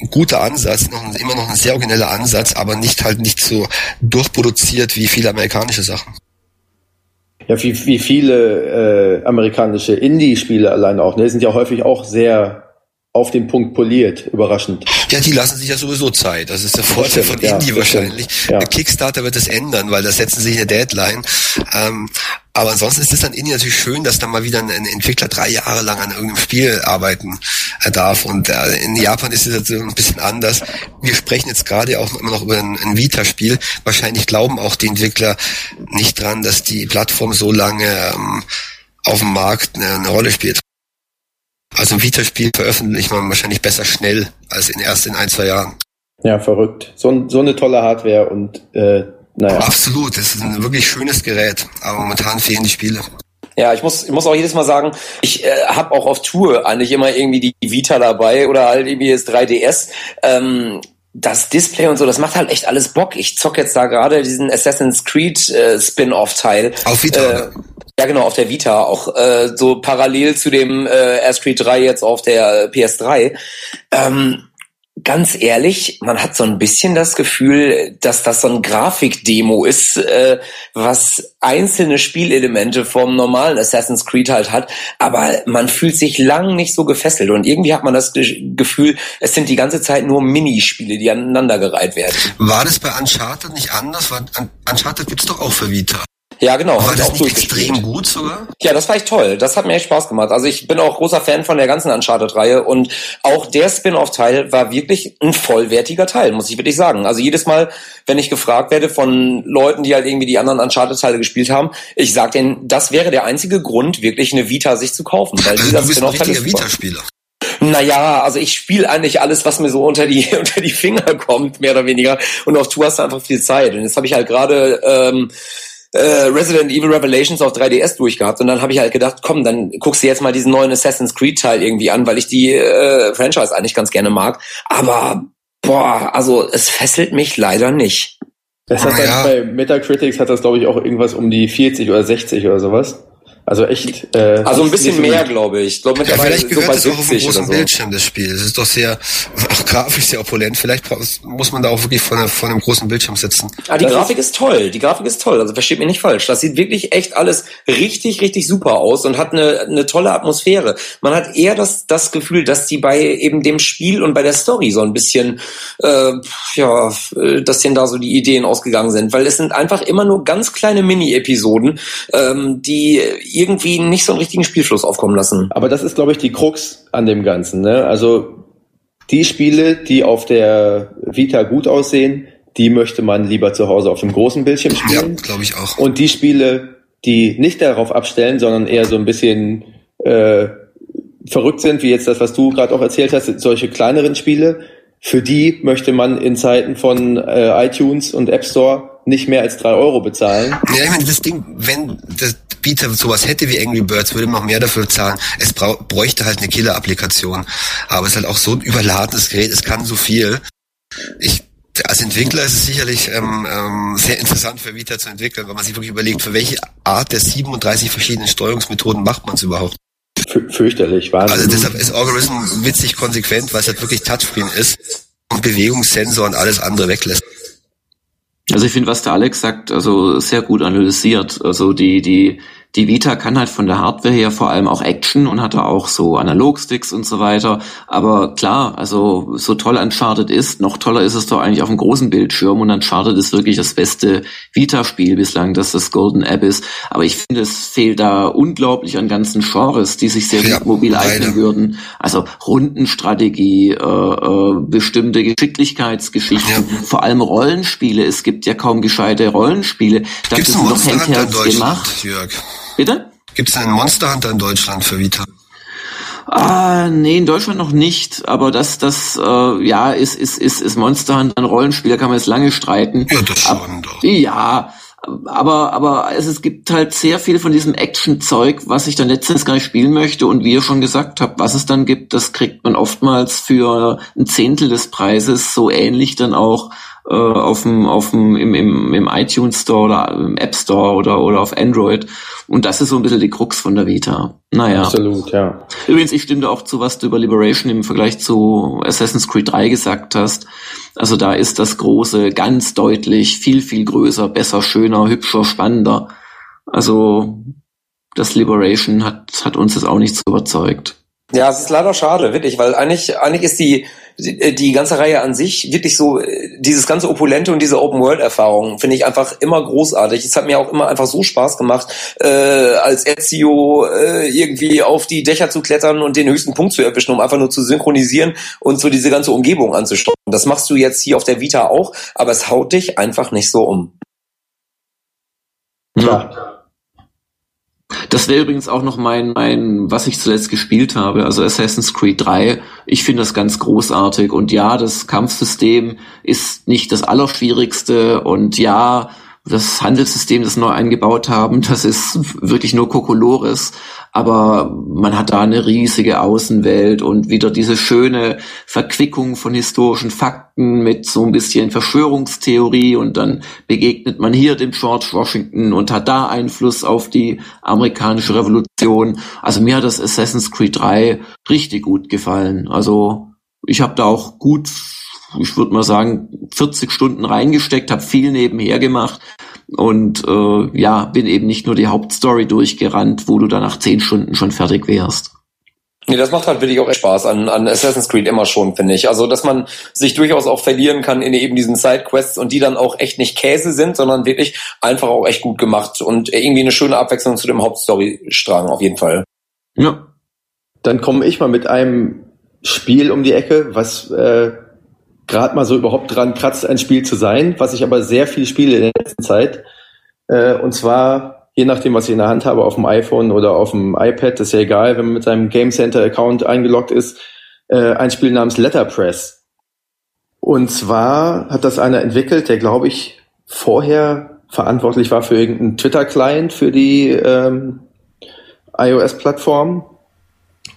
Ein guter Ansatz, noch immer noch ein sehr origineller Ansatz, aber nicht halt nicht so durchproduziert wie viele amerikanische Sachen. Ja, wie, wie viele äh, amerikanische Indie-Spiele allein auch, ne, sind ja häufig auch sehr auf den Punkt poliert, überraschend. Ja, die lassen sich ja sowieso Zeit. Das ist der Vorteil von ja, Indie wahrscheinlich. Ja. Kickstarter wird das ändern, weil da setzen sich eine Deadline. Ähm, aber ansonsten ist es dann Indie natürlich schön, dass dann mal wieder ein Entwickler drei Jahre lang an irgendeinem Spiel arbeiten äh, darf. Und äh, in Japan ist es jetzt ein bisschen anders. Wir sprechen jetzt gerade auch immer noch über ein, ein Vita-Spiel. Wahrscheinlich glauben auch die Entwickler nicht dran, dass die Plattform so lange ähm, auf dem Markt eine, eine Rolle spielt. Also ein Vita-Spiel veröffentlicht man wahrscheinlich besser schnell als in erst in ein, zwei Jahren. Ja, verrückt. So, so eine tolle Hardware und äh, naja. Absolut, das ist ein wirklich schönes Gerät, aber momentan fehlen die Spiele. Ja, ich muss, ich muss auch jedes Mal sagen, ich äh, habe auch auf Tour eigentlich immer irgendwie die Vita dabei oder halt irgendwie das 3DS. Ähm, das Display und so, das macht halt echt alles Bock. Ich zock jetzt da gerade diesen Assassin's Creed äh, Spin-off-Teil. Auf Vita. Äh, ja, genau, auf der Vita auch äh, so parallel zu dem äh, Street 3 jetzt auf der PS3. Ähm, ganz ehrlich, man hat so ein bisschen das Gefühl, dass das so ein Grafikdemo ist, äh, was einzelne Spielelemente vom normalen Assassin's Creed halt hat, aber man fühlt sich lang nicht so gefesselt und irgendwie hat man das Gefühl, es sind die ganze Zeit nur Minispiele, die aneinandergereiht werden. War das bei Uncharted nicht anders? Uncharted gibt's doch auch für Vita. Ja, genau. War das nicht extrem gut sogar? Ja, das war echt toll. Das hat mir echt Spaß gemacht. Also ich bin auch großer Fan von der ganzen Uncharted-Reihe und auch der Spin-off-Teil war wirklich ein vollwertiger Teil, muss ich wirklich sagen. Also jedes Mal, wenn ich gefragt werde von Leuten, die halt irgendwie die anderen Uncharted-Teile gespielt haben, ich sag denen, das wäre der einzige Grund, wirklich eine Vita sich zu kaufen. Weil also du bist ein richtiger Vita-Spieler. Naja, also ich spiele eigentlich alles, was mir so unter die unter die Finger kommt, mehr oder weniger. Und auf Tour hast du einfach viel Zeit. Und jetzt habe ich halt gerade ähm, äh, Resident Evil Revelations auf 3DS durchgehabt und dann habe ich halt gedacht, komm, dann guckst du jetzt mal diesen neuen Assassin's Creed Teil irgendwie an, weil ich die äh, Franchise eigentlich ganz gerne mag. Aber boah, also es fesselt mich leider nicht. Das hat ja. bei Metacritics hat das glaube ich auch irgendwas um die 40 oder 60 oder sowas. Also echt. Äh, also ein bisschen mehr, glaube ich. Ich glaube mittlerweile ja, vielleicht gehört so bei 70 auf dem großen so. Bildschirm das Spiel. Es ist doch sehr auch grafisch sehr opulent. Vielleicht muss man da auch wirklich vor, einer, vor einem großen Bildschirm sitzen. Ah, die das Grafik ist, ist toll. Die Grafik ist toll. Also versteht mich nicht falsch. Das sieht wirklich echt alles richtig, richtig super aus und hat eine, eine tolle Atmosphäre. Man hat eher das, das Gefühl, dass die bei eben dem Spiel und bei der Story so ein bisschen, äh, ja, dass denen da so die Ideen ausgegangen sind. Weil es sind einfach immer nur ganz kleine Mini-Episoden, ähm, die irgendwie nicht so einen richtigen Spielfluss aufkommen lassen. Aber das ist, glaube ich, die Krux an dem Ganzen. Ne? Also die Spiele, die auf der Vita gut aussehen, die möchte man lieber zu Hause auf dem großen Bildschirm spielen. Ja, glaube ich auch. Und die Spiele, die nicht darauf abstellen, sondern eher so ein bisschen äh, verrückt sind, wie jetzt das, was du gerade auch erzählt hast, solche kleineren Spiele, für die möchte man in Zeiten von äh, iTunes und App Store nicht mehr als drei Euro bezahlen. Ja, ich meine, das Ding, wenn das Bieter sowas hätte wie Angry Birds, würde man auch mehr dafür zahlen. Es bräuchte halt eine Killer-Applikation. Aber es ist halt auch so ein überladenes Gerät, es kann so viel. Ich als Entwickler ist es sicherlich ähm, ähm, sehr interessant für Vita zu entwickeln, wenn man sich wirklich überlegt, für welche Art der 37 verschiedenen Steuerungsmethoden macht man es überhaupt. Fürchterlich, Wahnsinn. Also deshalb ist Algorithm witzig konsequent, weil es halt wirklich Touchscreen ist und Bewegungssensor und alles andere weglässt. Also ich finde, was der Alex sagt, also sehr gut analysiert. Also die, die, die Vita kann halt von der Hardware her vor allem auch Action und hat da auch so Analogsticks und so weiter. Aber klar, also so toll Uncharted ist, noch toller ist es doch eigentlich auf dem großen Bildschirm und Uncharted ist wirklich das beste Vita-Spiel bislang, dass das Golden App ist. Aber ich finde, es fehlt da unglaublich an ganzen Genres, die sich sehr ja, gut mobil eignen würden. Also Rundenstrategie, äh, äh, bestimmte Geschicklichkeitsgeschichten, ja. vor allem Rollenspiele. Es gibt ja kaum gescheite Rollenspiele. Dafür sind noch Handhelds gemacht. Jörg. Bitte? Gibt es einen Monster Hunter in Deutschland für Vita? Ah, nee, in Deutschland noch nicht, aber das, das, äh, ja, ist, ist, ist, ist Monster Hunter ein Rollenspiel, da kann man jetzt lange streiten. Ja, das schon doch. Ja, aber, aber es, es gibt halt sehr viel von diesem Action-Zeug, was ich dann letztens gar nicht spielen möchte und wie ihr schon gesagt habt, was es dann gibt, das kriegt man oftmals für ein Zehntel des Preises so ähnlich dann auch äh, auf dem, auf dem, im, im, im iTunes Store oder im App Store oder, oder auf Android. Und das ist so ein bisschen die Krux von der Vita. Naja. Absolut, ja. Übrigens, ich stimme auch zu, was du über Liberation im Vergleich zu Assassin's Creed 3 gesagt hast. Also da ist das Große ganz deutlich viel, viel größer, besser, schöner, hübscher, spannender. Also das Liberation hat, hat uns jetzt auch nicht so überzeugt. Ja, es ist leider schade, wirklich, weil eigentlich, eigentlich ist die, die, die ganze Reihe an sich wirklich so, dieses ganze Opulente und diese Open-World-Erfahrung finde ich einfach immer großartig. Es hat mir auch immer einfach so Spaß gemacht, äh, als Ezio äh, irgendwie auf die Dächer zu klettern und den höchsten Punkt zu erwischen, um einfach nur zu synchronisieren und so diese ganze Umgebung anzusteuern. Das machst du jetzt hier auf der Vita auch, aber es haut dich einfach nicht so um. Ja. Das wäre übrigens auch noch mein, mein, was ich zuletzt gespielt habe, also Assassin's Creed 3. Ich finde das ganz großartig und ja, das Kampfsystem ist nicht das Allerschwierigste und ja, das Handelssystem, das neu eingebaut haben, das ist wirklich nur Kokolores, aber man hat da eine riesige Außenwelt und wieder diese schöne Verquickung von historischen Fakten mit so ein bisschen Verschwörungstheorie und dann begegnet man hier dem George Washington und hat da Einfluss auf die amerikanische Revolution. Also mir hat das Assassin's Creed 3 richtig gut gefallen. Also ich habe da auch gut ich würde mal sagen, 40 Stunden reingesteckt, habe viel nebenher gemacht und äh, ja, bin eben nicht nur die Hauptstory durchgerannt, wo du dann nach 10 Stunden schon fertig wärst. Nee, das macht halt wirklich auch echt Spaß an, an Assassin's Creed immer schon, finde ich. Also, dass man sich durchaus auch verlieren kann in eben diesen Sidequests und die dann auch echt nicht Käse sind, sondern wirklich einfach auch echt gut gemacht und irgendwie eine schöne Abwechslung zu dem Hauptstory-Strang auf jeden Fall. Ja. Dann komme ich mal mit einem Spiel um die Ecke, was äh, gerade mal so überhaupt dran kratzt, ein Spiel zu sein, was ich aber sehr viel spiele in der letzten Zeit. Äh, und zwar, je nachdem, was ich in der Hand habe, auf dem iPhone oder auf dem iPad, ist ja egal, wenn man mit seinem Game Center Account eingeloggt ist, äh, ein Spiel namens Letterpress. Und zwar hat das einer entwickelt, der, glaube ich, vorher verantwortlich war für irgendeinen Twitter-Client für die ähm, iOS-Plattform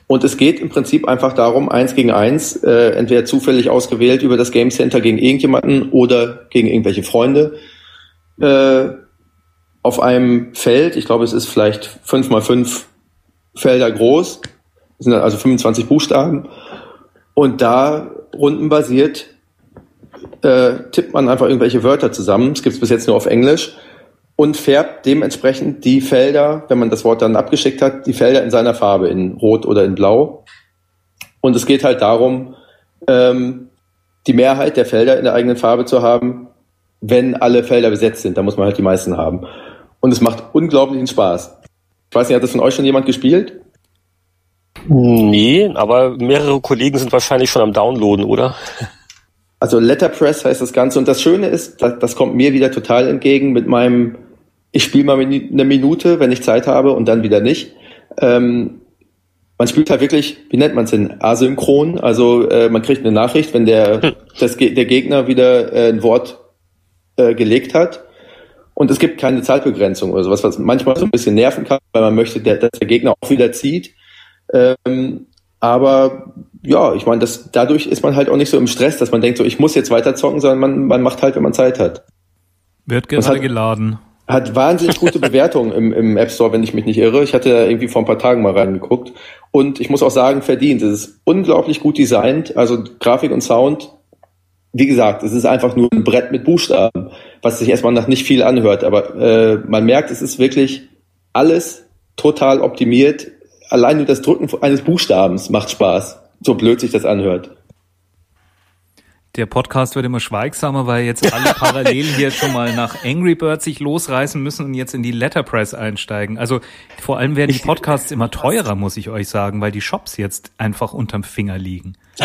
und es geht im Prinzip einfach darum, eins gegen eins, äh, entweder zufällig ausgewählt über das Game Center gegen irgendjemanden oder gegen irgendwelche Freunde, äh, auf einem Feld, ich glaube, es ist vielleicht fünf mal fünf Felder groß, sind also 25 Buchstaben, und da rundenbasiert äh, tippt man einfach irgendwelche Wörter zusammen. Es gibt es bis jetzt nur auf Englisch und färbt dementsprechend die Felder, wenn man das Wort dann abgeschickt hat, die Felder in seiner Farbe, in Rot oder in Blau. Und es geht halt darum, ähm, die Mehrheit der Felder in der eigenen Farbe zu haben, wenn alle Felder besetzt sind. Da muss man halt die meisten haben. Und es macht unglaublichen Spaß. Ich weiß nicht, hat das von euch schon jemand gespielt? Nee, aber mehrere Kollegen sind wahrscheinlich schon am Downloaden, oder? Also Letterpress heißt das Ganze. Und das Schöne ist, das, das kommt mir wieder total entgegen mit meinem ich spiele mal eine Minute, wenn ich Zeit habe und dann wieder nicht. Ähm, man spielt halt wirklich, wie nennt man es denn, asynchron. Also äh, man kriegt eine Nachricht, wenn der, hm. das, der Gegner wieder äh, ein Wort äh, gelegt hat. Und es gibt keine Zeitbegrenzung oder sowas, was manchmal so ein bisschen nerven kann, weil man möchte, der, dass der Gegner auch wieder zieht. Ähm, aber ja, ich meine, das, dadurch ist man halt auch nicht so im Stress, dass man denkt, so ich muss jetzt weiter zocken, sondern man, man macht halt, wenn man Zeit hat. Wird gerade geladen. Hat wahnsinnig gute Bewertungen im, im App Store, wenn ich mich nicht irre. Ich hatte irgendwie vor ein paar Tagen mal reingeguckt. Und ich muss auch sagen, verdient. Es ist unglaublich gut designt. Also Grafik und Sound. Wie gesagt, es ist einfach nur ein Brett mit Buchstaben, was sich erstmal nach nicht viel anhört. Aber äh, man merkt, es ist wirklich alles total optimiert. Allein nur das Drücken eines Buchstabens macht Spaß. So blöd sich das anhört. Der Podcast wird immer schweigsamer, weil jetzt alle parallel hier schon mal nach Angry Birds sich losreißen müssen und jetzt in die Letterpress einsteigen. Also vor allem werden die Podcasts immer teurer, muss ich euch sagen, weil die Shops jetzt einfach unterm Finger liegen.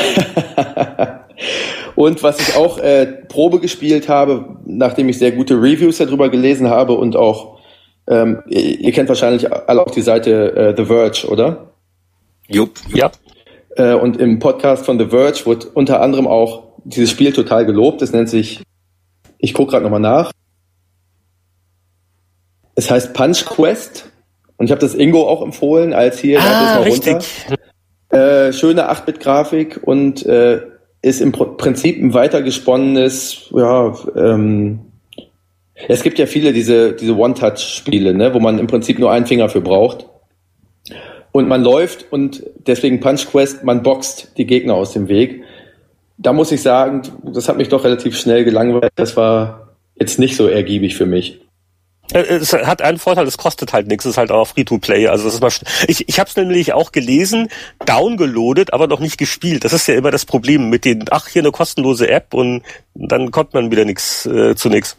und was ich auch äh, Probe gespielt habe, nachdem ich sehr gute Reviews darüber gelesen habe und auch, ähm, ihr, ihr kennt wahrscheinlich alle auch die Seite äh, The Verge, oder? Jupp. Ja. Äh, und im Podcast von The Verge wird unter anderem auch dieses Spiel total gelobt. Es nennt sich, ich gucke gerade nochmal nach. Es heißt Punch Quest. Und ich habe das Ingo auch empfohlen, als hier, ah, mal richtig. runter. Äh, schöne 8-Bit-Grafik und äh, ist im Prinzip ein weitergesponnenes, ja, ähm, es gibt ja viele diese, diese One-Touch-Spiele, ne, wo man im Prinzip nur einen Finger für braucht. Und man läuft und deswegen Punch Quest, man boxt die Gegner aus dem Weg da muss ich sagen, das hat mich doch relativ schnell gelangweilt. Das war jetzt nicht so ergiebig für mich. Äh, es hat einen Vorteil, es kostet halt nichts, es ist halt auch Free-to-Play. Also das ist mal, ich, ich habe es nämlich auch gelesen, downgeloadet, aber noch nicht gespielt. Das ist ja immer das Problem mit den, ach, hier eine kostenlose App und dann kommt man wieder nichts äh, zu nichts.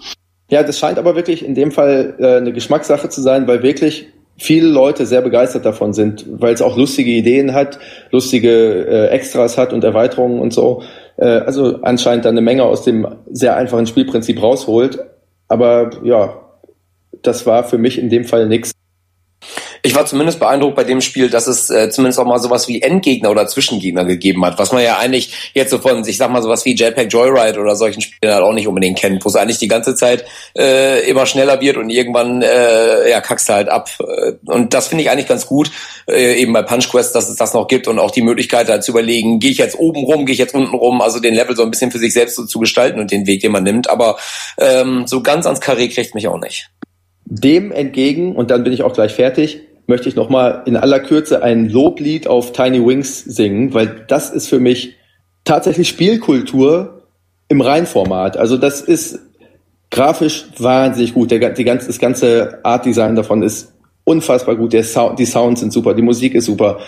Ja, das scheint aber wirklich in dem Fall äh, eine Geschmackssache zu sein, weil wirklich viele Leute sehr begeistert davon sind, weil es auch lustige Ideen hat, lustige äh, Extras hat und Erweiterungen und so. Äh, also anscheinend dann eine Menge aus dem sehr einfachen Spielprinzip rausholt. Aber ja, das war für mich in dem Fall nichts ich war zumindest beeindruckt bei dem Spiel, dass es äh, zumindest auch mal sowas wie Endgegner oder Zwischengegner gegeben hat, was man ja eigentlich jetzt so von, ich sag mal sowas wie Jetpack Joyride oder solchen Spielen halt auch nicht unbedingt kennt, wo es eigentlich die ganze Zeit äh, immer schneller wird und irgendwann äh, ja kackst du halt ab. Und das finde ich eigentlich ganz gut, äh, eben bei Punch Quest, dass es das noch gibt und auch die Möglichkeit halt zu überlegen, gehe ich jetzt oben rum, gehe ich jetzt unten rum, also den Level so ein bisschen für sich selbst so zu gestalten und den Weg, den man nimmt. Aber ähm, so ganz ans Karree kriegt mich auch nicht. Dem entgegen, und dann bin ich auch gleich fertig, möchte ich nochmal in aller Kürze ein Loblied auf Tiny Wings singen, weil das ist für mich tatsächlich Spielkultur im Reinformat. Also das ist grafisch wahnsinnig gut. Der, die ganze, das ganze Art Design davon ist unfassbar gut. Der Sound, die Sounds sind super, die Musik ist super.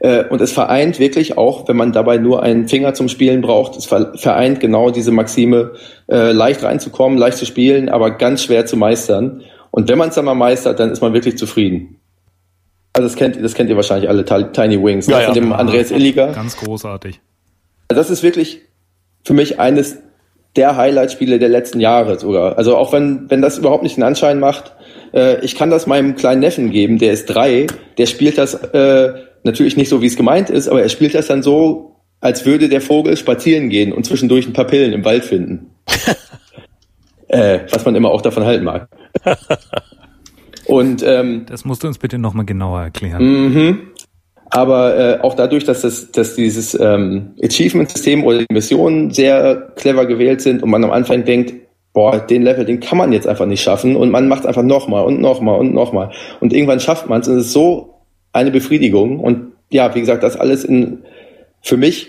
Äh, und es vereint wirklich auch, wenn man dabei nur einen Finger zum Spielen braucht, es vereint genau diese Maxime, äh, leicht reinzukommen, leicht zu spielen, aber ganz schwer zu meistern. Und wenn man es dann mal meistert, dann ist man wirklich zufrieden. Also das kennt, das kennt ihr wahrscheinlich alle, Tiny Wings, ja, ne? von dem Andreas Illiger. Ganz großartig. Das ist wirklich für mich eines der Highlight-Spiele der letzten Jahre sogar. Also auch wenn, wenn das überhaupt nicht den Anschein macht, äh, ich kann das meinem kleinen Neffen geben, der ist drei, der spielt das äh, natürlich nicht so, wie es gemeint ist, aber er spielt das dann so, als würde der Vogel spazieren gehen und zwischendurch ein paar Pillen im Wald finden. äh, was man immer auch davon halten mag. Und ähm, das musst du uns bitte nochmal genauer erklären. Mhm. Aber äh, auch dadurch, dass, das, dass dieses ähm, Achievement-System oder die Missionen sehr clever gewählt sind und man am Anfang denkt, boah, den Level, den kann man jetzt einfach nicht schaffen und man macht einfach nochmal und nochmal und nochmal. Und irgendwann schafft man es und es ist so eine Befriedigung. Und ja, wie gesagt, das alles in für mich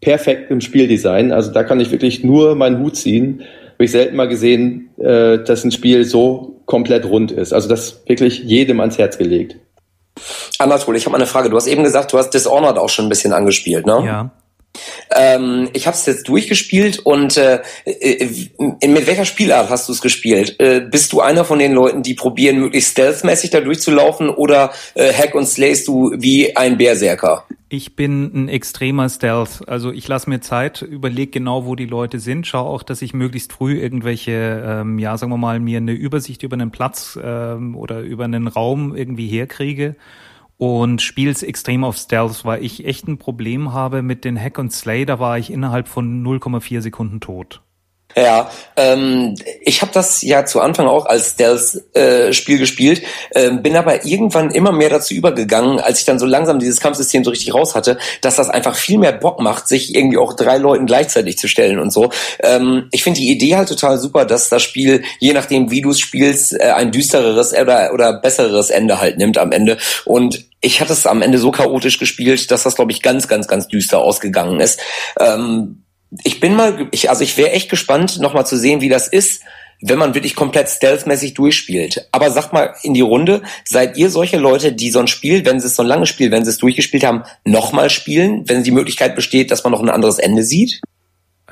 perfekt im Spieldesign. Also da kann ich wirklich nur meinen Hut ziehen. Habe ich selten mal gesehen, äh, dass ein Spiel so komplett rund ist. Also das wirklich jedem ans Herz gelegt. Anatol, ich habe mal eine Frage. Du hast eben gesagt, du hast Dishonored auch schon ein bisschen angespielt, ne? Ja. Ähm, ich habe es jetzt durchgespielt und äh, äh, mit welcher Spielart hast du es gespielt? Äh, bist du einer von den Leuten, die probieren, möglichst stealthmäßig da durchzulaufen oder äh, hack und slayst du wie ein Berserker? Ich bin ein extremer Stealth. Also ich lasse mir Zeit, überlege genau, wo die Leute sind, schaue auch, dass ich möglichst früh irgendwelche, ähm, ja, sagen wir mal, mir eine Übersicht über einen Platz ähm, oder über einen Raum irgendwie herkriege und spiel's extrem auf Stealth, weil ich echt ein Problem habe mit den Hack und Slay, da war ich innerhalb von 0,4 Sekunden tot. Ja, ähm, ich habe das ja zu Anfang auch als Stealth-Spiel äh, gespielt, äh, bin aber irgendwann immer mehr dazu übergegangen, als ich dann so langsam dieses Kampfsystem so richtig raus hatte, dass das einfach viel mehr Bock macht, sich irgendwie auch drei Leuten gleichzeitig zu stellen und so. Ähm, ich finde die Idee halt total super, dass das Spiel, je nachdem wie du es spielst, äh, ein düstereres oder, oder besseres Ende halt nimmt am Ende. Und ich hatte es am Ende so chaotisch gespielt, dass das, glaube ich, ganz, ganz, ganz düster ausgegangen ist. Ähm, ich bin mal, ich, also ich wäre echt gespannt, nochmal zu sehen, wie das ist, wenn man wirklich komplett stealthmäßig durchspielt. Aber sagt mal in die Runde, seid ihr solche Leute, die so ein Spiel, wenn sie es so ein langes Spiel, wenn sie es durchgespielt haben, nochmal spielen, wenn die Möglichkeit besteht, dass man noch ein anderes Ende sieht?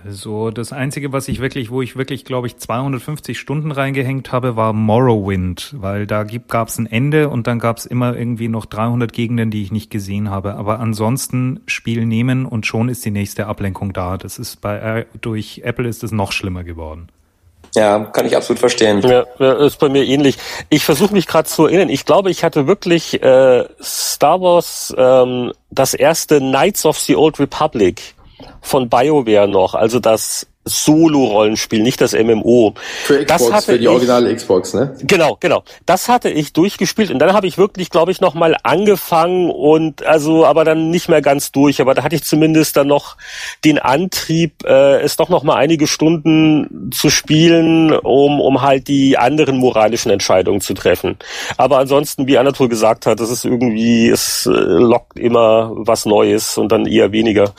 Also das Einzige, was ich wirklich, wo ich wirklich, glaube ich, 250 Stunden reingehängt habe, war Morrowind, weil da gab es ein Ende und dann gab es immer irgendwie noch 300 Gegenden, die ich nicht gesehen habe. Aber ansonsten Spiel nehmen und schon ist die nächste Ablenkung da. Das ist bei äh, durch Apple ist es noch schlimmer geworden. Ja, kann ich absolut verstehen. Ja, ist bei mir ähnlich. Ich versuche mich gerade zu erinnern. Ich glaube, ich hatte wirklich äh, Star Wars ähm, das erste Knights of the Old Republic von BioWare noch, also das Solo-Rollenspiel, nicht das MMO. Für Xbox, das hatte für die originale Xbox, ne? Genau, genau. Das hatte ich durchgespielt und dann habe ich wirklich, glaube ich, noch mal angefangen und also, aber dann nicht mehr ganz durch. Aber da hatte ich zumindest dann noch den Antrieb, äh, es doch noch mal einige Stunden zu spielen, um um halt die anderen moralischen Entscheidungen zu treffen. Aber ansonsten, wie Anatol gesagt hat, das ist irgendwie, es äh, lockt immer was Neues und dann eher weniger.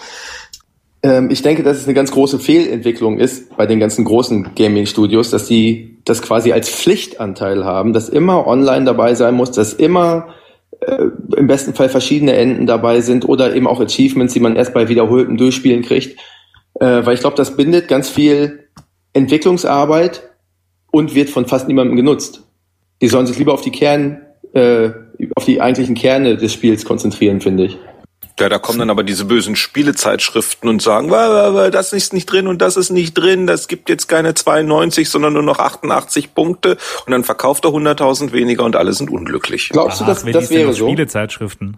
Ähm, ich denke, dass es eine ganz große Fehlentwicklung ist bei den ganzen großen Gaming-Studios, dass die das quasi als Pflichtanteil haben, dass immer online dabei sein muss, dass immer äh, im besten Fall verschiedene Enden dabei sind oder eben auch Achievements, die man erst bei wiederholtem Durchspielen kriegt. Äh, weil ich glaube, das bindet ganz viel Entwicklungsarbeit und wird von fast niemandem genutzt. Die sollen sich lieber auf die Kern, äh, auf die eigentlichen Kerne des Spiels konzentrieren, finde ich. Ja, da kommen dann aber diese bösen Spielezeitschriften und sagen, das ist nicht drin und das ist nicht drin, das gibt jetzt keine 92, sondern nur noch 88 Punkte und dann verkauft er 100.000 weniger und alle sind unglücklich. Glaubst du, dass das wäre so? Spielezeitschriften.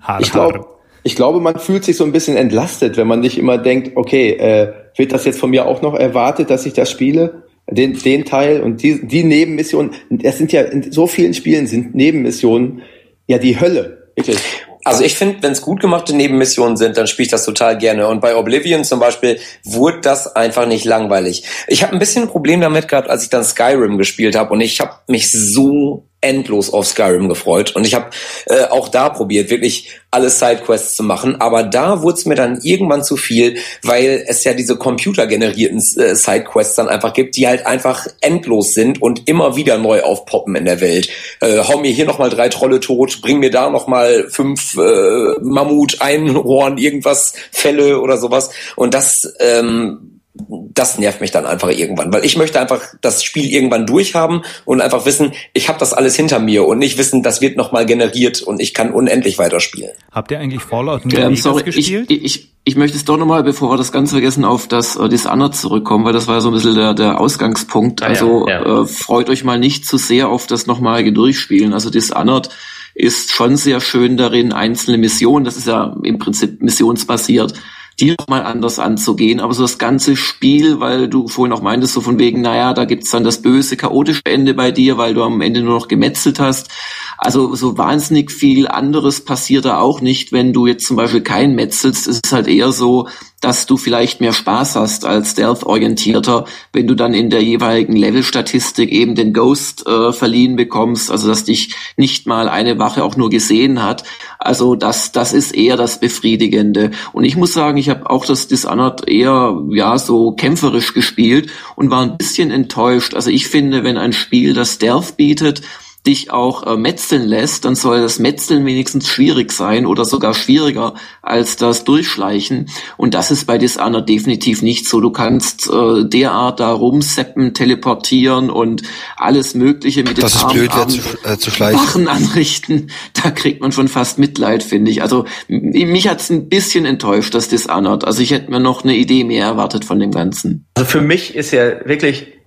Hart, ich glaube, ich glaube, man fühlt sich so ein bisschen entlastet, wenn man nicht immer denkt, okay, äh, wird das jetzt von mir auch noch erwartet, dass ich das spiele? Den, den Teil und die, die Nebenmissionen, es sind ja in so vielen Spielen sind Nebenmissionen ja die Hölle. Wirklich. Also ich finde, wenn es gut gemachte Nebenmissionen sind, dann spiele ich das total gerne. Und bei Oblivion zum Beispiel wurde das einfach nicht langweilig. Ich habe ein bisschen ein Problem damit gehabt, als ich dann Skyrim gespielt habe und ich habe mich so endlos auf Skyrim gefreut. Und ich habe äh, auch da probiert, wirklich alle Sidequests zu machen, aber da wurde es mir dann irgendwann zu viel, weil es ja diese computergenerierten äh, Sidequests dann einfach gibt, die halt einfach endlos sind und immer wieder neu aufpoppen in der Welt. Äh, hau mir hier nochmal drei Trolle tot, bring mir da nochmal fünf äh, Mammut, Einhorn, irgendwas, Fälle oder sowas. Und das ähm, das nervt mich dann einfach irgendwann, weil ich möchte einfach das Spiel irgendwann durchhaben und einfach wissen, ich habe das alles hinter mir und nicht wissen, das wird nochmal generiert und ich kann unendlich weiterspielen. Habt ihr eigentlich Fallout New ähm, sorry, gespielt? Ich, ich, ich möchte es doch nochmal, bevor wir das Ganze vergessen, auf das uh, Dishonored zurückkommen, weil das war ja so ein bisschen der, der Ausgangspunkt. Also ja, ja. Äh, freut euch mal nicht zu sehr auf das nochmalige Durchspielen. Also Dishonored ist schon sehr schön darin, einzelne Missionen, das ist ja im Prinzip missionsbasiert, die nochmal anders anzugehen. Aber so das ganze Spiel, weil du vorhin auch meintest, so von wegen, naja, da gibt's dann das böse, chaotische Ende bei dir, weil du am Ende nur noch gemetzelt hast. Also so wahnsinnig viel anderes passiert da auch nicht, wenn du jetzt zum Beispiel kein metzelst. Es ist halt eher so, dass du vielleicht mehr Spaß hast als Stealth-orientierter, wenn du dann in der jeweiligen Level-Statistik eben den Ghost äh, verliehen bekommst, also dass dich nicht mal eine Wache auch nur gesehen hat. Also das, das ist eher das Befriedigende. Und ich muss sagen, ich habe auch das Dishonored eher ja so kämpferisch gespielt und war ein bisschen enttäuscht. Also ich finde, wenn ein Spiel das Stealth bietet, dich auch äh, metzeln lässt, dann soll das Metzeln wenigstens schwierig sein oder sogar schwieriger als das Durchschleichen. Und das ist bei Dishonored definitiv nicht so. Du kannst äh, derart da rumseppen, teleportieren und alles Mögliche mit das den Armen, blöd, Armen, zu, äh, zu schleichen. Wachen anrichten. Da kriegt man schon fast Mitleid, finde ich. Also mich hat's ein bisschen enttäuscht, das Dishonored. Also ich hätte mir noch eine Idee mehr erwartet von dem Ganzen. Also für mich ist ja wirklich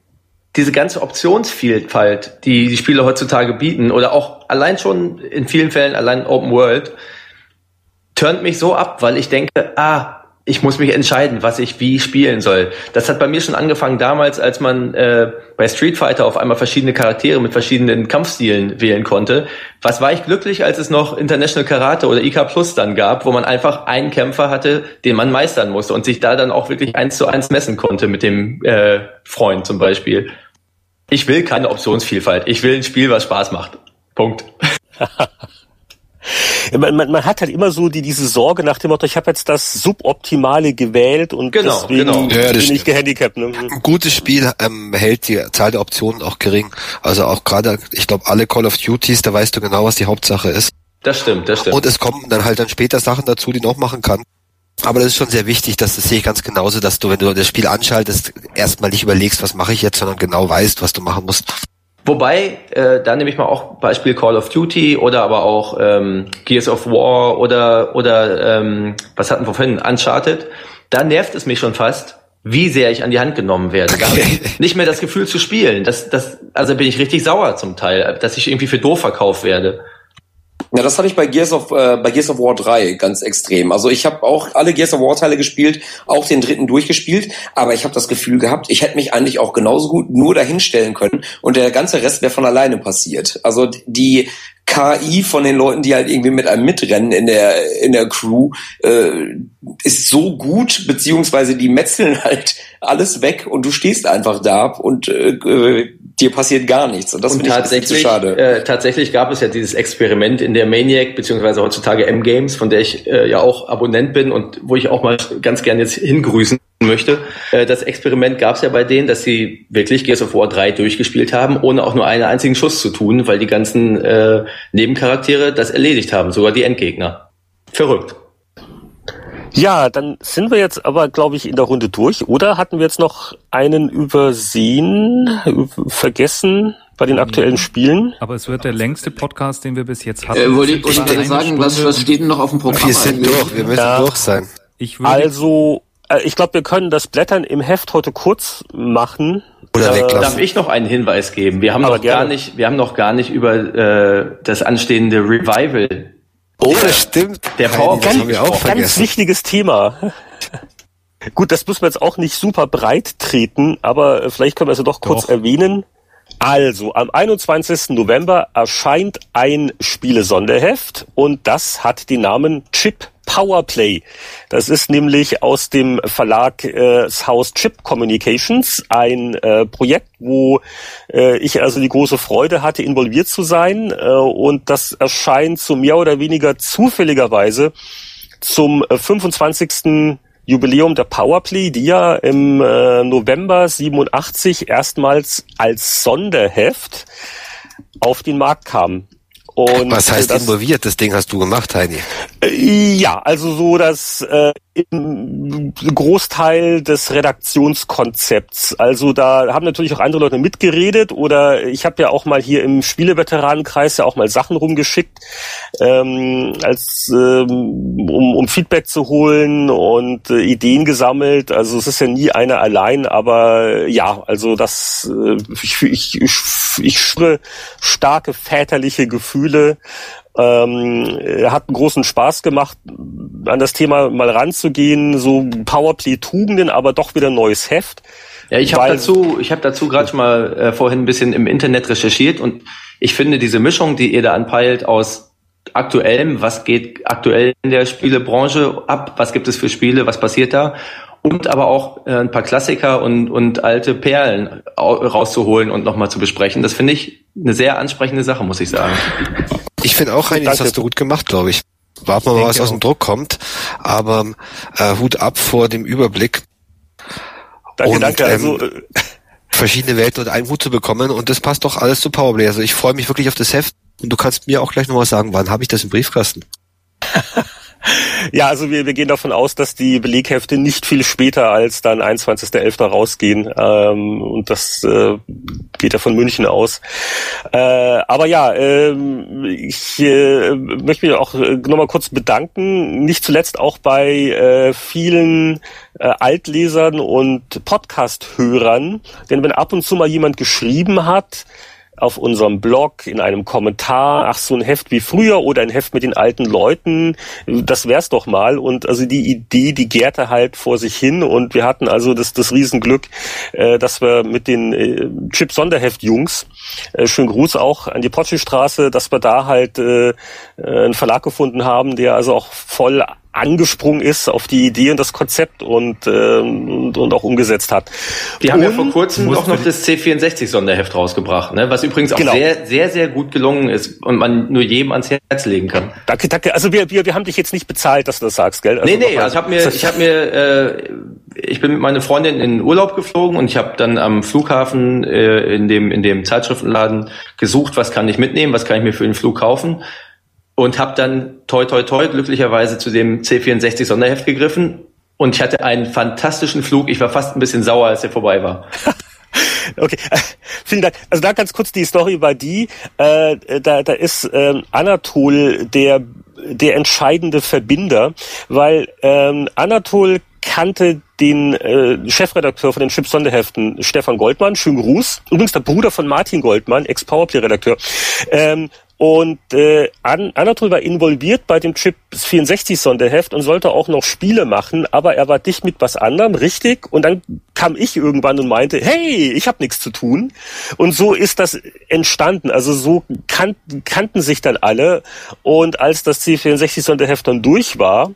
diese ganze Optionsvielfalt, die die Spiele heutzutage bieten, oder auch allein schon in vielen Fällen allein Open World, turnt mich so ab, weil ich denke, ah, ich muss mich entscheiden, was ich wie spielen soll. Das hat bei mir schon angefangen damals, als man äh, bei Street Fighter auf einmal verschiedene Charaktere mit verschiedenen Kampfstilen wählen konnte. Was war ich glücklich, als es noch International Karate oder IK Plus dann gab, wo man einfach einen Kämpfer hatte, den man meistern musste und sich da dann auch wirklich eins zu eins messen konnte mit dem äh, Freund zum Beispiel. Ich will keine Optionsvielfalt. Ich will ein Spiel, was Spaß macht. Punkt. Man, man, man hat halt immer so die, diese Sorge nach dem Motto, ich habe jetzt das Suboptimale gewählt und genau, deswegen genau. bin Ja, das ich stimmt. gehandicapt. Ne? Ein gutes Spiel ähm, hält die Zahl der Optionen auch gering. Also auch gerade, ich glaube, alle Call of Duties, da weißt du genau, was die Hauptsache ist. Das stimmt, das stimmt. Und es kommen dann halt dann später Sachen dazu, die noch machen kann. Aber das ist schon sehr wichtig, dass das sehe ich ganz genauso, dass du, wenn du das Spiel anschaltest, erstmal nicht überlegst, was mache ich jetzt, sondern genau weißt, was du machen musst. Wobei, äh, da nehme ich mal auch Beispiel Call of Duty oder aber auch ähm, Gears of War oder oder ähm, was hatten wir vorhin, Uncharted. Da nervt es mich schon fast, wie sehr ich an die Hand genommen werde. Ich nicht mehr das Gefühl zu spielen. Das, das, also bin ich richtig sauer zum Teil, dass ich irgendwie für doof verkauft werde. Ja, das hatte ich bei Gears of äh, bei Gears of War 3 ganz extrem. Also ich habe auch alle Gears of War Teile gespielt, auch den dritten durchgespielt, aber ich habe das Gefühl gehabt, ich hätte mich eigentlich auch genauso gut nur dahinstellen können und der ganze Rest wäre von alleine passiert. Also die KI von den Leuten, die halt irgendwie mit einem mitrennen in der in der Crew, äh, ist so gut, beziehungsweise die metzeln halt alles weg und du stehst einfach da und äh, äh, dir passiert gar nichts. Und das finde ich bisschen zu tatsächlich, schade. äh, tatsächlich gab es ja dieses Experiment in der Maniac, beziehungsweise heutzutage M-Games, von der ich äh, ja auch Abonnent bin und wo ich auch mal ganz gern jetzt hingrüßen möchte. Äh, das Experiment gab es ja bei denen, dass sie wirklich Gears of War 3 durchgespielt haben, ohne auch nur einen einzigen Schuss zu tun, weil die ganzen äh, Nebencharaktere das erledigt haben, sogar die Endgegner. Verrückt. Ja, dann sind wir jetzt aber, glaube ich, in der Runde durch. Oder hatten wir jetzt noch einen übersehen, üb- vergessen bei den aktuellen Spielen? Aber es wird der längste Podcast, den wir bis jetzt hatten. Äh, wollte ich, ich sagen, was, Stunde was steht denn noch auf dem Programm? Wir sind eigentlich? durch, wir müssen Ja. durch sein. Ich würde, Also, ich glaube, wir können das Blättern im Heft heute kurz machen. Oder Äh, weglassen. Darf ich noch einen Hinweis geben? Wir haben Aber noch gerne. gar nicht, wir haben noch gar nicht über äh, das anstehende Revival Oh, das stimmt. der Powerplay das haben wir auch Ganz vergessen. wichtiges Thema. Gut, das müssen wir jetzt auch nicht super breit treten, aber äh, vielleicht können wir es ja doch kurz Doch. erwähnen. Also, am 21. November erscheint ein Spiele-Sonderheft und das hat den Namen Chip Powerplay. Das ist nämlich aus dem Verlag äh, Haus Chip Communications ein äh, Projekt, wo äh, ich also die große Freude hatte, involviert zu sein. Äh, und das erscheint so mehr oder weniger zufälligerweise zum äh, 25. Jubiläum der Powerplay, die ja im äh, November 87 erstmals als Sonderheft auf den Markt kam. Und Was heißt das, involviert? Das Ding hast du gemacht, Heidi. äh, Ja, also so das äh, im Großteil des Redaktionskonzepts. Also da haben natürlich auch andere Leute mitgeredet oder ich habe ja auch mal hier im Spieleveteranenkreis ja auch mal Sachen rumgeschickt, ähm, als ähm, um, um Feedback zu holen und äh, Ideen gesammelt. Also es ist ja nie einer allein, aber ja, also das äh, ich, ich, ich, ich spüre starke väterliche Gefühle ähm, äh, hat einen großen Spaß gemacht, an das Thema mal ranzugehen, so Powerplay-Tugenden, aber doch wieder ein neues Heft. Ja, ich habe dazu, ich habe dazu gerade schon mal äh, vorhin ein bisschen im Internet recherchiert und ich finde diese Mischung, die ihr da anpeilt aus aktuellem, was geht aktuell in der Spielebranche ab, was gibt es für Spiele, was passiert da und aber auch äh, ein paar Klassiker und, und alte Perlen au- rauszuholen und nochmal zu besprechen. Das finde ich eine sehr ansprechende Sache, muss ich sagen. Ich finde auch, Heidi, das hast du gut gemacht, glaube ich. Warten wir mal, was aus dem. Druck kommt. Aber äh, Hut ab vor dem Überblick, Danke, Und, danke. Also ähm, äh, verschiedene Welten unter einen Hut zu bekommen. Und das passt doch alles zu Powerplay. Also ich freue mich wirklich auf das Heft. Und du kannst mir auch gleich noch mal sagen, wann habe ich das im Briefkasten? Ja, also wir, wir gehen davon aus, dass die Beleghefte nicht viel später als dann 21.11. rausgehen. Ähm, und das äh, geht ja von München aus. Äh, aber ja, ähm, ich äh, möchte mich auch nochmal kurz bedanken. Nicht zuletzt auch bei äh, vielen äh, Altlesern und Podcast-Hörern. Denn wenn ab und zu mal jemand geschrieben hat, auf unserem Blog, in einem Kommentar, ach so ein Heft wie früher oder ein Heft mit den alten Leuten, das wär's doch mal. Und also die Idee, die gärte halt vor sich hin und wir hatten also das, das Riesenglück, äh, dass wir mit den äh, Chip Sonderheft-Jungs, äh, schönen Gruß auch an die Potschi-Straße, dass wir da halt äh, äh einen Verlag gefunden haben, der also auch voll angesprungen ist auf die Idee und das Konzept und, äh, und, und auch umgesetzt hat. Die haben und ja vor kurzem auch noch das C64-Sonderheft rausgebracht, ne? was übrigens auch genau. sehr, sehr, sehr gut gelungen ist und man nur jedem ans Herz legen kann. Danke, danke. Also wir, wir, wir haben dich jetzt nicht bezahlt, dass du das sagst, gell? Also nee, nee, also ich habe mir, ich habe mir, äh, ich bin mit meiner Freundin in Urlaub geflogen und ich habe dann am Flughafen äh, in dem in dem Zeitschriftenladen gesucht, was kann ich mitnehmen, was kann ich mir für den Flug kaufen und habe dann toi toi toi glücklicherweise zu dem C64 Sonderheft gegriffen und ich hatte einen fantastischen Flug. Ich war fast ein bisschen sauer, als er vorbei war. Okay, äh, vielen Dank. Also da ganz kurz die Story war die, äh, da, da ist äh, Anatol der der entscheidende Verbinder, weil ähm, Anatol kannte den äh, Chefredakteur von den Chips Sonderheften, Stefan Goldmann, schönen Gruß, übrigens der Bruder von Martin Goldmann, Ex-Powerplay-Redakteur. Ähm, und äh, An Anatol war involviert bei dem Chip 64 Sonderheft und sollte auch noch Spiele machen, aber er war dicht mit was anderem, richtig. Und dann kam ich irgendwann und meinte, hey, ich habe nichts zu tun. Und so ist das entstanden. Also so kan kannten sich dann alle. Und als das C64 Sonderheft dann durch war,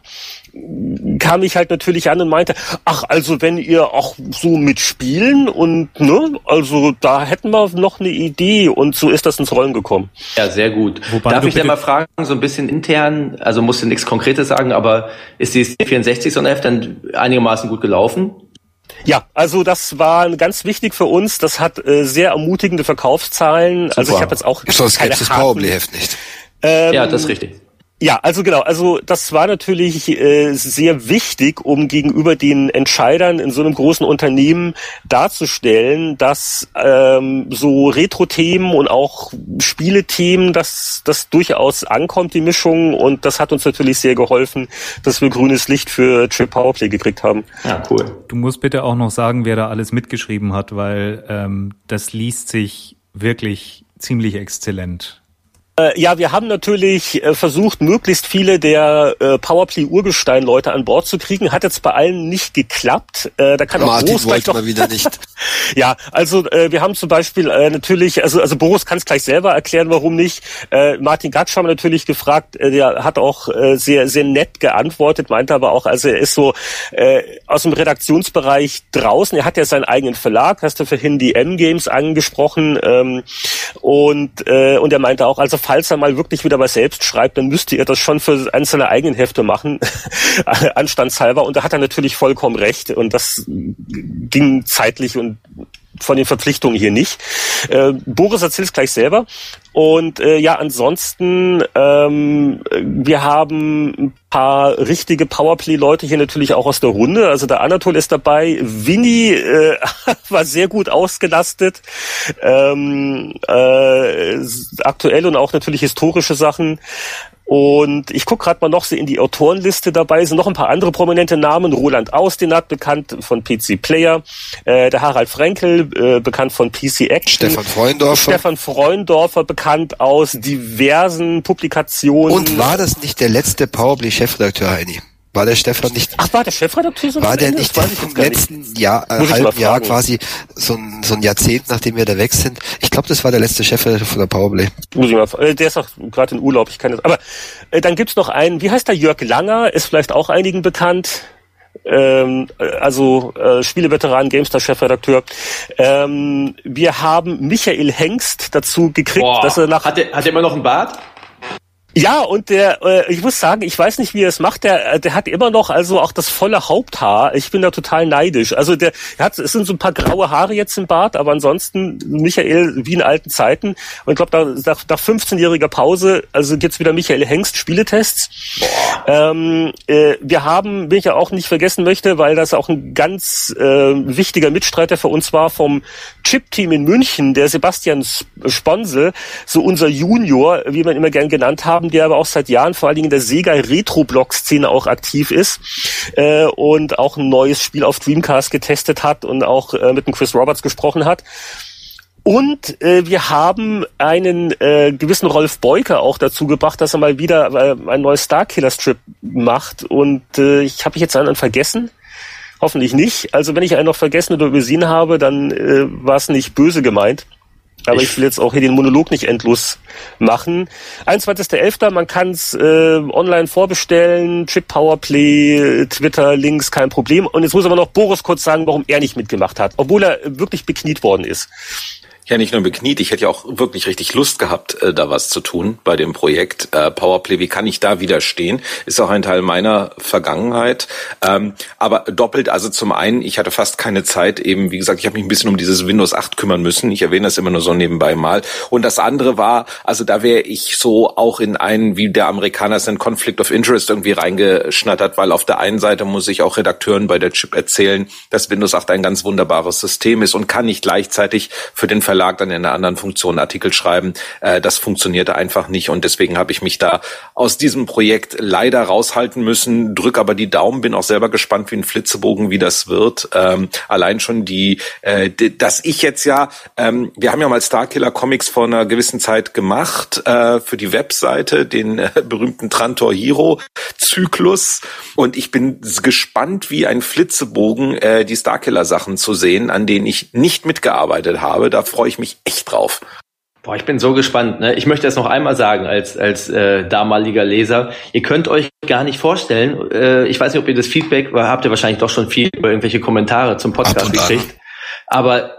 kam ich halt natürlich an und meinte, ach, also wenn ihr auch so mitspielen und ne, also da hätten wir noch eine Idee und so ist das ins Rollen gekommen. Ja, sehr gut. Wobei Darf ich denn mal fragen, so ein bisschen intern, also musste nichts Konkretes sagen, aber ist die 64 Sonderheft dann einigermaßen gut gelaufen? Ja, also das war ganz wichtig für uns. Das hat äh, sehr ermutigende Verkaufszahlen. Super. Also ich habe jetzt auch Sonst gäbe es das Powerplay-Heft nicht. Ähm, ja, das ist richtig. Ja, also genau, also das war natürlich äh, sehr wichtig, um gegenüber den Entscheidern in so einem großen Unternehmen darzustellen, dass ähm, so Retro-Themen und auch Spielethemen, dass das durchaus ankommt, die Mischung. Und das hat uns natürlich sehr geholfen, dass wir grünes Licht für Trip Powerplay gekriegt haben. Ja, cool. Du musst bitte auch noch sagen, wer da alles mitgeschrieben hat, weil ähm, das liest sich wirklich ziemlich exzellent. Äh, ja, wir haben natürlich äh, versucht, möglichst viele der äh, Powerplay-Urgestein-Leute an Bord zu kriegen. Hat jetzt bei allen nicht geklappt. Da kann auch Martin Boris wollte mal wieder nicht. ja, also wir haben zum Beispiel natürlich, also, also Boris kann es gleich selber erklären, warum nicht. Martin Gatsch haben wir natürlich gefragt, der hat auch sehr, sehr nett geantwortet, meinte aber auch, also er ist so aus dem Redaktionsbereich draußen. Er hat ja seinen eigenen Verlag, hast du vorhin die M-Games angesprochen. Ähm, und, und er meinte auch, also falls er mal wirklich wieder was selbst schreibt, dann müsste er das schon für eins eigenen Hefte machen, anstandshalber. Und da hat er natürlich vollkommen recht. Und das ging zeitlich und von den Verpflichtungen hier nicht. Äh, Boris erzählt es gleich selber. Und äh, ja, ansonsten, ähm, wir haben ein paar richtige Powerplay-Leute hier natürlich auch aus der Runde. Also der Anatol ist dabei. Winnie äh, war sehr gut ausgelastet. Ähm, äh, aktuell und auch natürlich historische Sachen. Und ich gucke gerade mal noch so in die Autorenliste dabei, sind noch ein paar andere prominente Namen. Roland Ausdenat, bekannt von PC Player, äh, der Harald Frenkel, äh, bekannt von PC Action. Stefan Freundorfer. Stefan Freundorfer, bekannt aus diversen Publikationen. Und war das nicht der letzte Powerplay-Chefredakteur, Heini? War der Stefan nicht? Ach, war der Chefredakteur so War der nicht im letzten nicht. Jahr, äh, halben Jahr quasi so ein, so ein Jahrzehnt, nachdem wir da weg sind? Ich glaube, das war der letzte Chefredakteur von der Powerplay. Muss ich mal, äh, der ist auch gerade in Urlaub, ich kann das. Aber äh, dann gibt's noch einen, wie heißt der Jörg Langer, ist vielleicht auch einigen bekannt. Ähm, äh, also äh, Spieleveteran, Gamestar-Chefredakteur. Ähm, wir haben Michael Hengst dazu gekriegt, Boah. dass er nach... Hat er, hat er immer noch einen Bart? Ja, und der, äh, ich muss sagen, ich weiß nicht, wie er es macht. Der, äh, der hat immer noch also auch das volle Haupthaar. Ich bin da total neidisch. Also der, der hat, es sind so ein paar graue Haare jetzt im Bart, aber ansonsten Michael wie in alten Zeiten. Und ich glaube, da, nach, nach 15-jähriger Pause, also jetzt wieder Michael Hengst Spieletests. Ähm, äh, wir haben, bin ich ja auch nicht vergessen möchte, weil das auch ein ganz äh, wichtiger Mitstreiter für uns war vom Chip-Team in München, der Sebastian Sponsel, so unser Junior, wie man immer gern genannt haben, der aber auch seit Jahren vor allen Dingen in der Sega Retro-Block-Szene auch aktiv ist äh, und auch ein neues Spiel auf Dreamcast getestet hat und auch äh, mit dem Chris Roberts gesprochen hat. Und äh, wir haben einen äh, gewissen Rolf Beuker auch dazu gebracht, dass er mal wieder äh, ein neues Starkiller-Strip macht. Und äh, ich habe ich jetzt einen vergessen. Hoffentlich nicht. Also wenn ich einen noch vergessen oder übersehen habe, dann äh, war es nicht böse gemeint. Aber ich, ich will jetzt auch hier den Monolog nicht endlos machen. 21.11. Man kann es äh, online vorbestellen, Chip Powerplay, Twitter, Links, kein Problem. Und jetzt muss aber noch Boris kurz sagen, warum er nicht mitgemacht hat, obwohl er wirklich bekniet worden ist ja nicht nur bekniet, ich hätte ja auch wirklich richtig Lust gehabt, äh, da was zu tun bei dem Projekt äh, Powerplay. Wie kann ich da widerstehen? Ist auch ein Teil meiner Vergangenheit. Ähm, aber doppelt, also zum einen, ich hatte fast keine Zeit, eben, wie gesagt, ich habe mich ein bisschen um dieses Windows 8 kümmern müssen. Ich erwähne das immer nur so nebenbei mal. Und das andere war, also da wäre ich so auch in einen, wie der Amerikaner es nennt, Conflict of Interest irgendwie reingeschnattert, weil auf der einen Seite muss ich auch Redakteuren bei der Chip erzählen, dass Windows 8 ein ganz wunderbares System ist und kann nicht gleichzeitig für den Verlag Verlag dann in einer anderen Funktion Artikel schreiben. Äh, das funktionierte einfach nicht und deswegen habe ich mich da aus diesem Projekt leider raushalten müssen. Drück aber die Daumen, bin auch selber gespannt wie ein Flitzebogen, wie das wird. Ähm, allein schon die, äh, dass ich jetzt ja, ähm, wir haben ja mal Starkiller Comics vor einer gewissen Zeit gemacht äh, für die Webseite, den äh, berühmten Trantor Hero Zyklus und ich bin gespannt wie ein Flitzebogen äh, die Starkiller Sachen zu sehen, an denen ich nicht mitgearbeitet habe. Da freue freue ich mich echt drauf. Boah, ich bin so gespannt. Ne? Ich möchte das noch einmal sagen als als äh, damaliger Leser. Ihr könnt euch gar nicht vorstellen. Äh, ich weiß nicht, ob ihr das Feedback habt ihr wahrscheinlich doch schon viel über irgendwelche Kommentare zum Podcast gekriegt. Aber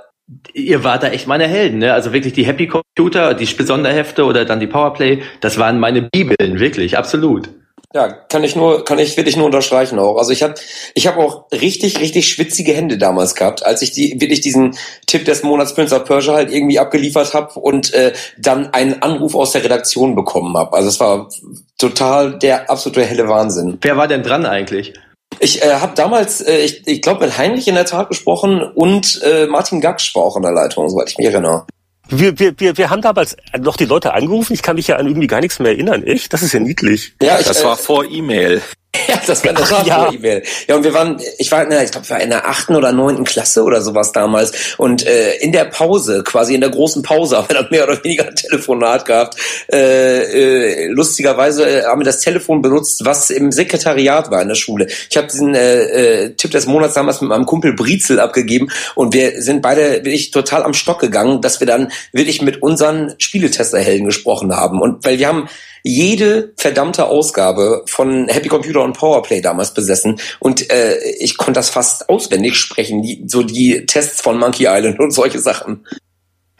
ihr wart da echt meine Helden. Ne? Also wirklich die Happy Computer, die Sonderhefte oder dann die Powerplay. Das waren meine Bibeln, wirklich, absolut. Ja, kann ich nur, kann ich wirklich nur unterstreichen auch. Also ich habe, ich habe auch richtig, richtig schwitzige Hände damals gehabt, als ich die wirklich diesen Tipp des Monats Prince of Persia halt irgendwie abgeliefert habe und äh, dann einen Anruf aus der Redaktion bekommen habe. Also es war total der absolute helle Wahnsinn. Wer war denn dran eigentlich? Ich äh, habe damals, äh, ich, ich glaube, mit Heinrich in der Tat gesprochen und äh, Martin Gaksch war auch in der Leitung, soweit ich mich erinnere. Wir, wir, wir, wir haben damals noch die Leute angerufen. Ich kann mich ja an irgendwie gar nichts mehr erinnern. Echt? Das ist ja niedlich. Ja, ich, das war äh, vor E-Mail. Ja, das war, das war ja. E-Mail. Ja, und wir waren, ich war ich glaube, ich war in der achten oder neunten Klasse oder sowas damals. Und äh, in der Pause, quasi in der großen Pause, haben wir dann mehr oder weniger ein Telefonat gehabt. Äh, äh, lustigerweise äh, haben wir das Telefon benutzt, was im Sekretariat war in der Schule. Ich habe diesen äh, äh, Tipp des Monats damals mit meinem Kumpel Brizel abgegeben und wir sind beide wirklich total am Stock gegangen, dass wir dann wirklich mit unseren Spieletesterhelden gesprochen haben. Und weil wir haben jede verdammte Ausgabe von Happy Computer und Powerplay damals besessen und äh, ich konnte das fast auswendig sprechen, die, so die Tests von Monkey Island und solche Sachen.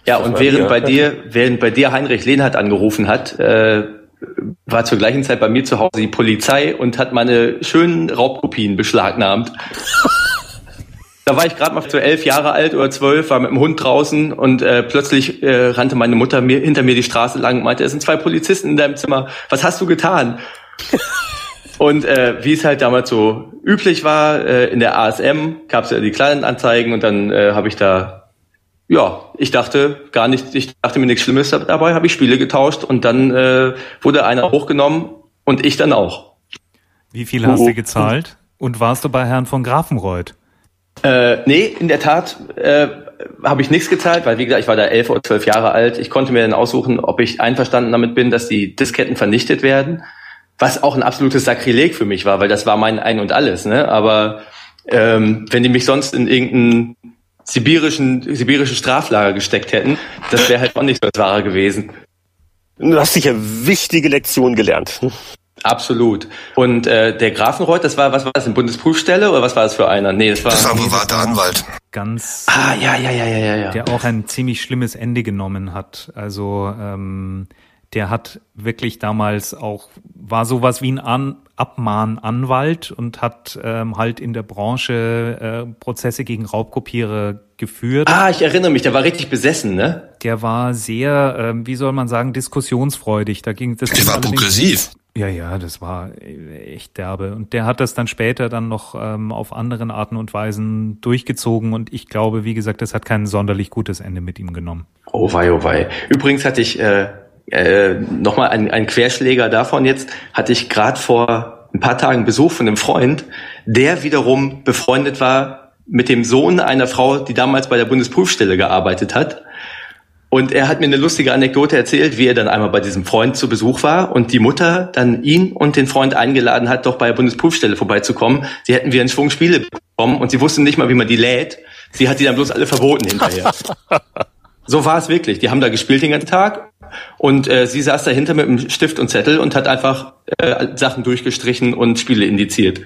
Ja, und während bei dir, während bei dir Heinrich Lehnhardt angerufen hat, äh, war zur gleichen Zeit bei mir zu Hause die Polizei und hat meine schönen Raubkopien beschlagnahmt. Da war ich gerade mal so elf Jahre alt oder zwölf, war mit dem Hund draußen und äh, plötzlich äh, rannte meine Mutter mir, hinter mir die Straße lang und meinte, es sind zwei Polizisten in deinem Zimmer. Was hast du getan? und äh, wie es halt damals so üblich war, äh, in der ASM gab es ja die kleinen Anzeigen und dann äh, habe ich da, ja, ich dachte gar nicht, ich dachte mir nichts Schlimmes dabei, habe ich Spiele getauscht und dann äh, wurde einer hochgenommen und ich dann auch. Wie viel hast du gezahlt? Und warst du bei Herrn von Grafenreuth? Äh, nee, in der Tat äh, habe ich nichts gezahlt, weil wie gesagt, ich war da elf oder zwölf Jahre alt. Ich konnte mir dann aussuchen, ob ich einverstanden damit bin, dass die Disketten vernichtet werden, was auch ein absolutes Sakrileg für mich war, weil das war mein Ein und Alles. Ne? Aber ähm, wenn die mich sonst in irgendeinen sibirischen, sibirischen Straflager gesteckt hätten, das wäre halt auch nicht so das Wahre gewesen. Du hast sicher wichtige Lektionen gelernt. Absolut. Und äh, der Grafenreuth, das war, was war das, eine Bundesprüfstelle oder was war das für einer? Nee, das war, das war ein privater Anwalt. Ganz. Ah, ja, ja, ja, ja, ja, ja. Der auch ein ziemlich schlimmes Ende genommen hat. Also ähm, der hat wirklich damals auch, war sowas wie ein An Abmahnanwalt und hat ähm, halt in der Branche äh, Prozesse gegen Raubkopierer geführt. Ah, ich erinnere mich, der war richtig besessen, ne? Der war sehr, ähm, wie soll man sagen, diskussionsfreudig. Da ging das. Der war progressiv. Ja, ja, das war echt derbe. Und der hat das dann später dann noch ähm, auf anderen Arten und Weisen durchgezogen. Und ich glaube, wie gesagt, das hat kein sonderlich gutes Ende mit ihm genommen. Oh wei, oh wei. Übrigens hatte ich äh, äh, nochmal ein, ein Querschläger davon jetzt, hatte ich gerade vor ein paar Tagen Besuch von einem Freund, der wiederum befreundet war mit dem Sohn einer Frau, die damals bei der Bundesprüfstelle gearbeitet hat. Und er hat mir eine lustige Anekdote erzählt, wie er dann einmal bei diesem Freund zu Besuch war und die Mutter dann ihn und den Freund eingeladen hat, doch bei der Bundesprüfstelle vorbeizukommen. Sie hätten wie einen Schwung Spiele bekommen und sie wussten nicht mal, wie man die lädt. Sie hat die dann bloß alle verboten hinterher. so war es wirklich. Die haben da gespielt den ganzen Tag und äh, sie saß dahinter mit einem Stift und Zettel und hat einfach äh, Sachen durchgestrichen und Spiele indiziert.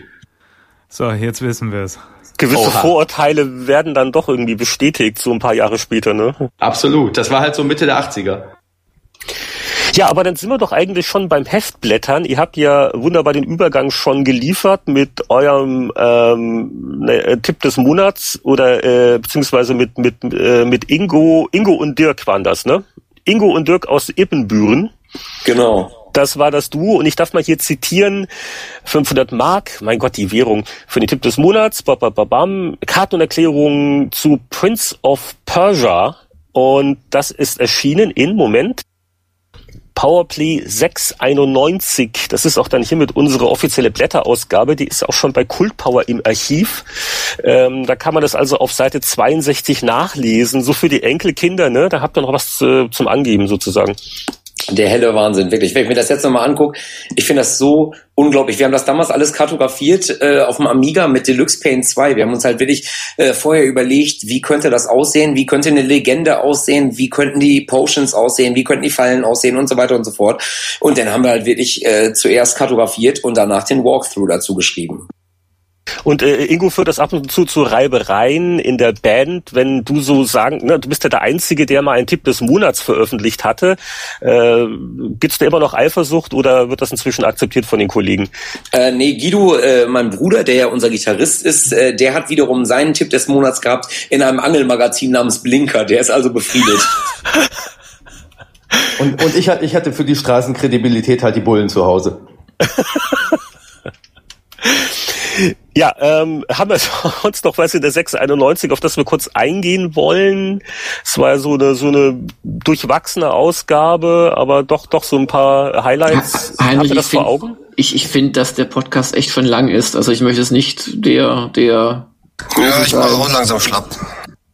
So, jetzt wissen wir es gewisse Oha. Vorurteile werden dann doch irgendwie bestätigt, so ein paar Jahre später, ne? Absolut. Das war halt so Mitte der 80er. Ja, aber dann sind wir doch eigentlich schon beim Heftblättern. Ihr habt ja wunderbar den Übergang schon geliefert mit eurem ähm, ne, Tipp des Monats oder äh, beziehungsweise mit mit äh, mit Ingo Ingo und Dirk waren das, ne? Ingo und Dirk aus Ippenbüren. Genau. Das war das Duo und ich darf mal hier zitieren, 500 Mark, mein Gott, die Währung für den Tipp des Monats, bababam, Kartenerklärung zu Prince of Persia und das ist erschienen in, Moment, Powerplay 691. Das ist auch dann hiermit unsere offizielle Blätterausgabe. Die ist auch schon bei Kultpower im Archiv. Ähm, da kann man das also auf Seite 62 nachlesen. So für die Enkelkinder, ne? Da habt ihr noch was äh, zum Angeben sozusagen der helle Wahnsinn, wirklich. Wenn ich mir das jetzt nochmal angucke, ich finde das so unglaublich. Wir haben das damals alles kartografiert äh, auf dem Amiga mit Deluxe Paint 2. Wir haben uns halt wirklich äh, vorher überlegt, wie könnte das aussehen, wie könnte eine Legende aussehen, wie könnten die Potions aussehen, wie könnten die Fallen aussehen und so weiter und so fort. Und dann haben wir halt wirklich äh, zuerst kartografiert und danach den Walkthrough dazu geschrieben. Und äh, Ingo führt das ab und zu zu Reibereien in der Band, wenn du so sagen, ne, du bist ja der Einzige, der mal einen Tipp des Monats veröffentlicht hatte. Äh, Gibt es da immer noch Eifersucht oder wird das inzwischen akzeptiert von den Kollegen? Äh, nee, Guido, äh, mein Bruder, der ja unser Gitarrist ist, äh, der hat wiederum seinen Tipp des Monats gehabt in einem Angelmagazin namens Blinker. Der ist also befriedet. und, und ich, ich hatte für die Straßenkredibilität halt die Bullen zu Hause. Ja, ähm, haben wir sonst noch was in der 691, auf das wir kurz eingehen wollen? Es war ja so eine, so eine durchwachsene Ausgabe, aber doch, doch so ein paar Highlights. Heinrich, Habt ihr das vor Augen? Ich, ich finde, dass der Podcast echt schon lang ist. Also ich möchte es nicht der, der ja, ich mache auch langsam schlapp.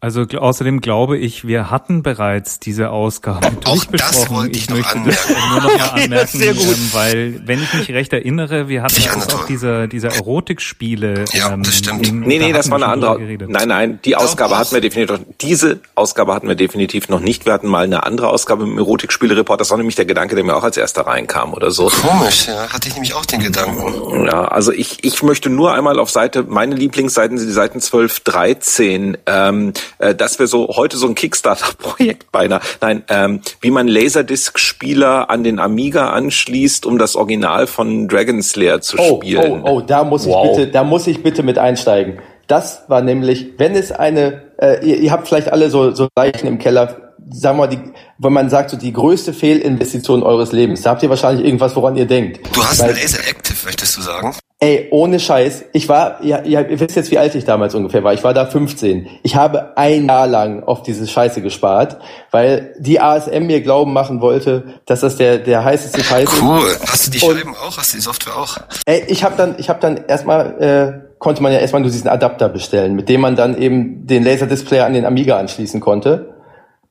Also außerdem glaube ich, wir hatten bereits diese Ausgabe Auch durchbesprochen. ich, ich möchte das nur noch mal anmerken, ja, ähm, weil wenn ich mich recht erinnere, wir hatten das auch diese, diese Erotikspiele. Ja, ähm, das stimmt. In, nee, nee, da das war eine andere. Nein, nein, die Ausgabe hatten wir definitiv. Diese Ausgabe hatten wir definitiv noch nicht. Wir hatten mal eine andere Ausgabe im Erotikspiele-Report. Das war nämlich der Gedanke, der mir auch als erster reinkam oder so. Komisch, ja, hatte ich nämlich auch den Gedanken. Ja, also ich, ich möchte nur einmal auf Seite, meine Lieblingsseiten sind die Seiten 12, 13. Ähm, äh, dass wir so heute so ein Kickstarter-Projekt beinahe, nein, ähm, wie man Laserdisc-Spieler an den Amiga anschließt, um das Original von Dragon Slayer zu oh, spielen. Oh, oh, da muss wow. ich bitte, da muss ich bitte mit einsteigen. Das war nämlich, wenn es eine, äh, ihr, ihr habt vielleicht alle so, so Leichen im Keller, sagen wir mal, die, wenn man sagt, so die größte Fehlinvestition eures Lebens, da habt ihr wahrscheinlich irgendwas, woran ihr denkt. Du hast Weil, ein Laser Active, möchtest du sagen? Ey, ohne Scheiß. Ich war, ja, ja, ihr wisst jetzt, wie alt ich damals ungefähr war. Ich war da 15. Ich habe ein Jahr lang auf diese Scheiße gespart, weil die ASM mir glauben machen wollte, dass das der, der heißeste Scheiß ist. Cool. Hast du die Scheiben auch? Hast du die Software auch? Ey, ich habe dann, ich habe dann erstmal, äh, konnte man ja erstmal nur diesen Adapter bestellen, mit dem man dann eben den Laserdisplay an den Amiga anschließen konnte.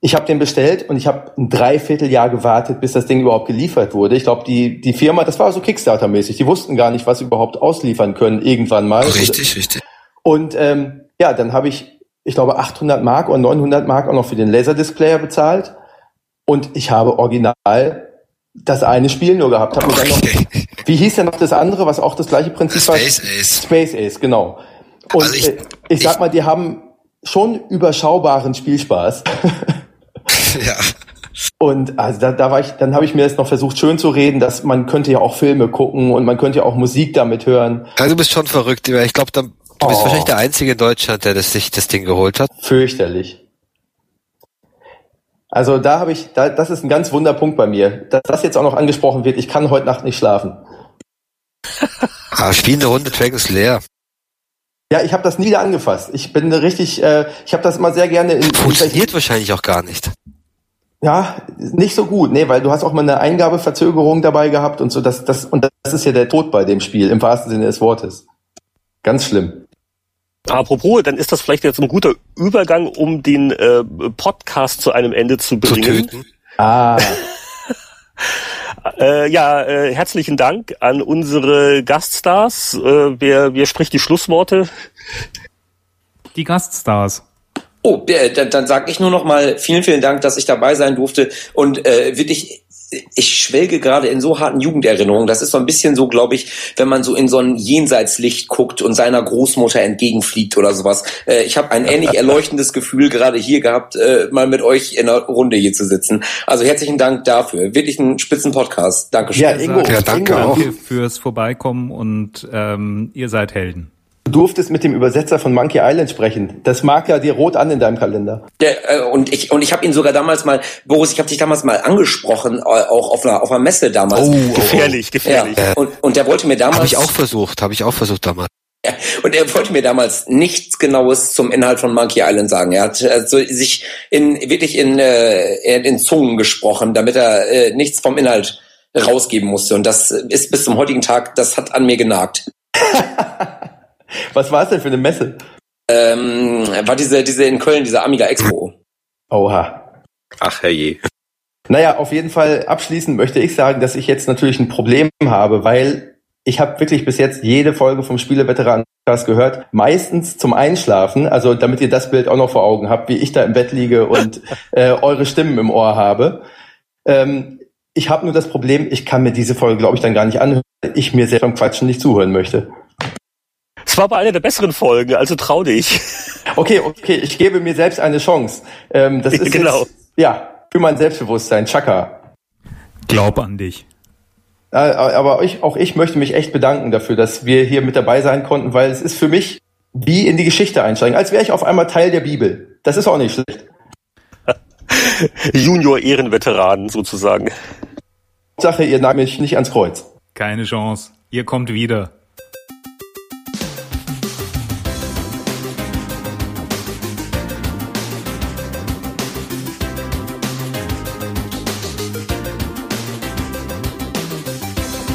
Ich habe den bestellt und ich habe ein Dreivierteljahr gewartet, bis das Ding überhaupt geliefert wurde. Ich glaube, die, die Firma, das war so Kickstarter-mäßig, die wussten gar nicht, was sie überhaupt ausliefern können, irgendwann mal. Richtig, richtig. Und ähm, ja, dann habe ich, ich glaube, 800 Mark oder 900 Mark auch noch für den Laserdisplayer bezahlt. Und ich habe original das eine Spiel nur gehabt. Hab okay. noch, wie hieß denn noch das andere, was auch das gleiche Prinzip war? Space Ace. Space Ace, genau. Und also ich, äh, ich sag mal, die haben schon überschaubaren Spielspaß. ja. Und also da, da war ich, dann habe ich mir das noch versucht schön zu reden, dass man könnte ja auch Filme gucken und man könnte ja auch Musik damit hören. Also du bist schon verrückt. Ich glaube, du bist Oh. wahrscheinlich der Einzige in Deutschland, der das, sich das Ding geholt hat. Fürchterlich. Also da habe ich, da, das ist ein ganz Wunderpunkt bei mir, dass das jetzt auch noch angesprochen wird. Ich kann heute Nacht nicht schlafen. Ah, spielen eine Runde Dragon's Lair. Ja, ich habe das nie wieder angefasst. Ich bin richtig, äh, ich habe das immer sehr gerne in, in Funktioniert wahrscheinlich auch gar nicht. Ja, nicht so gut, nee, weil du hast auch mal eine Eingabeverzögerung dabei gehabt und so. Das, das und das ist ja der Tod bei dem Spiel im wahrsten Sinne des Wortes. Ganz schlimm. Apropos, dann ist das vielleicht jetzt ein guter Übergang, um den äh, Podcast zu einem Ende zu Zu bringen. töten. Ah, Äh, ja, äh, herzlichen Dank an unsere Gaststars. Äh, wer, wer spricht die Schlussworte? Die Gaststars. Oh, äh, dann, dann sage ich nur noch mal vielen, vielen Dank, dass ich dabei sein durfte und äh, wirklich ich schwelge gerade in so harten Jugenderinnerungen. Das ist so ein bisschen so, glaube ich, wenn man so in so ein Jenseitslicht guckt und seiner Großmutter entgegenfliegt oder sowas. Äh, ich habe ein ähnlich erleuchtendes Gefühl gerade hier gehabt, äh, mal mit euch in einer Runde hier zu sitzen. Also herzlichen Dank dafür. Wirklich ein Spitzen-Podcast. Dankeschön. ja, Ingo, Ja, danke Ingo, auch. Danke fürs Vorbeikommen und ähm, ihr seid Helden. Du durftest mit dem Übersetzer von Monkey Island sprechen. Das mag ja dir rot an in deinem Kalender. Der, äh, und ich und ich habe ihn sogar damals mal, Boris, ich habe dich damals mal angesprochen, äh, auch auf einer auf einer Messe damals. Oh, oh, Gefährlich, ja. gefährlich. Und, und der wollte mir damals Habe ich auch versucht, habe ich auch versucht damals. Ja, und er wollte mir damals nichts Genaues zum Inhalt von Monkey Island sagen. Er hat also sich in wirklich in, äh, in Zungen gesprochen, damit er äh, nichts vom Inhalt rausgeben musste. Und das ist bis zum heutigen Tag, das hat an mir genagt. Was war es denn für eine Messe? Ähm, war diese, diese in Köln, diese Amiga Expo. Oha. Ach herrje. Naja, auf jeden Fall abschließend möchte ich sagen, dass ich jetzt natürlich ein Problem habe, weil ich habe wirklich bis jetzt jede Folge vom Spieleveteranen-Podcast gehört, meistens zum Einschlafen, also damit ihr das Bild auch noch vor Augen habt, wie ich da im Bett liege und äh, eure Stimmen im Ohr habe. Ähm, ich habe nur das Problem, ich kann mir diese Folge, glaube ich, dann gar nicht anhören, weil ich mir selbst beim Quatschen nicht zuhören möchte. Es war aber eine der besseren Folgen, also trau dich. Okay, okay, ich gebe mir selbst eine Chance. Ähm, das ist Genau. jetzt, ja, für mein Selbstbewusstsein, Chaka. Glaub an dich. Äh, Aber ich, auch ich möchte mich echt bedanken dafür, dass wir hier mit dabei sein konnten, weil es ist für mich wie in die Geschichte einsteigen, als wäre ich auf einmal Teil der Bibel. Das ist auch nicht schlecht. Junior-Ehrenveteranen sozusagen. Sache, ihr nagt mich nicht ans Kreuz. Keine Chance. Ihr kommt wieder.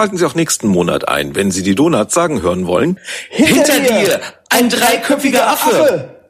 Schalten Sie auch nächsten Monat ein, wenn Sie die Donuts sagen hören wollen. Hinter dir ein dreiköpfiger Affe. Affe!